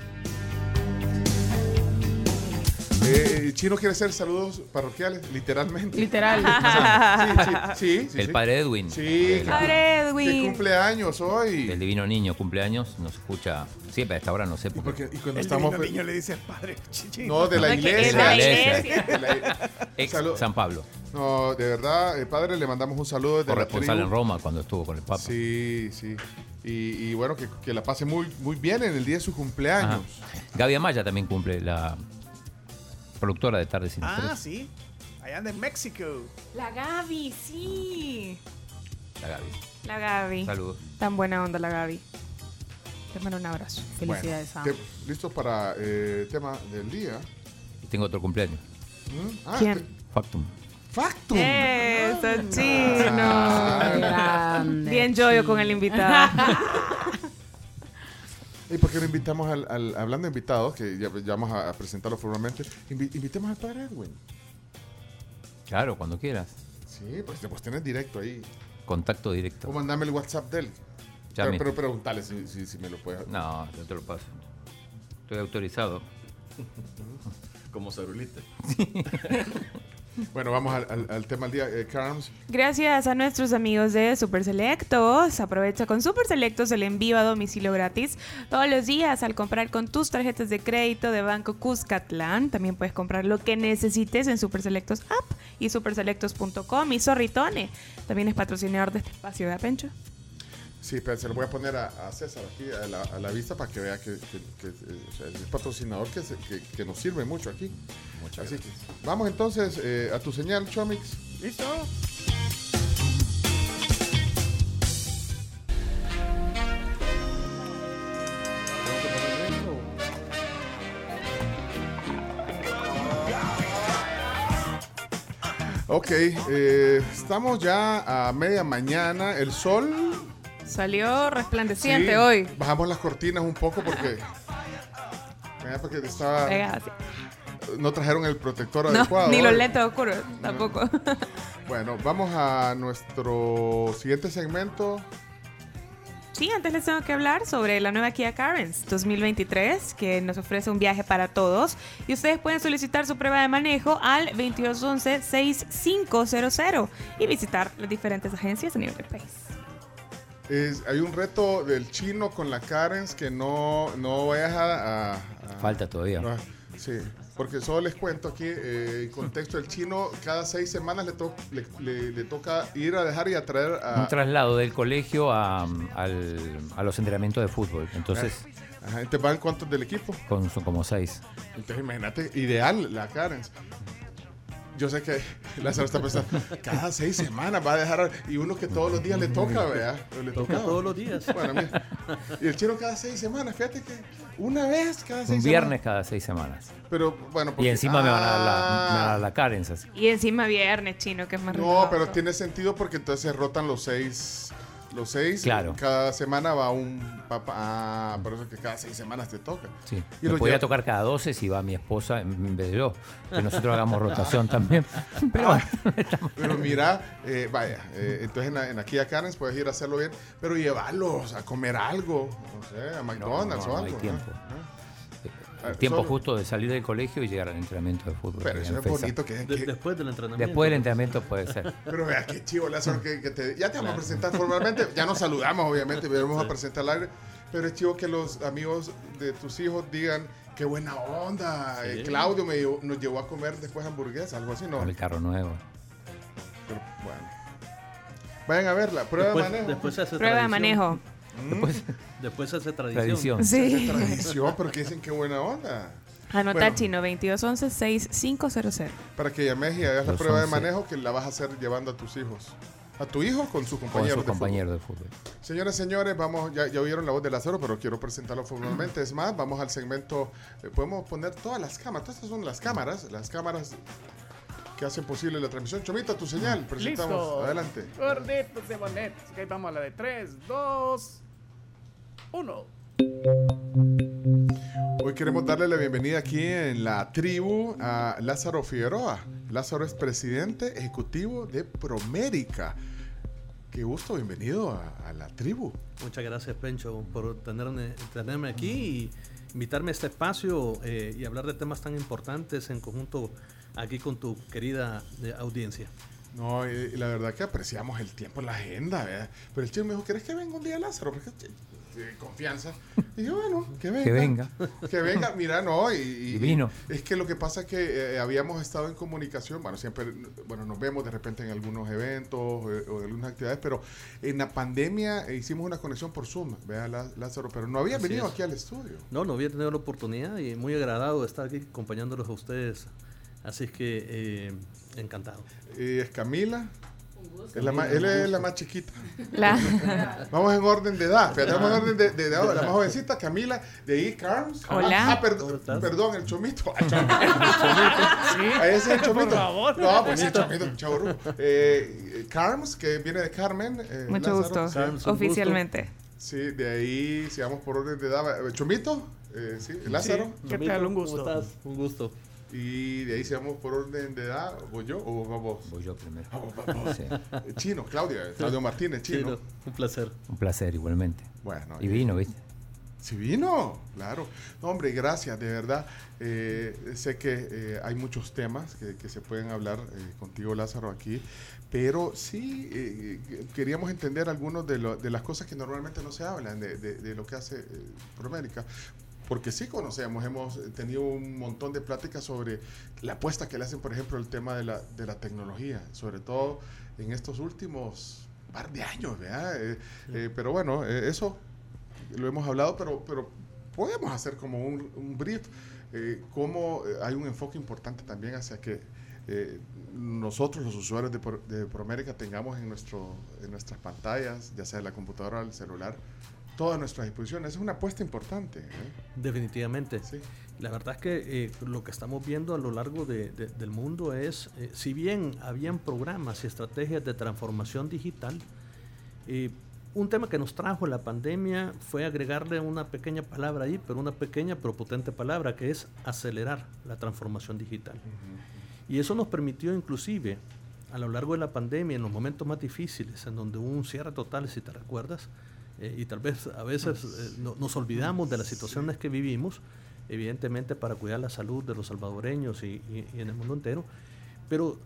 Eh, Chino quiere hacer saludos parroquiales, literalmente. Literal. Sí, sí, sí, sí, el sí. padre Edwin. Sí, El- Padre Edwin. Que cumpleaños hoy. Del divino niño cumpleaños, nos escucha siempre a esta hora, no sé por qué. y cuando El estamos. divino niño le dice padre. No, de la iglesia. es de la iglesia. De la- Ex. San Pablo. No, de verdad, eh, padre, le mandamos un saludo desde Corresponsal en Roma cuando estuvo con el Papa. Sí, sí. Y, y bueno, que, que la pase muy, muy bien en el día de su cumpleaños. Ajá. Gaby Amaya también cumple, la productora de Tardes sin Ah, Estrés. sí. Allá anda en México. La Gaby, sí. La Gaby. La Gaby. Saludos. Tan buena onda la Gaby. Te mando un abrazo. Felicidades, Bueno, Sam. te- ¿Listos para el tema del día? Y tengo otro cumpleaños. ¿Mm? Ah, ¿Quién? te- Factum. Factum. Eso, Ah, chino. grande, Bien joyo con el invitado. ¿Y por qué no invitamos al, al- hablando de invitados, que ya, ya vamos a, a presentarlo formalmente, invi- invitemos al padre Edwin? Claro, cuando quieras. Sí, pues después tenés directo ahí. Contacto directo. O mandame el WhatsApp de él. Ya pero, pero preguntale si, si, si me lo puede. No, yo te lo paso. Estoy autorizado. Como cerulita. Bueno, vamos al, al- al tema del día. Eh, Carms, Gracias a nuestros amigos de Super Selectos. Aprovecha con Super Selectos el envío a domicilio gratis todos los días al comprar con tus tarjetas de crédito de Banco Cuscatlán. También puedes comprar lo que necesites en Super Selectos App y superselectos.com. Y Zorritone también es patrocinador de este espacio, ¿verdad, Pencho? Sí, pero se lo voy a poner a, a César aquí a la, a la vista para que vea que, que- que, o sea, es el patrocinador que, se- que- nos sirve mucho aquí. Así que vamos entonces eh, a tu señal, Chomix. ¿Listo? Ok, eh, estamos ya a media mañana. El sol. Salió resplandeciente sí, hoy. Bajamos las cortinas un poco porque. Mira, porque estaba. Pegada, sí. No trajeron el protector No, adecuado. ni los hoy. lentes oscuros tampoco. Bueno, vamos a nuestro siguiente segmento. Sí, antes les tengo que hablar sobre la nueva Kia Carens 2023 que nos ofrece un viaje para todos y ustedes pueden solicitar su prueba de manejo al 2211-6500 y visitar las diferentes agencias a nivel del país. Es- hay un reto del chino con la Karens que no, no vayas a, a- a- Falta todavía. no, sí. Porque solo les cuento aquí, eh, en contexto, el chino cada seis semanas le, to- le, le- le toca ir a dejar y a traer a... Un traslado del colegio a, al- a los entrenamientos de fútbol. Entonces, Ajá, ¿Te van cuántos del equipo? con, son como seis. Entonces imagínate, ideal la Karen. Yo sé que Lázaro está pensando, cada seis semanas va a dejar, y uno que todos los días le toca, ¿verdad? Le Toca todos los días. Bueno, mira. Y el chino cada seis semanas, fíjate que una vez cada seis Un viernes semanas. cada seis semanas. Pero bueno, Y porque- encima me van a dar la, Ah. me van a dar la Karen. así. Y encima viernes, chino, que es más No, pero tiene sentido porque entonces se rotan los seis. Los seis, Claro. cada semana va un papá. Ah, por eso que cada seis semanas te toca. Sí. Y lo lleva- tocar cada 12 si va mi esposa en vez de yo. Que nosotros hagamos rotación también. Pero Ah, pero mira, eh, vaya, eh, entonces en, en aquí a Karen puedes ir a hacerlo bien, pero llevarlos a comer algo, no sé, a McDonald's no, o no algo. hay tiempo. Ah, El tiempo solo- justo de salir del colegio y llegar al entrenamiento de fútbol. Pero eso es bonito que, que- Después del entrenamiento. Después del entrenamiento puede ser. Pero vea, qué chivo, Lázaro, que, que te, ya te vamos a presentar formalmente. Ya nos saludamos, obviamente, pero vamos a presentar al aire. Pero es chivo que los amigos de tus hijos digan, qué buena onda. Sí. eh, Claudio me llevó- nos llevó a comer después hamburguesa, algo así, ¿no? Con el carro nuevo. Pero, bueno. Vayan a verla, prueba Después, de manejo. después se hace Prueba de manejo. Después, Después se hace tradición. Tradición. Sí. Tradición, pero que dicen qué buena onda. Anota Bueno. chino 2211-6500. Para que llames y hagas la prueba de 11. manejo que la vas a hacer llevando a tus hijos. A tu hijo con sus con compañeros. sus de fútbol. compañeros de fútbol. Señoras y señores, vamos, ya, ya oyeron la voz de Lázaro, pero quiero presentarlo formalmente. Es más, vamos al segmento, eh, podemos poner todas las cámaras, todas estas son las cámaras, las cámaras que hacen posible la transmisión. Chomita, tu señal, presentamos, Listo. adelante. Gorditos de que ahí vamos a la de 3, 2, 1. Hoy queremos darle la bienvenida aquí en la tribu a Lázaro Figueroa. Lázaro es presidente ejecutivo de Promérica. Qué gusto, bienvenido a, a la tribu. Muchas gracias, Pencho, por tenerme, tenerme aquí y invitarme a este espacio eh, y hablar de temas tan importantes en conjunto aquí con tu querida eh, audiencia. No, y, y la verdad que apreciamos el tiempo, la agenda, ¿verdad? Pero el chico me dijo, ¿querés que venga un día Lázaro? Porque confianza. Y yo, bueno, que venga. Que venga. Que venga, mira, no, y, y- vino. Es que lo que pasa es que eh, habíamos estado en comunicación, bueno, siempre, bueno, nos vemos de repente en algunos eventos eh, o en algunas actividades, pero en la pandemia eh, hicimos una conexión por Zoom, vea Lázaro, pero no había Así venido es. aquí al estudio. No, no había tenido la oportunidad y muy agradado de estar aquí acompañándolos a ustedes. Así es que eh, encantado. Y es Camila. Es la más, él es la más chiquita. La- Vamos en orden de edad. Fíjate, vamos en orden de, de edad. La más jovencita, Camila. De ahí, Carms. Hola. Ah, perdón, perdón, el chomito. Ah, chomito. Ah, ese es el chomito. Por favor. No, pues sí, el chomito, chavo rudo. Eh, Carms, que viene de Carmen. eh, Mucho Lázaro. gusto. Carms, Oficialmente. Sí, de ahí, si vamos por orden de edad. eh, Chomito, eh, sí, Lázaro. ¿Qué tal? Un gusto. ¿Cómo estás? Un gusto. Y de ahí, si vamos por orden de edad, ¿voy yo o vas vos? Voy yo primero. Ah. Sí. Eh, Chino, Claudia, Claudio Martínez, chino. Chino, un placer. Un placer igualmente. Bueno, Y vino, ¿viste? Sí vino, claro. No, hombre, gracias, de verdad. Eh, sé que eh, hay muchos temas que, que se pueden hablar eh, contigo, Lázaro, aquí, pero sí eh, queríamos entender algunas de, de las cosas que normalmente no se hablan de, de- de lo que hace eh, Promérica. Porque sí conocemos, hemos tenido un montón de pláticas sobre la apuesta que le hacen, por ejemplo, el tema de la, de la tecnología, sobre todo en estos últimos par de años, ¿verdad? Eh, eh, pero bueno, eh, eso lo hemos hablado, pero, pero podemos hacer como un, un brief, eh, cómo eh, hay un enfoque importante también hacia que eh, nosotros, los usuarios de, de Promérica, tengamos en, nuestro, en nuestras pantallas, ya sea la computadora o el celular, todas nuestras disposiciones. Es una apuesta importante. ¿eh? Definitivamente. La verdad es que eh, lo que estamos viendo a lo largo de- de- del mundo es, eh, si bien habían programas y estrategias de transformación digital, eh, un tema que nos trajo la pandemia fue agregarle una pequeña palabra ahí, pero una pequeña pero potente palabra, que es acelerar la transformación digital. Y eso nos permitió inclusive, a lo largo de la pandemia, en los momentos más difíciles, en donde hubo un cierre total, si te recuerdas, eh, y tal vez a veces eh, no- nos olvidamos de las situaciones que vivimos, evidentemente para cuidar la salud de los salvadoreños y, y- y en el mundo entero, pero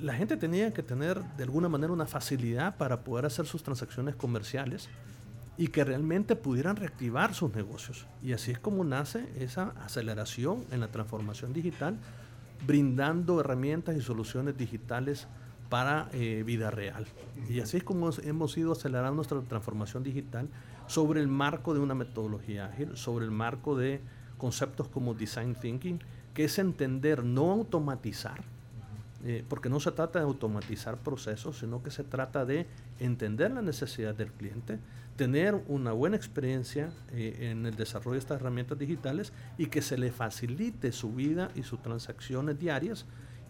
la gente tenía que tener de alguna manera una facilidad para poder hacer sus transacciones comerciales y que realmente pudieran reactivar sus negocios. Y así es como nace esa aceleración en la transformación digital, brindando herramientas y soluciones digitales para eh, vida real. Y así es como hemos ido acelerando nuestra transformación digital sobre el marco de una metodología ágil, sobre el marco de conceptos como design thinking, que es entender, no automatizar, eh, porque no se trata de automatizar procesos, sino que se trata de entender la necesidad del cliente, tener una buena experiencia eh, en el desarrollo de estas herramientas digitales y que se le facilite su vida y sus transacciones diarias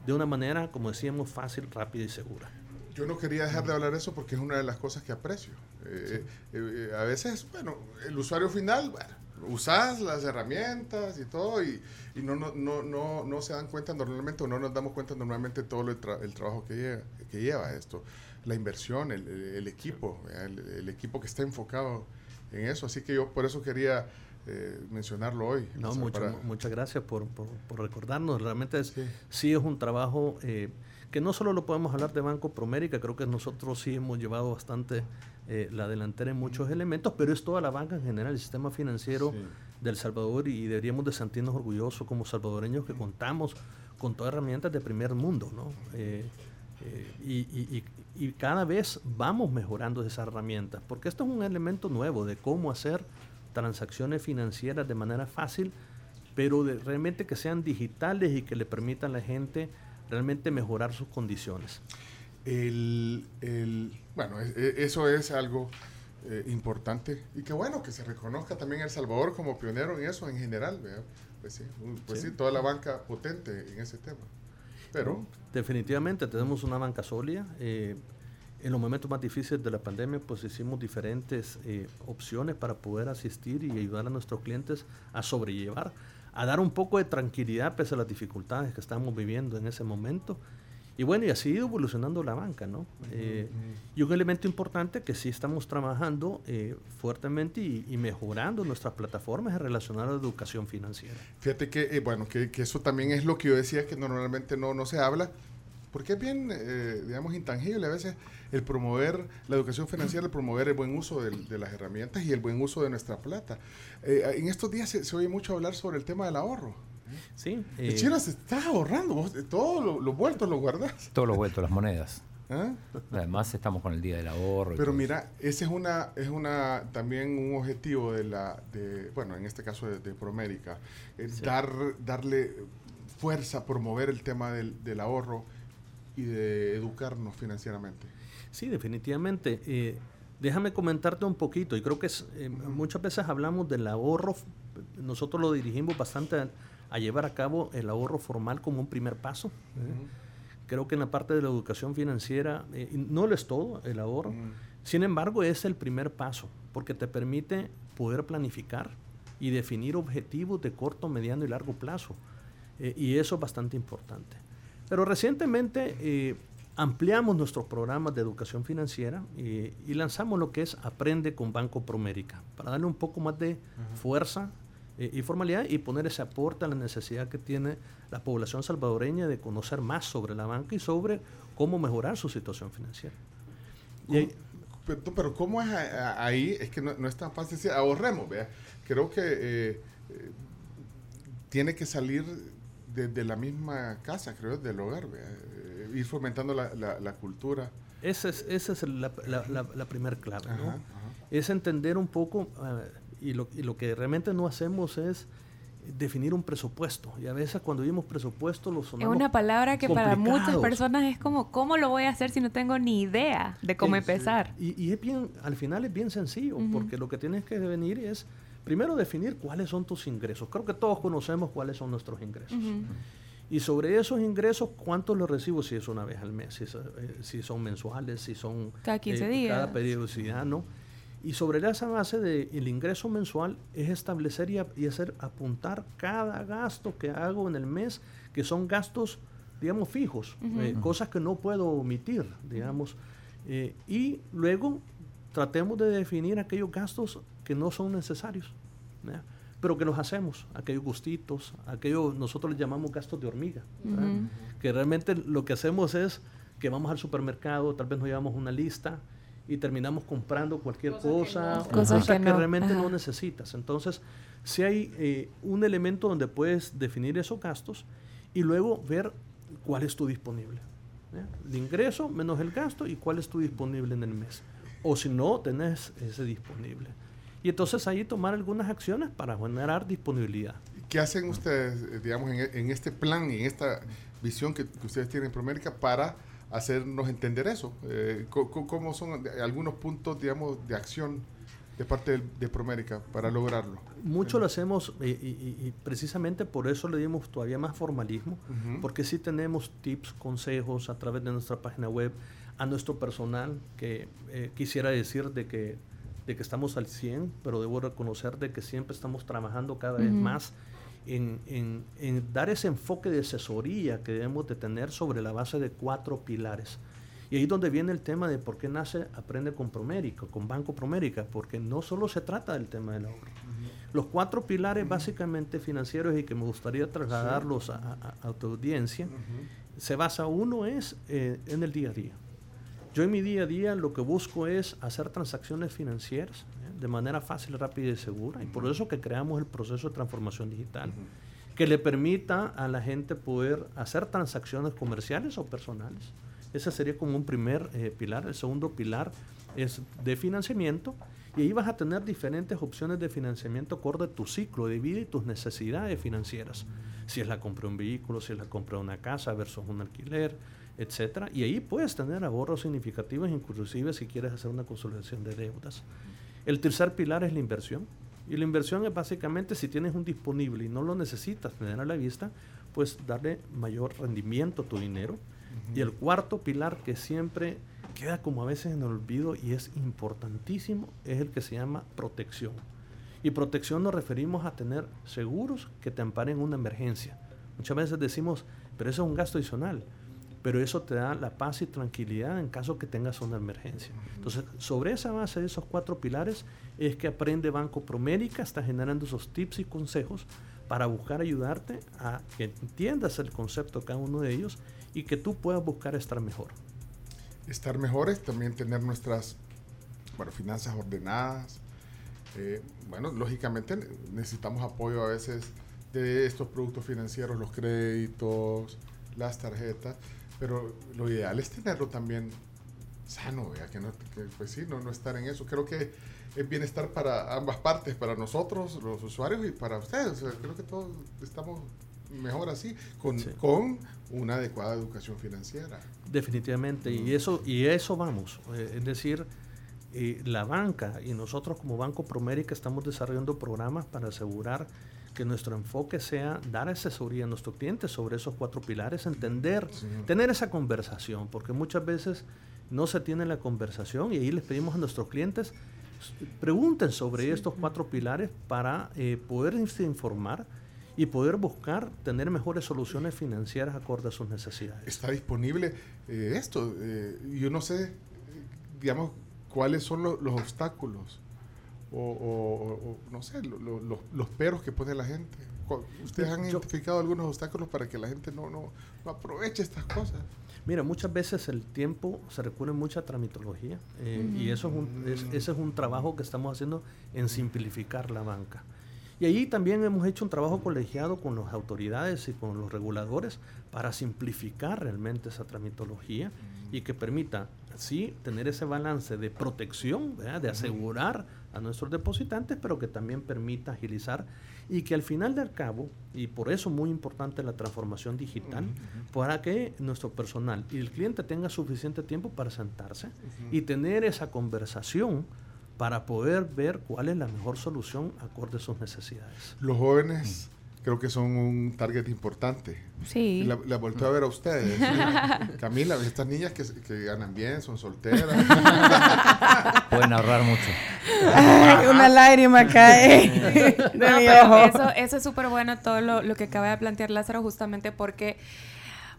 de una manera, como decíamos, fácil, rápida y segura. Yo no quería dejar de hablar de eso porque es una de las cosas que aprecio. Eh, eh, a veces, bueno, el usuario final, bueno, usas las herramientas y todo y, no, no, no, no, no se dan cuenta normalmente o no nos damos cuenta normalmente todo el, el trabajo que lleva, que lleva esto la inversión, el, equipo, el, equipo que está enfocado en eso. Así que yo por eso quería eh, mencionarlo hoy. No, muchas gracias por, recordarnos. Realmente es, sí. es un trabajo eh, que no solo lo podemos hablar de Banco Promérica, creo que nosotros sí hemos llevado bastante eh, la delantera en muchos elementos, pero es toda la banca en general, el sistema financiero del Salvador y deberíamos de sentirnos orgullosos como salvadoreños que contamos con todas herramientas de primer mundo, ¿no? y, y cada vez vamos mejorando esas herramientas, porque esto es un elemento nuevo de cómo hacer transacciones financieras de manera fácil, pero de, realmente que sean digitales y que le permitan a la gente realmente mejorar sus condiciones. El, bueno, e, e, eso es algo eh, importante y que bueno que se reconozca también El Salvador como pionero en eso en general. Pues, sí, pues sí, toda la banca potente en ese tema. Pero definitivamente tenemos una banca sólida. Eh, en los momentos más difíciles de la pandemia, pues hicimos diferentes eh, opciones para poder asistir y ayudar a nuestros clientes a sobrellevar, a dar un poco de tranquilidad pese a las dificultades que estamos viviendo en ese momento. Y bueno, y así ha ido evolucionando la banca, ¿no? Eh, y un elemento importante que sí estamos trabajando eh, fuertemente y, mejorando nuestras plataformas relacionadas a la educación financiera. Fíjate que, eh, bueno, que, que, eso también es lo que yo decía que normalmente no, no se habla, porque es bien, digamos, intangible a veces el promover la educación financiera, el promover el buen uso de, las herramientas y el buen uso de nuestra plata. en estos días se, se oye mucho hablar sobre el tema del ahorro. Sí. Eh, Chino se está ahorrando, todos los vueltos los guardas. Todos los vueltos, las monedas. ¿Ah? Además estamos con el día del ahorro. Pero mira, ese es una, es una también un objetivo de la, de, bueno, en este caso de, Promérica, dar, darle fuerza, promover el tema del, del, ahorro y de educarnos financieramente. Sí, definitivamente. Eh, déjame comentarte un poquito, y creo que es, eh, muchas veces hablamos del ahorro, nosotros lo dirigimos bastante a llevar a cabo el ahorro formal como un primer paso. ¿eh? Creo que en la parte de la educación financiera eh, no lo es todo el ahorro, sin embargo es el primer paso porque te permite poder planificar y definir objetivos de corto, mediano y largo plazo. Eh, y eso es bastante importante. Pero recientemente ampliamos nuestros programas de educación financiera y lanzamos lo que es Aprende con Banco Promérica, para darle un poco más de fuerza eh, y formalidad y poner ese aporte a la necesidad que tiene la población salvadoreña de conocer más sobre la banca y sobre cómo mejorar su situación financiera. pero, ¿cómo es ahí? Es que no, es tan fácil decir, ahorremos, vea. Creo que eh, eh, tiene que salir desde la misma casa, creo, del hogar, vea. Ir fomentando la, la, cultura. Esa es, esa es la, la primera clave, ¿no? Es entender un poco y lo, y lo que realmente no hacemos es definir un presupuesto. Y a veces cuando vimos presupuesto lo sonamos Es una palabra que para muchas personas es como, ¿cómo lo voy a hacer si no tengo ni idea de cómo empezar? Y, y, es bien, al final es bien sencillo, porque lo que tienes que definir es, primero definir cuáles son tus ingresos. Creo que todos conocemos cuáles son nuestros ingresos. Y sobre esos ingresos, ¿cuántos los recibo? Si es una vez al mes, si, eh, si son mensuales, si son... Cada 15 eh, días. Cada periodicidad, ¿no? Y sobre esa base del ingreso mensual es establecer y, hacer apuntar cada gasto que hago en el mes, que son gastos, digamos, fijos, eh, cosas que no puedo omitir, digamos. Eh, y luego tratemos de definir aquellos gastos que no son necesarios, pero que los hacemos, aquellos gustitos, aquellos, nosotros les llamamos gastos de hormiga, que realmente lo que hacemos es que vamos al supermercado, tal vez nos llevamos una lista, y terminamos comprando cualquier cosa, no. Cosas cosa que que, no. realmente no Ajá. necesitas. Entonces, si hay eh, un elemento donde puedes definir esos gastos y luego ver cuál es tu disponible. ¿ya? El ingreso menos el gasto y cuál es tu disponible en el mes. O si no, tenés ese disponible. Y entonces ahí tomar algunas acciones para generar disponibilidad. ¿Qué hacen ustedes, eh, digamos, en, en este plan y en esta visión que, que ustedes tienen en Promérica para hacernos entender eso? Eh, ¿Cómo son de- algunos puntos, digamos, de acción de parte del- de, Promérica para lograrlo? Mucho lo hacemos eh, y, y- y precisamente por eso le dimos todavía más formalismo, Ujú. porque sí tenemos tips, consejos a través de nuestra página web, a nuestro personal, que eh, quisiera decir de que, de que estamos al 100, pero debo reconocer de que siempre estamos trabajando cada vez más en, en- en dar ese enfoque de asesoría que debemos de tener sobre la base de cuatro pilares. Y ahí es donde viene el tema de por qué nace Aprende con Promérica, con Banco Promérica, porque no solo se trata del tema del ahorro. Los cuatro pilares básicamente financieros y que me gustaría trasladarlos a, a- a tu audiencia, se basa uno es eh, en el día a día. Yo en mi día a día lo que busco es hacer transacciones financieras ¿eh? de manera fácil, rápida y segura. Y por eso que creamos el proceso de transformación digital, que le permita a la gente poder hacer transacciones comerciales o personales. Ese sería como un primer eh, pilar. El segundo pilar es de financiamiento. Y ahí vas a tener diferentes opciones de financiamiento acorde a tu ciclo de vida y tus necesidades financieras. Si es la compra de un vehículo, si es la compra de una casa versus un alquiler, etcétera. Y ahí puedes tener ahorros significativos, inclusive si quieres hacer una consolidación de deudas. El tercer pilar es la inversión. Y la inversión es básicamente si tienes un disponible y no lo necesitas tener a la vista, pues darle mayor rendimiento a tu dinero. Y el cuarto pilar que siempre queda como a veces en el olvido y es importantísimo es el que se llama protección. Y protección nos referimos a tener seguros que te amparen en una emergencia. Muchas veces decimos, pero eso es un gasto adicional, pero eso te da la paz y tranquilidad en caso que tengas una emergencia. Entonces, sobre esa base de esos cuatro pilares es que Aprende Banco Promérica está generando esos tips y consejos para buscar ayudarte a que entiendas el concepto de cada uno de ellos y que tú puedas buscar estar mejor. Estar mejores, también tener nuestras bueno, finanzas ordenadas. Eh, bueno, lógicamente necesitamos apoyo a veces de estos productos financieros, los créditos, las tarjetas, pero lo ideal es tenerlo también sano, ¿vea? que no, que, pues sí, no, no estar en eso. Creo que es bienestar para ambas partes, para nosotros, los usuarios, y para ustedes. O sea, creo que todos estamos mejor así, con, Sí. con una adecuada educación financiera. Definitivamente, y eso, y eso vamos. eh, es decir, eh, la banca y nosotros como Banco Promérica estamos desarrollando programas para asegurar que nuestro enfoque sea dar asesoría a nuestros clientes sobre esos cuatro pilares, entender, tener esa conversación, porque muchas veces no se tiene la conversación y ahí les pedimos a nuestros clientes pregunten sobre estos cuatro pilares para eh, poder informar y poder buscar tener mejores soluciones financieras acorde a sus necesidades. está disponible eh, esto. eh, yo no sé, digamos, cuáles son lo- los obstáculos o, o- o- no sé, lo- lo- los, los peros que pone la gente. ¿Ustedes han Yo- identificado algunos obstáculos para que la gente no, no, no aproveche estas cosas? Mira, muchas veces el tiempo se recurre mucha tramitología eh, y Ujú. eso es un, es- ese es un trabajo que estamos haciendo en simplificar la banca. Y ahí también hemos hecho un trabajo colegiado con las autoridades y con los reguladores para simplificar realmente esa tramitología y que permita, sí, tener ese balance de protección, ¿verdad? de asegurar a nuestros depositantes, pero que también permita agilizar y que al final del cabo, y por eso muy importante la transformación digital, para que nuestro personal y el cliente tenga suficiente tiempo para sentarse y tener esa conversación para poder ver cuál es la mejor solución acorde a sus necesidades. Los jóvenes creo que son un target importante. Sí. La, la volteo a ver a ustedes. Camila, estas niñas que, que ganan bien, son solteras. Pueden ahorrar mucho. Ay, una lágrima cae de No, mi ojo. eso, eso es súper bueno todo lo, lo que acaba de plantear Lázaro, justamente porque,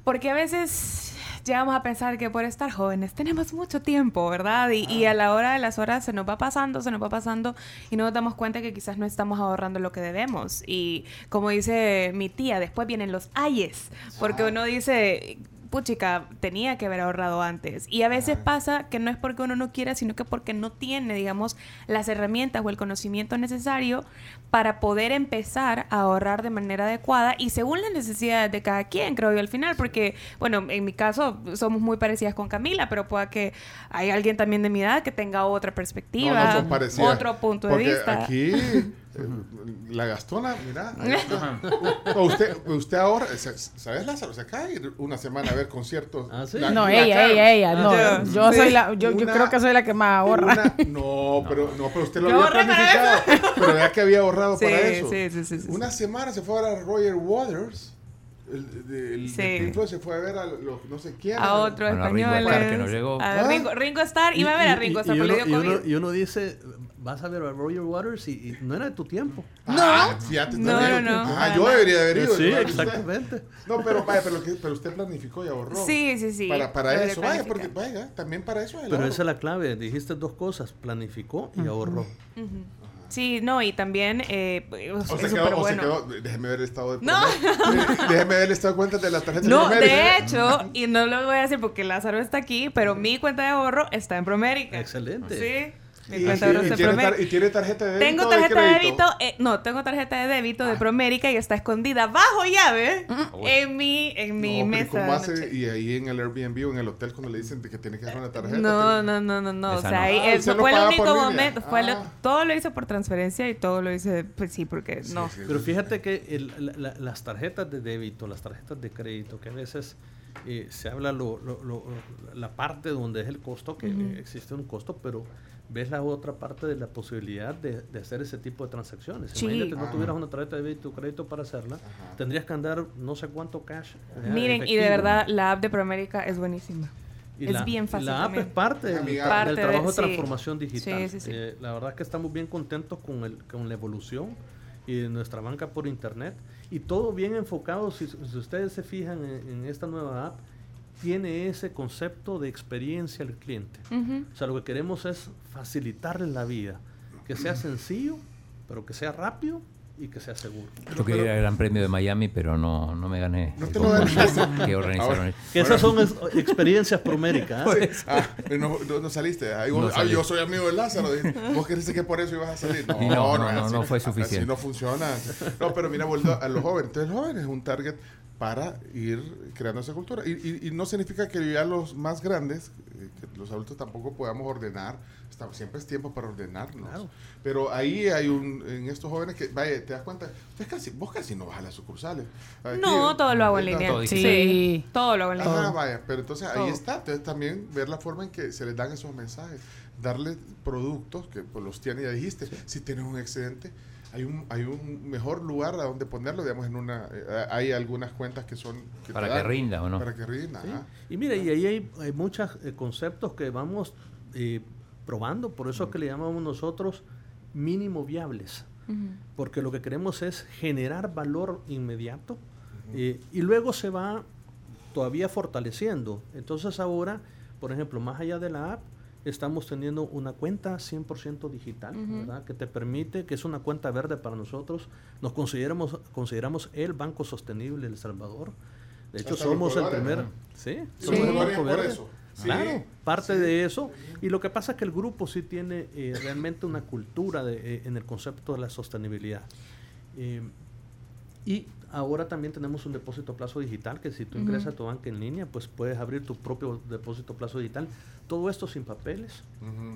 porque a veces llegamos a pensar que por estar jóvenes tenemos mucho tiempo, ¿verdad? Y, y a la hora de las horas se nos va pasando, se nos va pasando y no nos damos cuenta que quizás no estamos ahorrando lo que debemos. Y como dice mi tía, después vienen los ayes, porque uno dice, puchica, tenía que haber ahorrado antes. Y a veces pasa que no es porque uno no quiera, sino que porque no tiene, digamos, las herramientas o el conocimiento necesario para poder empezar a ahorrar de manera adecuada y según las necesidades de cada quien, creo yo, al final. Porque, bueno, en mi caso somos muy parecidas con Camila, pero pueda que hay alguien también de mi edad que tenga otra perspectiva, No, no son parecidas. otro punto de vista. Aquí, la gastona, mira. usted, usted ahora, sa- ¿sabes, Lázaro? Se acaba de ir una semana a ver conciertos. La- No, la ella, cara- ella, ella. No, Ah, yo, soy la, yo, creo que soy la que más ahorra. una- no, pero, no, pero usted lo Yo había planificado. Pero vea que había ahorrado Sí, para eso. sí, sí, sí, sí, Una semana se fue a ver a Roger Waters. El, el, Sí. de Pink Floyd se fue a ver a los no sé quién. a otro Bueno, a Ringo. Starr, que no llegó. A Ah. Ringo, Ringo Starr, iba a ver a Ringo Starr, y pero uno, le dio y uno- COVID. y uno dice, vas a ver a Roger Waters y, y no era de tu tiempo. Ah, fíjate, No, no, no, Ah, yo debería haber ido. Sí, ¿no? exactamente. No, pero vaya, pero, pero usted planificó y ahorró. Sí, sí, sí. Para, eso, vaya, porque vaya, también para eso es Pero ahorro. esa es la clave, dijiste dos cosas, planificó y ahorró. Ujú. Sí, no, y también eh, es O se, súper quedó, o se quedó, déjeme ver el estado de No. Eh, Déjeme ver el estado de cuenta de la tarjeta No, Promérica. de hecho, y no lo voy a decir porque Lázaro está aquí, pero mi cuenta de ahorro está en Promérica. Excelente. Sí, mi Y, cuenta sí, de tiene tar- Promérica. y tiene tarjeta de débito Tengo de tarjeta de débito, eh, no, tengo tarjeta de débito de Promérica y está escondida bajo llave en mi, en mi No, pero mesa. ¿cómo de hace? noche. Y ahí en el Airbnb o en el hotel cuando le dicen que tiene que dar una tarjeta. No, no, no, no, no. O sea, no. ahí- Ah, eso fue el único momento. Fue lo- Ah. todo lo hice por transferencia y todo lo hice, pues sí, porque no. Pero fíjate que el- la- la- las tarjetas de débito, las tarjetas de crédito, que a veces eh, se habla lo, lo- lo- la parte donde es el costo, que existe un costo, pero ves la otra parte de la posibilidad de, de hacer ese tipo de transacciones. Sí. Imagínate, no Ajá. tuvieras una tarjeta de débito o crédito para hacerla, tendrías que andar no sé cuánto cash. eh, Miren, y de efectivo. verdad, la app de Promérica es buenísima. Y es la, bien fácil. La app también. es parte del, del de- trabajo de, sí. transformación digital. Sí, sí, sí. Eh, la verdad es que estamos bien contentos con, el, con la evolución y de nuestra banca por internet. Y todo bien enfocado, si, si ustedes se fijan en, en esta nueva app, tiene ese concepto de experiencia al cliente. Ujú. O sea, lo que queremos es facilitarle la vida, que sea sencillo, pero que sea rápido y que sea seguro. Yo quería ir al Gran Premio de Miami, pero no, no me gané. No te lo que organizaron. Ahora- Que esas son ex- experiencias proméricas. ¿eh? Ah, no, no, saliste. Ahí vos- No ah, yo soy amigo de Lázaro. Vos creíste que por eso ibas a salir. No, no, no, es no, así. no fue Así suficiente. no funciona. No, pero mira, volviendo a los jóvenes. Entonces, el joven es un target para ir creando esa cultura. Y, y- y no significa que ya los más grandes, eh, que los adultos tampoco podamos ordenar. Está- siempre es tiempo para ordenarnos. Claro. Pero ahí hay un, en estos jóvenes que, vaya, te das cuenta, usted casi, vos casi no vas a las sucursales. Aquí, No, todo lo hago en línea. Todo sí. digital. Todo lo hago en línea. Ajá, vaya, pero entonces Todo. ahí está, entonces también ver la forma en que se les dan esos mensajes, darle productos que pues, los tiene, ya dijiste, si tienes un excedente, hay un, hay un mejor lugar a donde ponerlo, digamos, en una, eh, hay algunas cuentas que son... Para que dan, rinda, ¿o no? Para que rinda, Sí. Y mira, y ahí hay, hay muchos eh, conceptos que vamos eh, probando, por eso es que le llamamos nosotros mínimo viables, porque lo que queremos es generar valor inmediato eh, y luego se va todavía fortaleciendo. Entonces ahora, por ejemplo, más allá de la app, estamos teniendo una cuenta 100% digital. ¿verdad? Que te permite, que es una cuenta verde para nosotros. Nos consideramos, consideramos el Banco Sostenible de El Salvador. De hecho, Hasta somos el primer... ¿no? Sí, Sí, somos el Banco Verde. Sí, Claro, parte sí. de eso. Y lo que pasa es que el grupo sí tiene eh, realmente una cultura de, eh, en el concepto de la sostenibilidad. Eh, y ahora también tenemos un depósito a plazo digital que si tú ingresas a tu banca en línea, pues puedes abrir tu propio depósito a plazo digital. Todo esto sin papeles,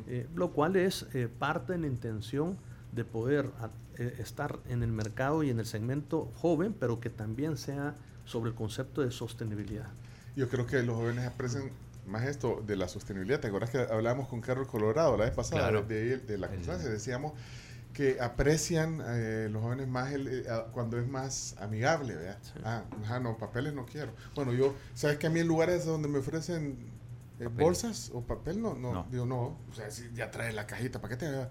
eh, lo cual es eh, parte de la intención de poder a- eh, estar en el mercado y en el segmento joven, pero que también sea sobre el concepto de sostenibilidad. Yo creo que los jóvenes aprecian más esto de la sostenibilidad. ¿Te acuerdas que hablábamos con Carlos Colorado la vez pasada Claro. de, de la constancia? Decíamos que aprecian eh, los jóvenes más el, eh, cuando es más amigable, ¿verdad? Ah, ajá, no, papeles no quiero. Bueno, yo, ¿sabes que a mí en lugares donde me ofrecen eh, bolsas o papel, no, no, No. digo, no, o sea, si ya trae la cajita, ¿para qué te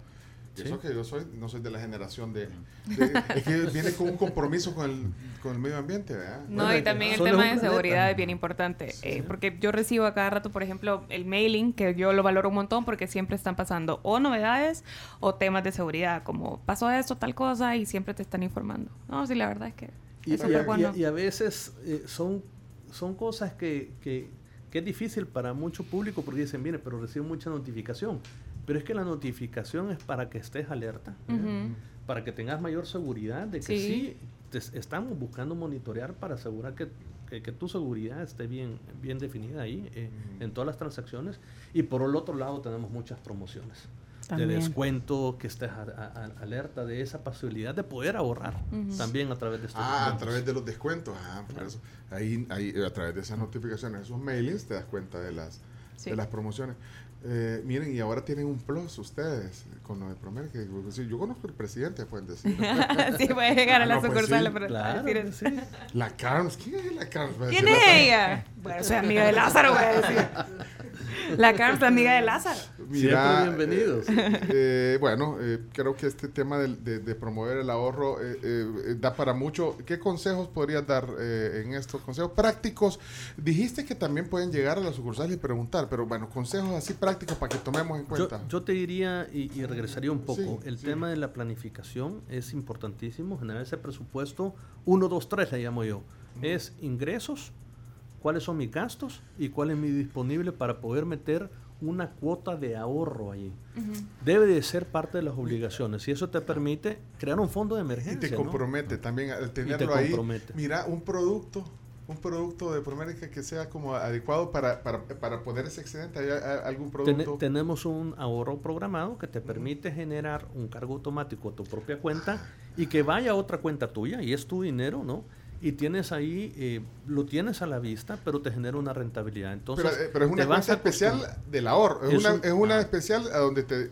Sí. Eso que yo soy, no soy de la generación de, de- es que viene con un compromiso con el, con el medio ambiente, ¿verdad? No, Bueno, y también el tema de seguridad es bien importante, eh, porque yo recibo a cada rato, por ejemplo, el mailing, que yo lo valoro un montón porque siempre están pasando o novedades o temas de seguridad, como pasó esto, tal cosa, y siempre te están informando. No, sí, la verdad es que Y, es y a, bueno. y a- y a veces eh, son son cosas que, que, que es difícil para mucho público porque dicen, viene, pero recibo mucha notificación. Pero es que la notificación es para que estés alerta, ¿eh? Ujú. para que tengas mayor seguridad de que Sí. sí, te- estamos buscando monitorear para asegurar que, que- que tu seguridad esté bien, bien definida ahí eh, en todas las transacciones. Y por el otro lado tenemos muchas promociones. También. De descuento, que estés a- a- a- alerta de esa posibilidad de poder ahorrar Ujú. también a través de estos Ah, a través de los descuentos. Ah, por eso. Ahí, ahí, a través de esas notificaciones, esos mailings, te das cuenta de las, Sí. de las promociones. Eh, miren, y ahora tienen un plus ustedes con lo de Promer. Que, pues, sí, yo conozco al presidente, pueden decir. Sí, puede llegar a la Ah, no, pues sucursal sí. Claro, decir eso. La Carms, ¿quién es la Carms? ¿Quién es la- ella? Bueno, soy amiga de Lázaro, voy a decir. La Carms, la amiga de Lázaro. Mira, Siempre bienvenidos. eh, eh, bueno, eh, creo que este tema del- de, de promover el ahorro eh, eh, da para mucho. ¿Qué consejos podrías dar eh, en estos consejos prácticos? Dijiste que también pueden llegar a la sucursal y preguntar, pero bueno, consejos así prácticos para que tomemos en cuenta. yo te diría, y, y regresaría un poco, Sí, el sí. tema de la planificación es importantísimo, generar ese presupuesto 1, 2, 3 le llamo yo. Es ingresos, cuáles son mis gastos y cuál es mi disponible para poder meter una cuota de ahorro ahí. Debe de ser parte de las obligaciones y eso te permite crear un fondo de y emergencia. te ¿no? compromete también al tenerlo ahí. compromete. Mira, un producto. Un producto de Promérica que sea como adecuado para, para, para poner ese excedente. ¿Hay a- algún producto? tenemos un ahorro programado que te permite generar un cargo automático a tu propia cuenta y que vaya a otra cuenta tuya y es tu dinero, ¿no? Y tienes ahí, eh, lo tienes a la vista, pero te genera una rentabilidad. Entonces, pero, eh, pero es una cuenta a especial del ahorro. Es, Es una, un- es una ah. especial a donde te...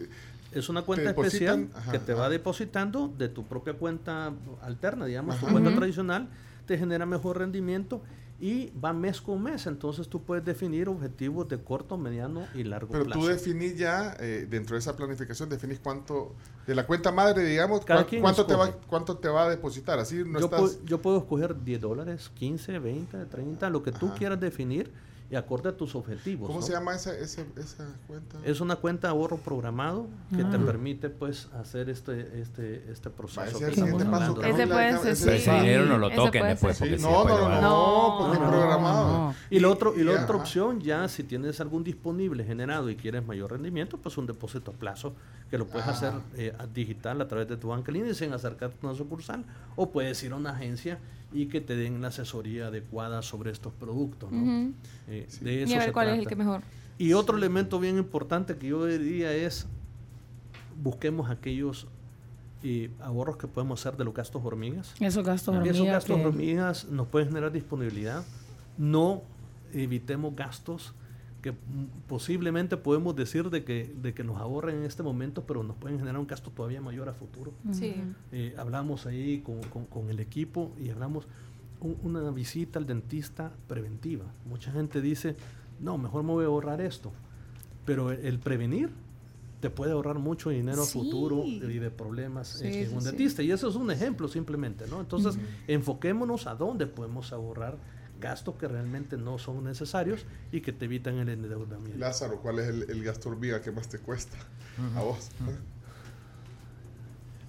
Es una cuenta especial ajá, que te ajá. va depositando de tu propia cuenta alterna, digamos, tu cuenta tradicional, te genera mejor rendimiento y va mes con mes. Entonces tú puedes definir objetivos de corto, mediano y largo Pero plazo. tú definís ya, eh, dentro de esa planificación, definís cuánto, de la cuenta madre, digamos, Cada cuánto te, va, cuánto te va a depositar. Así no yo, estás... puedo, yo puedo escoger 10 dólares, 15, 20, 30, lo que tú Ajá. quieras definir y acorde a tus objetivos. ¿Cómo ¿no? se llama esa, esa, esa cuenta? Es una cuenta de ahorro programado que te Ah. permite pues hacer este este este proceso. que estamos hablando, Ese ¿no? puede ser, Pero ese dinero no lo toquen después. Porque Sí, no, no, lo no, no, porque es no, programado. no. Y, lo otro, y la y- otra opción, ya si tienes algún disponible generado y quieres mayor rendimiento, pues un depósito a plazo que lo puedes Ah. hacer eh, digital a través de tu banca línea sin acercarte a una sucursal o puedes ir a una agencia y que te den la asesoría adecuada sobre estos productos. ¿no? Ujú. Eh, Sí. de Y eso a ver se cuál es el trata. que mejor. Y otro elemento bien importante que yo diría es busquemos aquellos eh, ahorros que podemos hacer de los gastos hormigas. Esos gastos Esos hormigas gastos que- hormigas nos pueden generar disponibilidad. No evitemos gastos que posiblemente podemos decir de que, de que nos ahorren en este momento, pero nos pueden generar un gasto todavía mayor a futuro. Sí. Eh, hablamos ahí con, con- con el equipo y hablamos un- una visita al dentista preventiva. Mucha gente dice, no, mejor me voy a ahorrar esto. Pero el, el prevenir te puede ahorrar mucho dinero Sí. a futuro y de problemas Sí, en, un sí. dentista. Y eso es un ejemplo simplemente, ¿no? Entonces, Ujú. enfoquémonos a dónde podemos ahorrar gastos que realmente no son necesarios y que te evitan el endeudamiento. Lázaro, ¿cuál es el, el gasto hormiga que más te cuesta? A vos.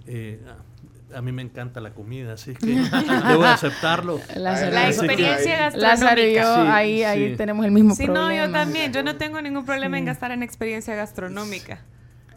Eh, a, a mí me encanta la comida, así que debo aceptarlo. Lázaro- La experiencia gastronómica. Lázaro y yo, Sí, ahí, ahí sí. tenemos el mismo Sí, problema. no, yo también. Yo no tengo ningún problema en gastar en experiencia gastronómica.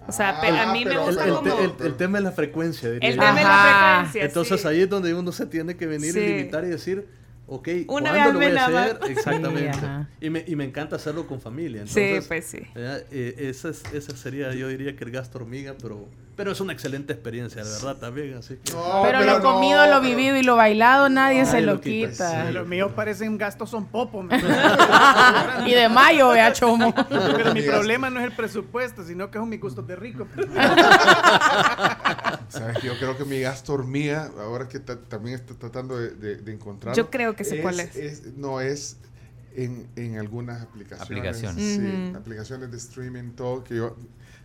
O sea, Ah, a mí me gusta el- como... el- el tema es la frecuencia. diría El yo. tema es la frecuencia. Entonces sí. ahí es donde uno se tiene que venir Sí. y limitar y decir, ok, Una ¿cuándo lo voy a hacer? Exactamente. Sí, y, me, y me encanta hacerlo con familia. Sí, Entonces, pues sí. Eh, ese, es- ese sería, yo diría que el gasto hormiga, pero, pero es una excelente experiencia, de verdad, también. Así que, No, pero, lo no, comido, lo pero- vivido y lo bailado, nadie se lo lo quita, quita. sí. Los míos parecen gastos son popo. me- y de mayo, vea, chomo. Pero mi problema no es el presupuesto, sino que son mis gustos de rico. Sabes que yo creo que mi gasto hormiga, ahora que ta- también estoy tratando de, de, de encontrar. Yo creo que sé cuál es. No es en, en algunas aplicaciones. Aplicaciones. Sí, aplicaciones de streaming, todo. Que yo,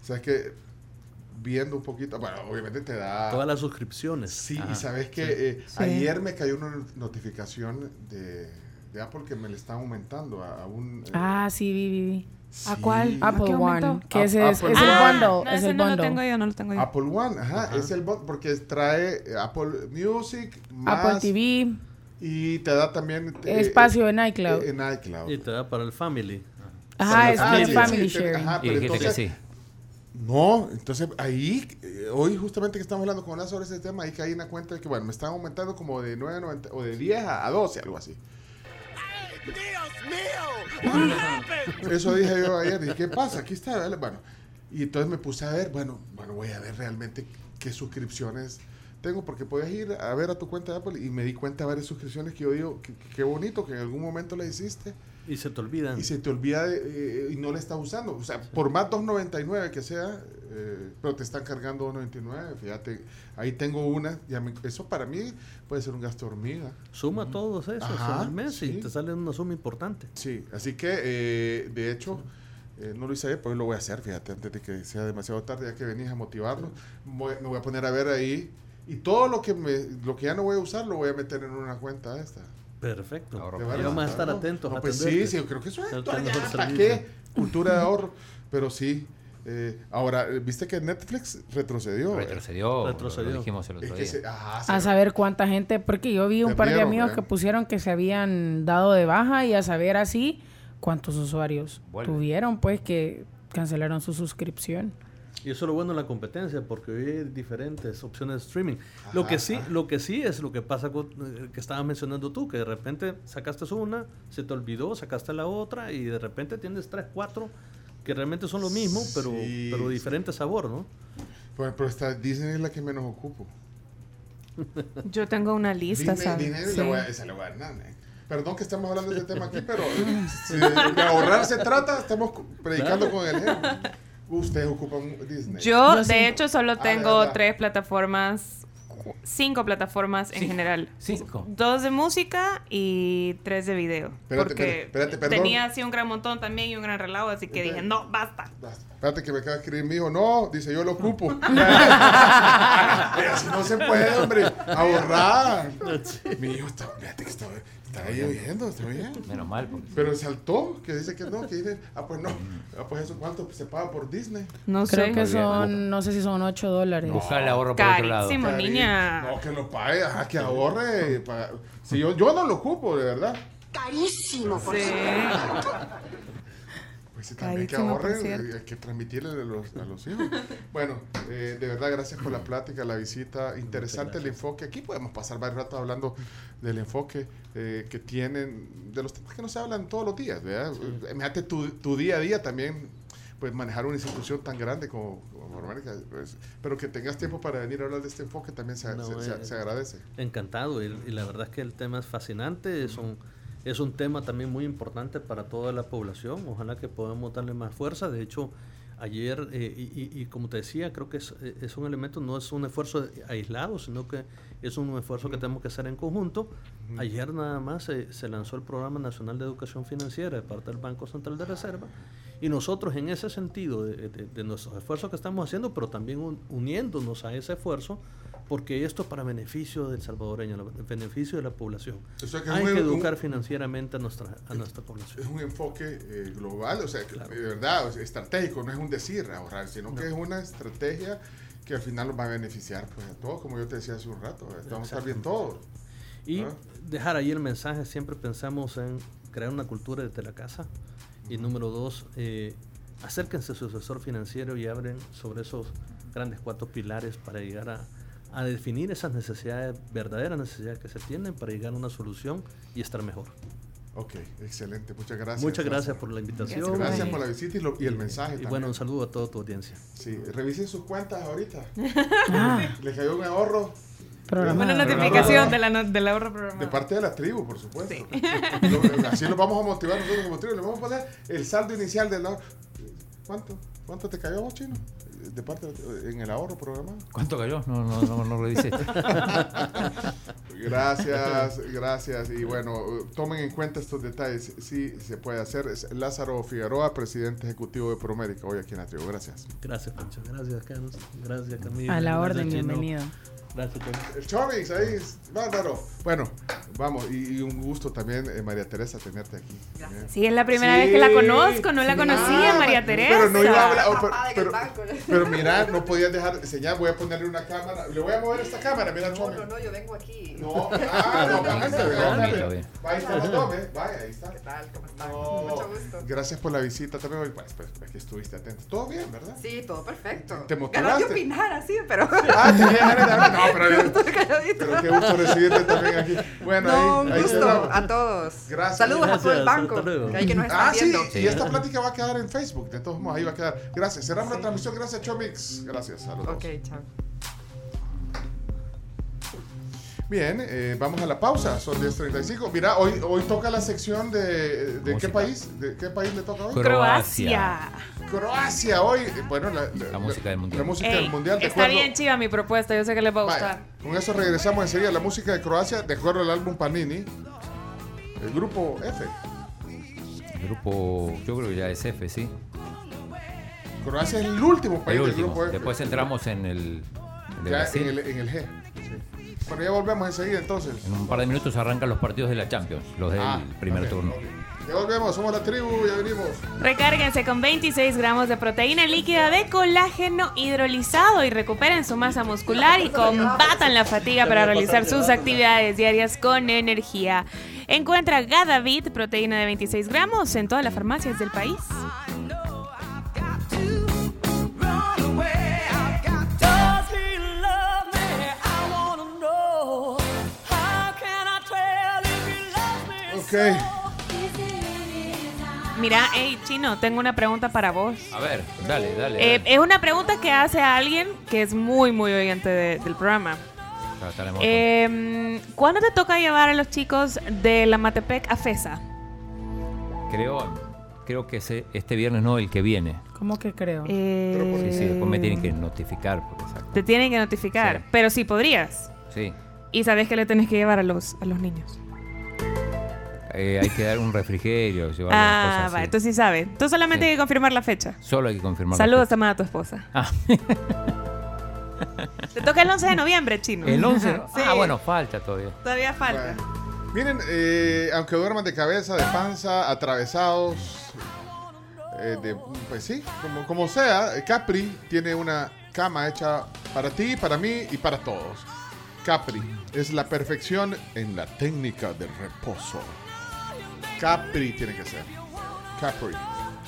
sabes que viendo un poquito, bueno, obviamente te da. todas las suscripciones. Sí, Ajá. y sabes que Sí. eh, Sí. ayer me cayó una notificación de, de Apple que me le están aumentando a, a un. eh, Ah, sí, vi, vi, vi. ¿A sí, cuál? ¿A Apple qué One, que ese es, es el. Ah, bundle. no, es ese el no lo bundle. tengo yo, no lo tengo yo. Apple One, ajá, Ajá. es el bundle porque trae eh, Apple Music más Apple TV. Y te da también... eh, Espacio en iCloud. eh, En iCloud. Y te da para el family. Ajá, Para es el family sí, sharing. ajá, Y pero dijiste que entonces- sí. No, entonces ahí, eh, hoy justamente que estamos hablando con Hola sobre ese tema, ahí caí en la cuenta de que, bueno, me están aumentando como de 9.90 o de 10 a, a 12, algo así. Eso dije yo ayer, dije, ¿qué pasa? Aquí está, ¿vale? bueno. Y entonces me puse a ver, bueno, bueno, voy a ver realmente qué suscripciones tengo, porque puedes ir a ver a tu cuenta de Apple y me di cuenta de varias suscripciones que yo digo, qué bonito que en algún momento la hiciste Y se te olvidan. y se te olvida de, eh, y no le estás usando. O sea, por más 2.99 que sea, eh, pero te están cargando 2.99, fíjate, ahí tengo una, ya me- eso para mí puede ser un gasto hormiga. Suma todos esos Ajá, en el mes y te sale una suma importante. Sí, así que eh, de hecho, eh, no lo hice ayer, pero hoy lo voy a hacer, fíjate, antes de que sea demasiado tarde, ya que venís a motivarnos, voy- me voy a poner a ver ahí y todo lo que, me, lo que ya no voy a usar lo voy a meter en una cuenta esta. Perfecto. Verdad, vamos a estar ¿no? atentos. No, pues sí, sí, yo creo que eso es Darte ya, el mejor ¿para servicio. qué? Cultura de ahorro. Pero sí. eh, ahora, eh, ¿viste que Netflix retrocedió? Retrocedió, Retrocedió. lo dijimos el otro día. se- ajá, se- A saber cuánta gente, porque yo vi un par de amigos ¿verdad? que pusieron que se habían dado de baja y a saber así cuántos usuarios Vuelve. tuvieron, pues que cancelaron su suscripción. Y eso es lo bueno de la competencia, porque hoy hay diferentes opciones de streaming. lo, que sí, ajá. lo que sí es lo que pasa con, eh, que estabas mencionando tú, que de repente sacaste una, se te olvidó, sacaste la otra y de repente tienes tres, cuatro que realmente son lo mismo, pero, Sí, pero diferente sabor, ¿no? Bueno, pero esta Disney es la que menos ocupo. Yo tengo una lista, Disney, ¿sabes? Disney Sí. le voy a- esa le voy a dar nada, eh. Perdón que estamos hablando de este tema aquí, pero si de ahorrar se trata, estamos predicando con el ejemplo. Ustedes ocupan Disney. Yo, de hecho, solo Ah, tengo tres plataformas, cinco plataformas en Sí. general. Cinco. Dos de música y tres de video. Espérate, porque espérate, espérate, perdón. tenía así un gran montón también y un gran relajo, así que dije, no, basta. Basta. Espérate que me acaba de escribir mi hijo. No, dice yo lo ocupo. Así no se puede, hombre. Ahorrar. Mi hijo está, fíjate que está, está ahí oyendo, está bien. Menos mal. Porque Pero saltó, que dice que no, que dice, ah, pues no. Ah, pues eso, ¿cuánto se paga por Disney? No Creo sé. que son, no sé si son 8 dólares. buscar el ahorro por otro lado. Carísimo, niña. No, que lo pague, ajá, que ahorre. para- Si yo, yo no lo ocupo, de verdad. Carísimo, por Sí. Pues sí, también que ahorren, hay que transmitirle a los, a los hijos. Bueno, eh, de verdad, gracias por la plática, la visita. Interesante el enfoque. Aquí podemos pasar varios ratos hablando del enfoque eh, que tienen, de los temas que no se hablan todos los días, ¿verdad? Eh, Imagínate tu, tu día a día también, pues manejar una institución tan grande como, como pues, pero que tengas tiempo para venir a hablar de este enfoque también se, No, se- eh, se agradece. Encantado, y, y la verdad es que el tema es fascinante, es un, es un tema también muy importante para toda la población, ojalá que podamos darle más fuerza, de hecho, ayer, eh, y, y- y como te decía, creo que es, eh, es un elemento, no es un esfuerzo aislado, sino que es un esfuerzo que tenemos que hacer en conjunto. Ayer nada más eh, se lanzó el Programa Nacional de Educación Financiera de parte del Banco Central de Reserva, y nosotros en ese sentido de, de- de nuestros esfuerzos que estamos haciendo, pero también un- uniéndonos a ese esfuerzo, porque esto es para beneficio del salvadoreño, beneficio de la población. O sea que Hay un- que un- educar financieramente a nuestra, a nuestra población. Es un enfoque eh, global, o sea, de verdad, estratégico, no es un decir ahorrar, sino que es una estrategia que al final nos va a beneficiar pues, a todos, como yo te decía hace un rato, eh, vamos a estar bien todos. Y dejar ahí el mensaje, siempre pensamos en crear una cultura desde la casa. Y número dos, eh, acérquense a su asesor financiero y abren sobre esos grandes cuatro pilares para llegar a, a definir esas necesidades, verdaderas necesidades que se tienen para llegar a una solución y estar mejor. Ok, excelente, muchas gracias. Muchas gracias Lázaro. por la invitación. Gracias y- por la visita y, lo- y el mensaje. Y también. bueno, un saludo a toda tu audiencia. Sí, revisen sus cuentas ahorita. Ah, Les cayó un ahorro programado. Una notificación de la no- del ahorro programado. de parte de la tribu, por supuesto. Lo- así los vamos a motivar nosotros como tribu. Le vamos a poner el saldo inicial del ahorro. ¿Cuánto? ¿Cuánto te cayó vos, chino? De parte de- en el ahorro programado. ¿Cuánto cayó? No, no, no, no revisé. Gracias, gracias. Y bueno, tomen en cuenta estos detalles. Sí, se puede hacer. Es Lázaro Figueroa, presidente ejecutivo de Promérica, hoy aquí en la tribu. Gracias. Gracias, Pancho. Gracias, Carlos. Gracias, Camila. A la Gracias, orden, Chino. bienvenido. Gracias. El Chomix ahí, bárbaro. Bueno, Vamos, y, y un gusto también, eh, María Teresa, tenerte aquí. También. Sí, es la primera vez que la conozco, no la conocía, Ah, María Teresa. Pero no iba a hablar, oh, pero, pero, pero mira, no podías dejar de enseñar, voy a ponerle una cámara, le voy a mover esta cámara, mira, no, no, no, yo vengo aquí. No, ah, no, bájate, bájate. Ahí está los dos, ¿ves? Vaya, ahí está. ¿Qué tal? ¿Cómo están? No, Mucho gusto. Gracias por la visita también hoy, pues, pues, es que estuviste atento. Todo bien, ¿verdad? Sí, todo perfecto. ¿Te motivaste? de opinar así, pero... Ah, ganas de hablar. Pero, qué gusto recibirte también aquí. Bueno, No, ahí, un gusto a todos. Gracias. Saludos a todo el Gracias, banco. hasta luego. Que hay que nos están Ah, sí, y esta plática va a quedar en Facebook. De todos modos, ahí va a quedar. Gracias. Cerramos la transmisión. Gracias, Chomix. Gracias a los dos. Ok, chao. Bien, eh, vamos a la pausa. Son 10.35. Mira, hoy, hoy toca la sección de, de qué país. ¿De qué país le toca hoy? Croacia. Croacia. Hoy, eh, bueno, la, la- La música del mundial. La música Ey, del mundial. De está acuerdo- bien chiva mi propuesta, yo sé que les va a Vaya, gustar. Con eso regresamos enseguida. La música de Croacia, de acuerdo al álbum Panini. El grupo F. El grupo, yo creo que ya es F, sí. Croacia es el último país El del último. grupo F. Después entramos en el, el de Ya Brasil. en el, en el G. Bueno, ya volvemos enseguida entonces. En un par de minutos arrancan los partidos de la Champions, los del Ah, primer turno. Ya volvemos, somos la tribu, ya venimos. Recárguense con 26 gramos de proteína líquida de colágeno hidrolizado y recuperen su masa muscular y combatan la fatiga para realizar sus actividades diarias con energía. Encuentra Gadavit, proteína de 26 gramos, en todas las farmacias del país. Ok. Mira, hey, Chino, tengo una pregunta para vos. A ver, dale, dale. Eh, dale. es una pregunta que hace a alguien que es muy, muy oyente de- del programa. Eh, ¿Cuándo te toca llevar a los chicos de la Matepec a FESA? creo, creo que ese- este viernes no, el que viene. ¿Cómo que creo? Eh, Sí, sí, después me tienen que notificar. porque exacto. Te tienen que notificar, Sí. pero sí podrías. Sí. Y sabes que le tenés que llevar a los, a los niños. Eh, hay que dar un refrigerio, llevar Ah, cosas va, así. entonces sí sabes. Tú solamente Sí. hay que confirmar la fecha. Solo hay que confirmar. la Saludos también a tu esposa. Ah. Te toca el 11 de noviembre, chino. El 11. Sí. Ah, bueno, falta todavía. Todavía falta. Miren, eh, aunque duerman de cabeza, de panza, atravesados, eh, de, pues sí, como, como sea, Capri tiene una cama hecha para ti, para mí y para todos. Capri es la perfección en la técnica del reposo. Capri tiene que ser. Capri.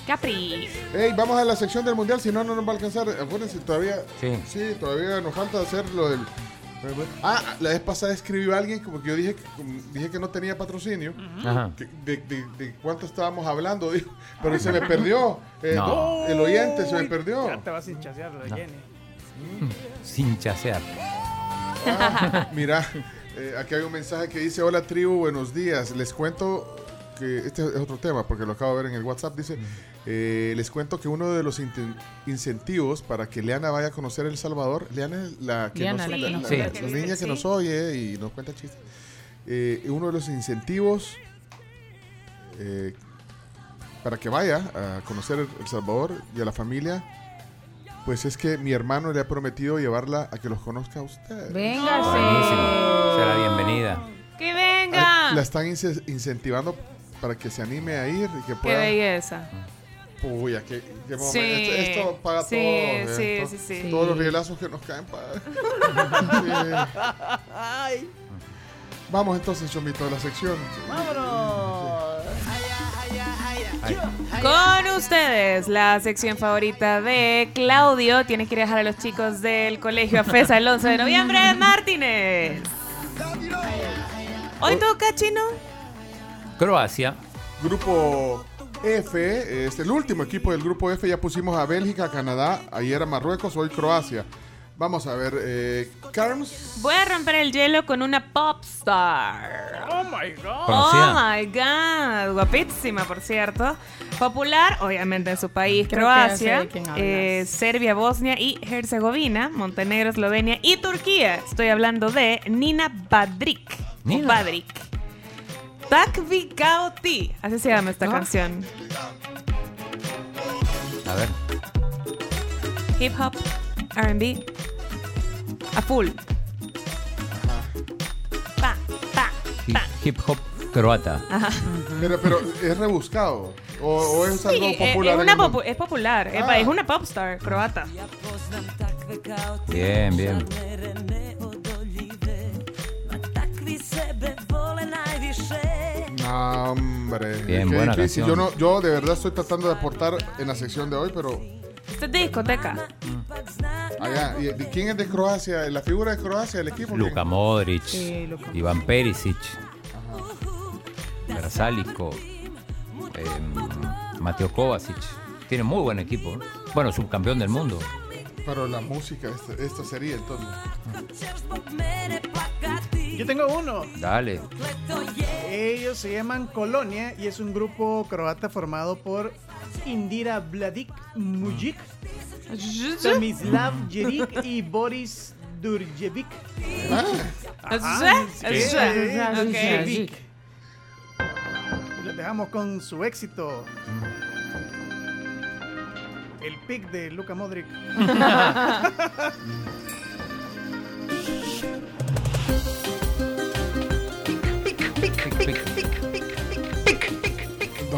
Capri. Hey, vamos a la sección del mundial, si no, no nos va a alcanzar. Acuérdense, todavía. Sí. todavía nos falta hacer lo del. Ah, la vez pasada escribió alguien, como que yo dije, que- dije que no tenía patrocinio. Ajá. que- De, de- de cuánto estábamos hablando, dijo, pero se me perdió. Eh, No. El oyente se me perdió. Ya te vas sin chasear de No. Jenny. Sin chasear. Mira, eh, aquí hay un mensaje que dice, hola tribu, buenos días. Les cuento que este es otro tema, porque lo acabo de ver en el WhatsApp. Dice, eh, les cuento que uno de los incentivos para que Leana vaya a conocer El Salvador, Leana es la, que Leana, nos- la que la, nos la- cuenta la chistes, niña que sí. nos oye y nos cuenta chistes. Eh, uno de los incentivos eh, para que vaya a conocer El Salvador y a la familia, pues es que mi hermano le ha prometido llevarla a que los conozca a usted. Véngase. Buenísimo. Será bienvenida. ¡Que venga! La están ince- incentivando para que se anime a ir y que ¡Qué pueda. belleza! Uy, qué, qué momento. Sí. Esto, esto paga Sí, todo. sí, ¿eh? sí, sí. Todos los rielazos que nos caen paga. Sí. Vamos entonces, Chomito, a la sección. Con ustedes, la sección favorita de Claudio. Tiene que ir a dejar a los chicos del colegio a FESA el 11 de noviembre. Martínez. Hoy toca, chino. Croacia. Grupo F, es el último equipo del grupo F. Ya pusimos a Bélgica, Canadá, ayer a Marruecos, hoy Croacia. Vamos a ver, eh, Carms. Voy a romper el hielo con una pop star. Oh my god. Oh Conocida. my god, guapísima por cierto. Popular, obviamente en su país, Creo que ya sé Croacia, de quién hablas. eh, Serbia, Bosnia y Herzegovina, Montenegro, Eslovenia y Turquía. Estoy hablando de Nina Badrik. o Nina. Badrik. Takvi Kauti, así se llama esta canción. A ver. Hip hop, RB, a full. Pa, pa, pa, hip hop croata. Ajá. Pero, pero es rebuscado. O, o es algo Sí, eh, popular. es, una popu- popular, es- Ah. es una popstar croata. Bien, bien. Hombre. Bien, Qué buena difícil. Yo, no, yo de verdad estoy tratando de aportar en la sección de hoy, pero Esto es de discoteca. allá. ¿Y de quién es de Croacia? ¿La figura de Croacia, el equipo? ¿quién? Luka Modric, Sí, Luka. Iván Perisic, Versálico, Mateo Kovacic. Tiene muy buen equipo. ¿eh? Bueno, subcampeón del mundo. Pero la música, esta, esta sería entonces. Yo tengo uno. Dale. Ellos se llaman Colonia y es un grupo croata formado por Indira Vladik Mujic, Tomislav Jeric y Boris Durjevic. Ah. Ok. Durjevic. Los dejamos con su éxito. El pick de Luka Modric.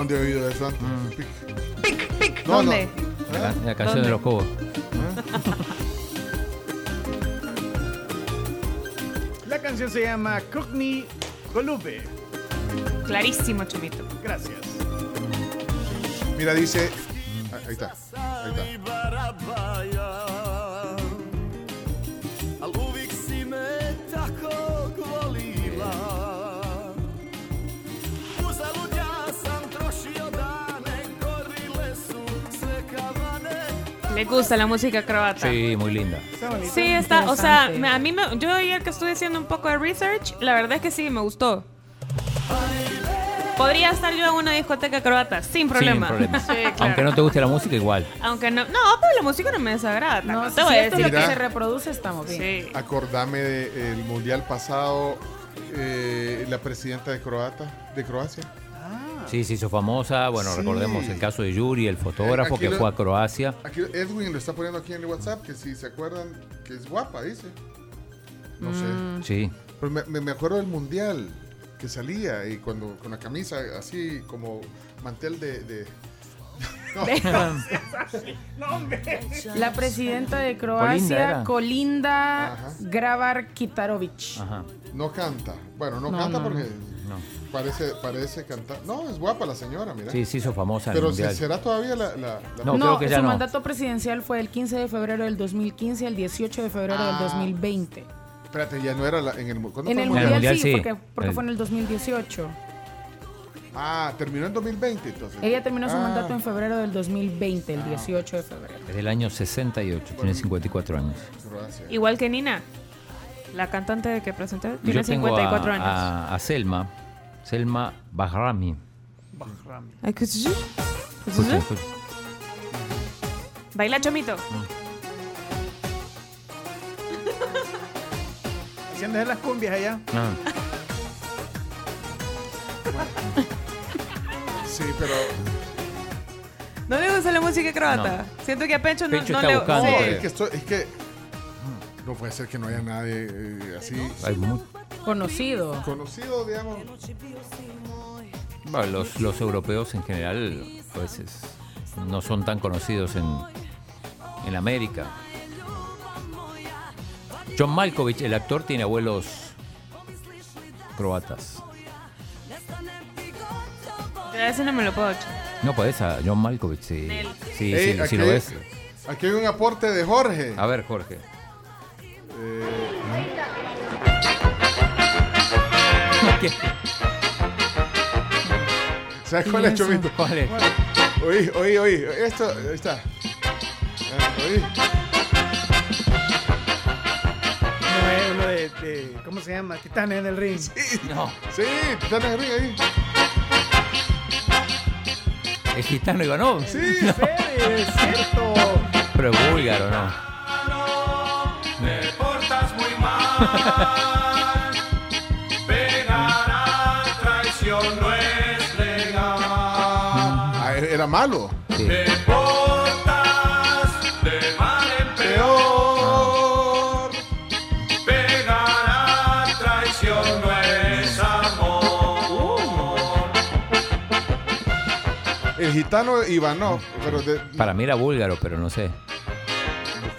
¿Dónde he oído eso antes? Mm. Pic. No, ¿Dónde? no. ¿Eh? la canción de los Cobos. La canción se llama Kukni Golube. Clarísimo, Chomito. Gracias. Mira, dice. Ah, Ahí está. Ahí está. Gusta la música croata. Sí, muy linda. Sí, está, o sea, a mí me, yo ayer que estuve haciendo un poco de research, la verdad es que sí, me gustó. Podría estar yo en una discoteca croata, sin problema. Sin problema. Sí, claro. Aunque no te guste la música, igual. Aunque no, no, pero la música no me desagrada. No, te voy a esto es lo que Mira. se reproduce, estamos bien. Sí. Acordame del mundial pasado, eh, la presidenta de Croata, de Croacia. Sí, se hizo famosa. Bueno, Sí. recordemos el caso de Yuri, el fotógrafo Aquí que lo- fue a Croacia. Aquí Edwin lo está poniendo aquí en el WhatsApp, que si se acuerdan, que es guapa, dice. No Mm. sé. Sí. Pero me, acuerdo del mundial que salía y cuando con la camisa así como mantel de. de- No. La presidenta de Colinda Croacia. Colinda Ajá. Grabar Kitarovic. Ajá. No canta. Bueno, no, No, canta no, porque No. Parece, parece cantar. No, es guapa la señora, mira. Sí, se hizo famosa Pero si mundial. será todavía la. la- la- No, No, creo que ya su no. mandato presidencial fue del 15 de febrero del 2015 al 18 de febrero del Ah. 2020. Espérate, ya no era la- en el. ¿cuándo En fue el En el mundial, Mundial sí, sí. porque, porque El- fue en el 2018. Ah, terminó en 2020 entonces. Ella terminó su Ah. mandato en febrero del 2020, el 18 de febrero. Es del año 68, tiene 54 años. Croacia. Igual que Nina, la cantante que presenté, tiene Yo tengo 54 a, años. A, a Selma, Selma Bahrami. Ay, ¿qué es eso? ¿Qué es Escucha, eso? escucha. Baila, Chomito. Haciendo de las cumbias allá. Ah, Sí, pero. ¿No le gusta la música croata? Siento que a Pencho no, Pencho no está le buscando, sí. eh, Es que, esto- es que no puede ser que no haya nadie eh, así hay Conocido. conocido, digamos. bueno, los, los europeos en general pues es- no son tan conocidos en, en América. John Malkovich, el actor, tiene abuelos croatas. A ese no me lo puedo echar. No puedes a John Malkovich, sí. Sí, Ey, sí, aquí, sí lo ves. aquí hay un aporte de Jorge. A ver, Jorge. Eh, ¿Sabes cuál es, Chomito? ¿Cuál es? Oí, oí, oí. Esto, ahí está. Ah, oí. No es uno de, de- ¿Cómo se llama? Titanes en el ring. No, Sí, Titanes del Ring ahí. es gitano Ivanov. Sí, en serio, es cierto. Pero es búlgaro, ¿no? Ah, era malo. Sí. Portas de mal en peor. No. El gitano Ivanov, pero Para mí era búlgaro, pero no sé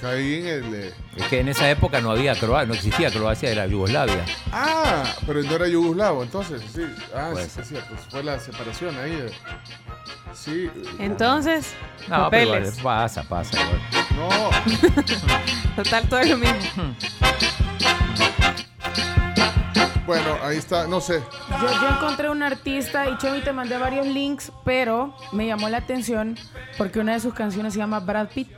ahí en el... eh, Es que en esa época no había Croacia, no existía Croacia, era Yugoslavia. Ah, pero no era yugoslavo, entonces, sí. Ah, Puede sí, pues fue la separación ahí. eh. Sí. Entonces, No, pero papeles. igual, pasa, pasa. igual. No. Total, todo es lo mismo. Bueno, ahí está, no sé. Yo, yo encontré un artista y Chomi te mandé varios links, pero me llamó la atención porque una de sus canciones se llama Brad Pitt.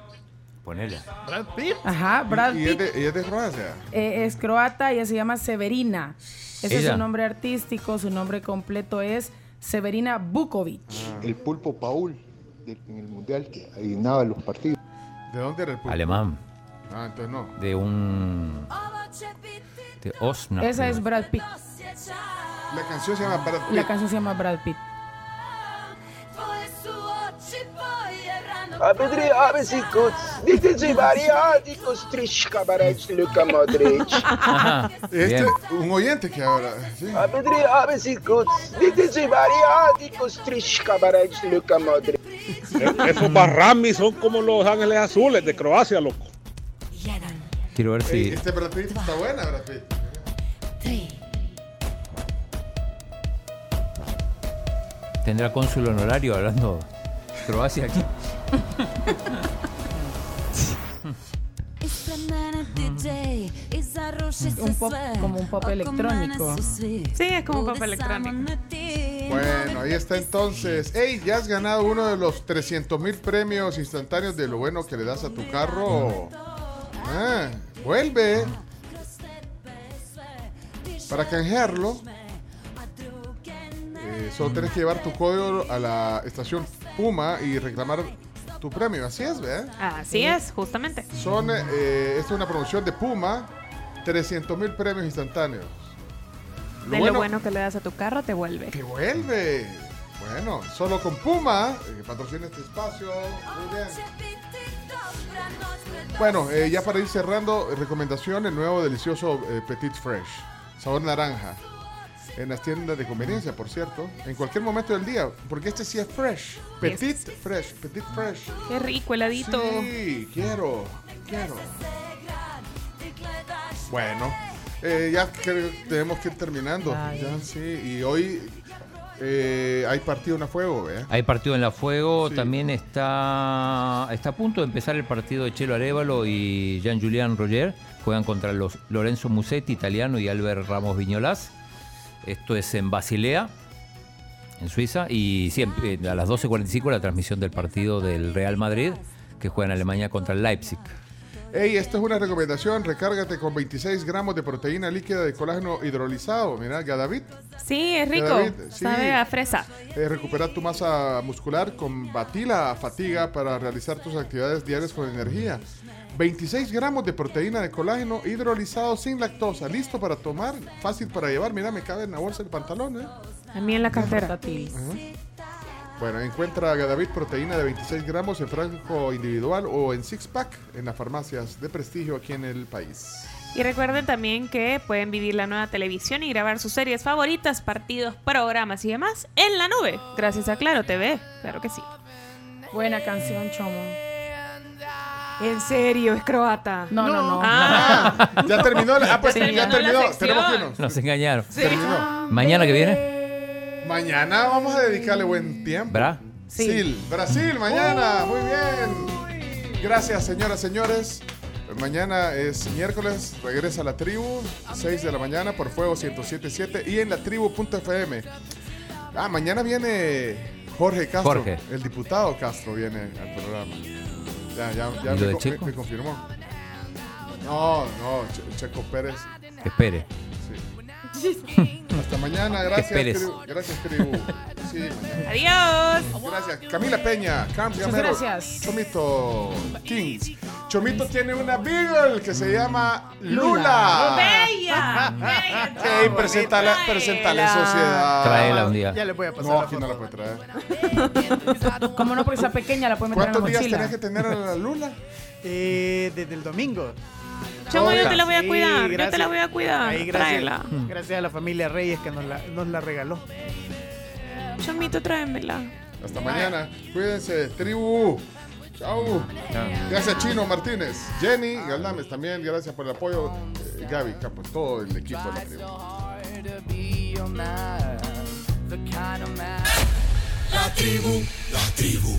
Ponela. Brad Pitt. Ajá, Brad Y, y es Pitt de, y es de Croacia. eh, es croata, ella se llama Severina. Ese es Ella. su nombre artístico, su nombre completo es Severina Bukovic. El pulpo Paul de- en el mundial que adivinaba los partidos. ¿De dónde era el pulpo? Alemán. Ah, entonces no. De un. De Osnabrück. Esa es Brad Pitt. La canción se llama Brad Pitt. La canción se llama Brad Pitt. A Pedri, a Besicos, Dite Variáticos, Trishka Barech, Luka Modric. Este, un oyente que ahora. Sí. A Pedri, a Besicos, Dite Variáticos, Trishka Barech, Luka Modric. Esos Barrami son como los Ángeles Azules de Croacia, loco. Quiero ver si. este Brad Pitt está buena, Brad Pitt. Tendrá cónsul honorario hablando Croacia aquí. Un pop, como un pop electrónico. Sí, es como un pop electrónico. Bueno, ahí está entonces. Hey, ya has ganado uno de los 300 mil premios instantáneos de lo bueno que le das a tu carro. Ah, vuelve. Para canjearlo, eh, solo tienes que llevar tu código a la estación Puma y reclamar tu premio. Así es, ¿verdad? Así es, justamente. Son, eh, esta es una promoción de Puma, 300 mil premios instantáneos. de lo bueno que le das a tu carro, te vuelve. que vuelve. Bueno, solo con Puma, eh, que patrocina este espacio. Muy bien. Bueno, eh, ya para ir cerrando, recomendación, el nuevo delicioso eh, Petit Fresh, sabor naranja. En las tiendas de conveniencia, por cierto. En cualquier momento del día, porque este sí es fresh. Petit Fresh, Petit Fresh. Qué rico, heladito. Sí, quiero, quiero. Bueno, eh, ya tenemos que ir terminando. Ya, sí, y hoy eh, hay partido en a fuego, ¿eh? Hay partido en la Fuego, también está, está a punto de empezar el partido de Chelo Arevalo y Jean-Julian Roger. Juegan contra los Lorenzo Musetti, italiano, y Albert Ramos Viñolas. Esto es en Basilea, en Suiza. Y siempre a las 12.45 la transmisión del partido del Real Madrid, que juega en Alemania contra el Leipzig. Hey, esta es una recomendación. Recárgate con 26 gramos de proteína líquida de colágeno hidrolizado. Mira, Gadavit. Sí, es rico. Gadavit, sí. Sabe a fresa. Eh, recupera tu masa muscular, combatir la fatiga para realizar tus actividades diarias con energía. 26 gramos de proteína de colágeno hidrolizado sin lactosa, listo para tomar, fácil para llevar. Mira, me cabe en la bolsa del pantalón. ¿eh? A mí en la cartera. Bueno, encuentra Gadavit proteína de 26 gramos en franco individual o en six pack en las farmacias de prestigio aquí en el país. Y recuerden también que pueden vivir la nueva televisión y grabar sus series favoritas, partidos, programas y demás en la nube, gracias a Claro TV. Claro que sí. Buena canción, Chomo. En serio, es croata. No, no, no. Ah. Ya terminó, la- ah, pues Ya ya terminó la. Tenemos que irnos. Nos engañaron. Sí. Terminó. Mañana que viene, Mañana vamos a dedicarle buen tiempo. ¿verdad? Brasil. Brasil, mañana. Muy bien. Gracias, señoras, señores. Mañana es miércoles, regresa a la tribu, 6 de la mañana por Fuego 1077 y en la tribu.fm. Ah, mañana viene Jorge Castro, Jorge. el diputado Castro viene al programa. Ya, ya, ya ¿Y lo me, de co- Checo? me- me confirmó. No, no, Che- Checo Pérez. Espere. Hasta mañana, gracias. Tribu. Gracias, tribu. Sí, mañana. Adiós. Gracias. Camila Peña, Cam Muchas Gamero, gracias. Chomito Kings. Chomito tiene una Beagle que se llama Lula. Lula. Bella. Bella. Ey, presentala, presentala en sociedad. Tráela un día. Ya le voy a pasar No, la aquí foto. no la puede traer. Como no, porque esa pequeña la puede meter en la ¿Cuántos días mochila. tenés que tener a la Lula? Eh, desde el domingo. Chamo, yo te la voy a Sí, cuidar. Yo te la voy a cuidar. Ahí, gracias, Tráela. gracias a la familia Reyes que nos la, nos la regaló. Chamito, tráemela. Hasta mañana. Cuídense, tribu. Chao. Gracias, Chino Martínez. Jenny Galdames también. Gracias por el apoyo. Eh, Gaby Campos, todo el equipo de la tribu. La tribu, la tribu,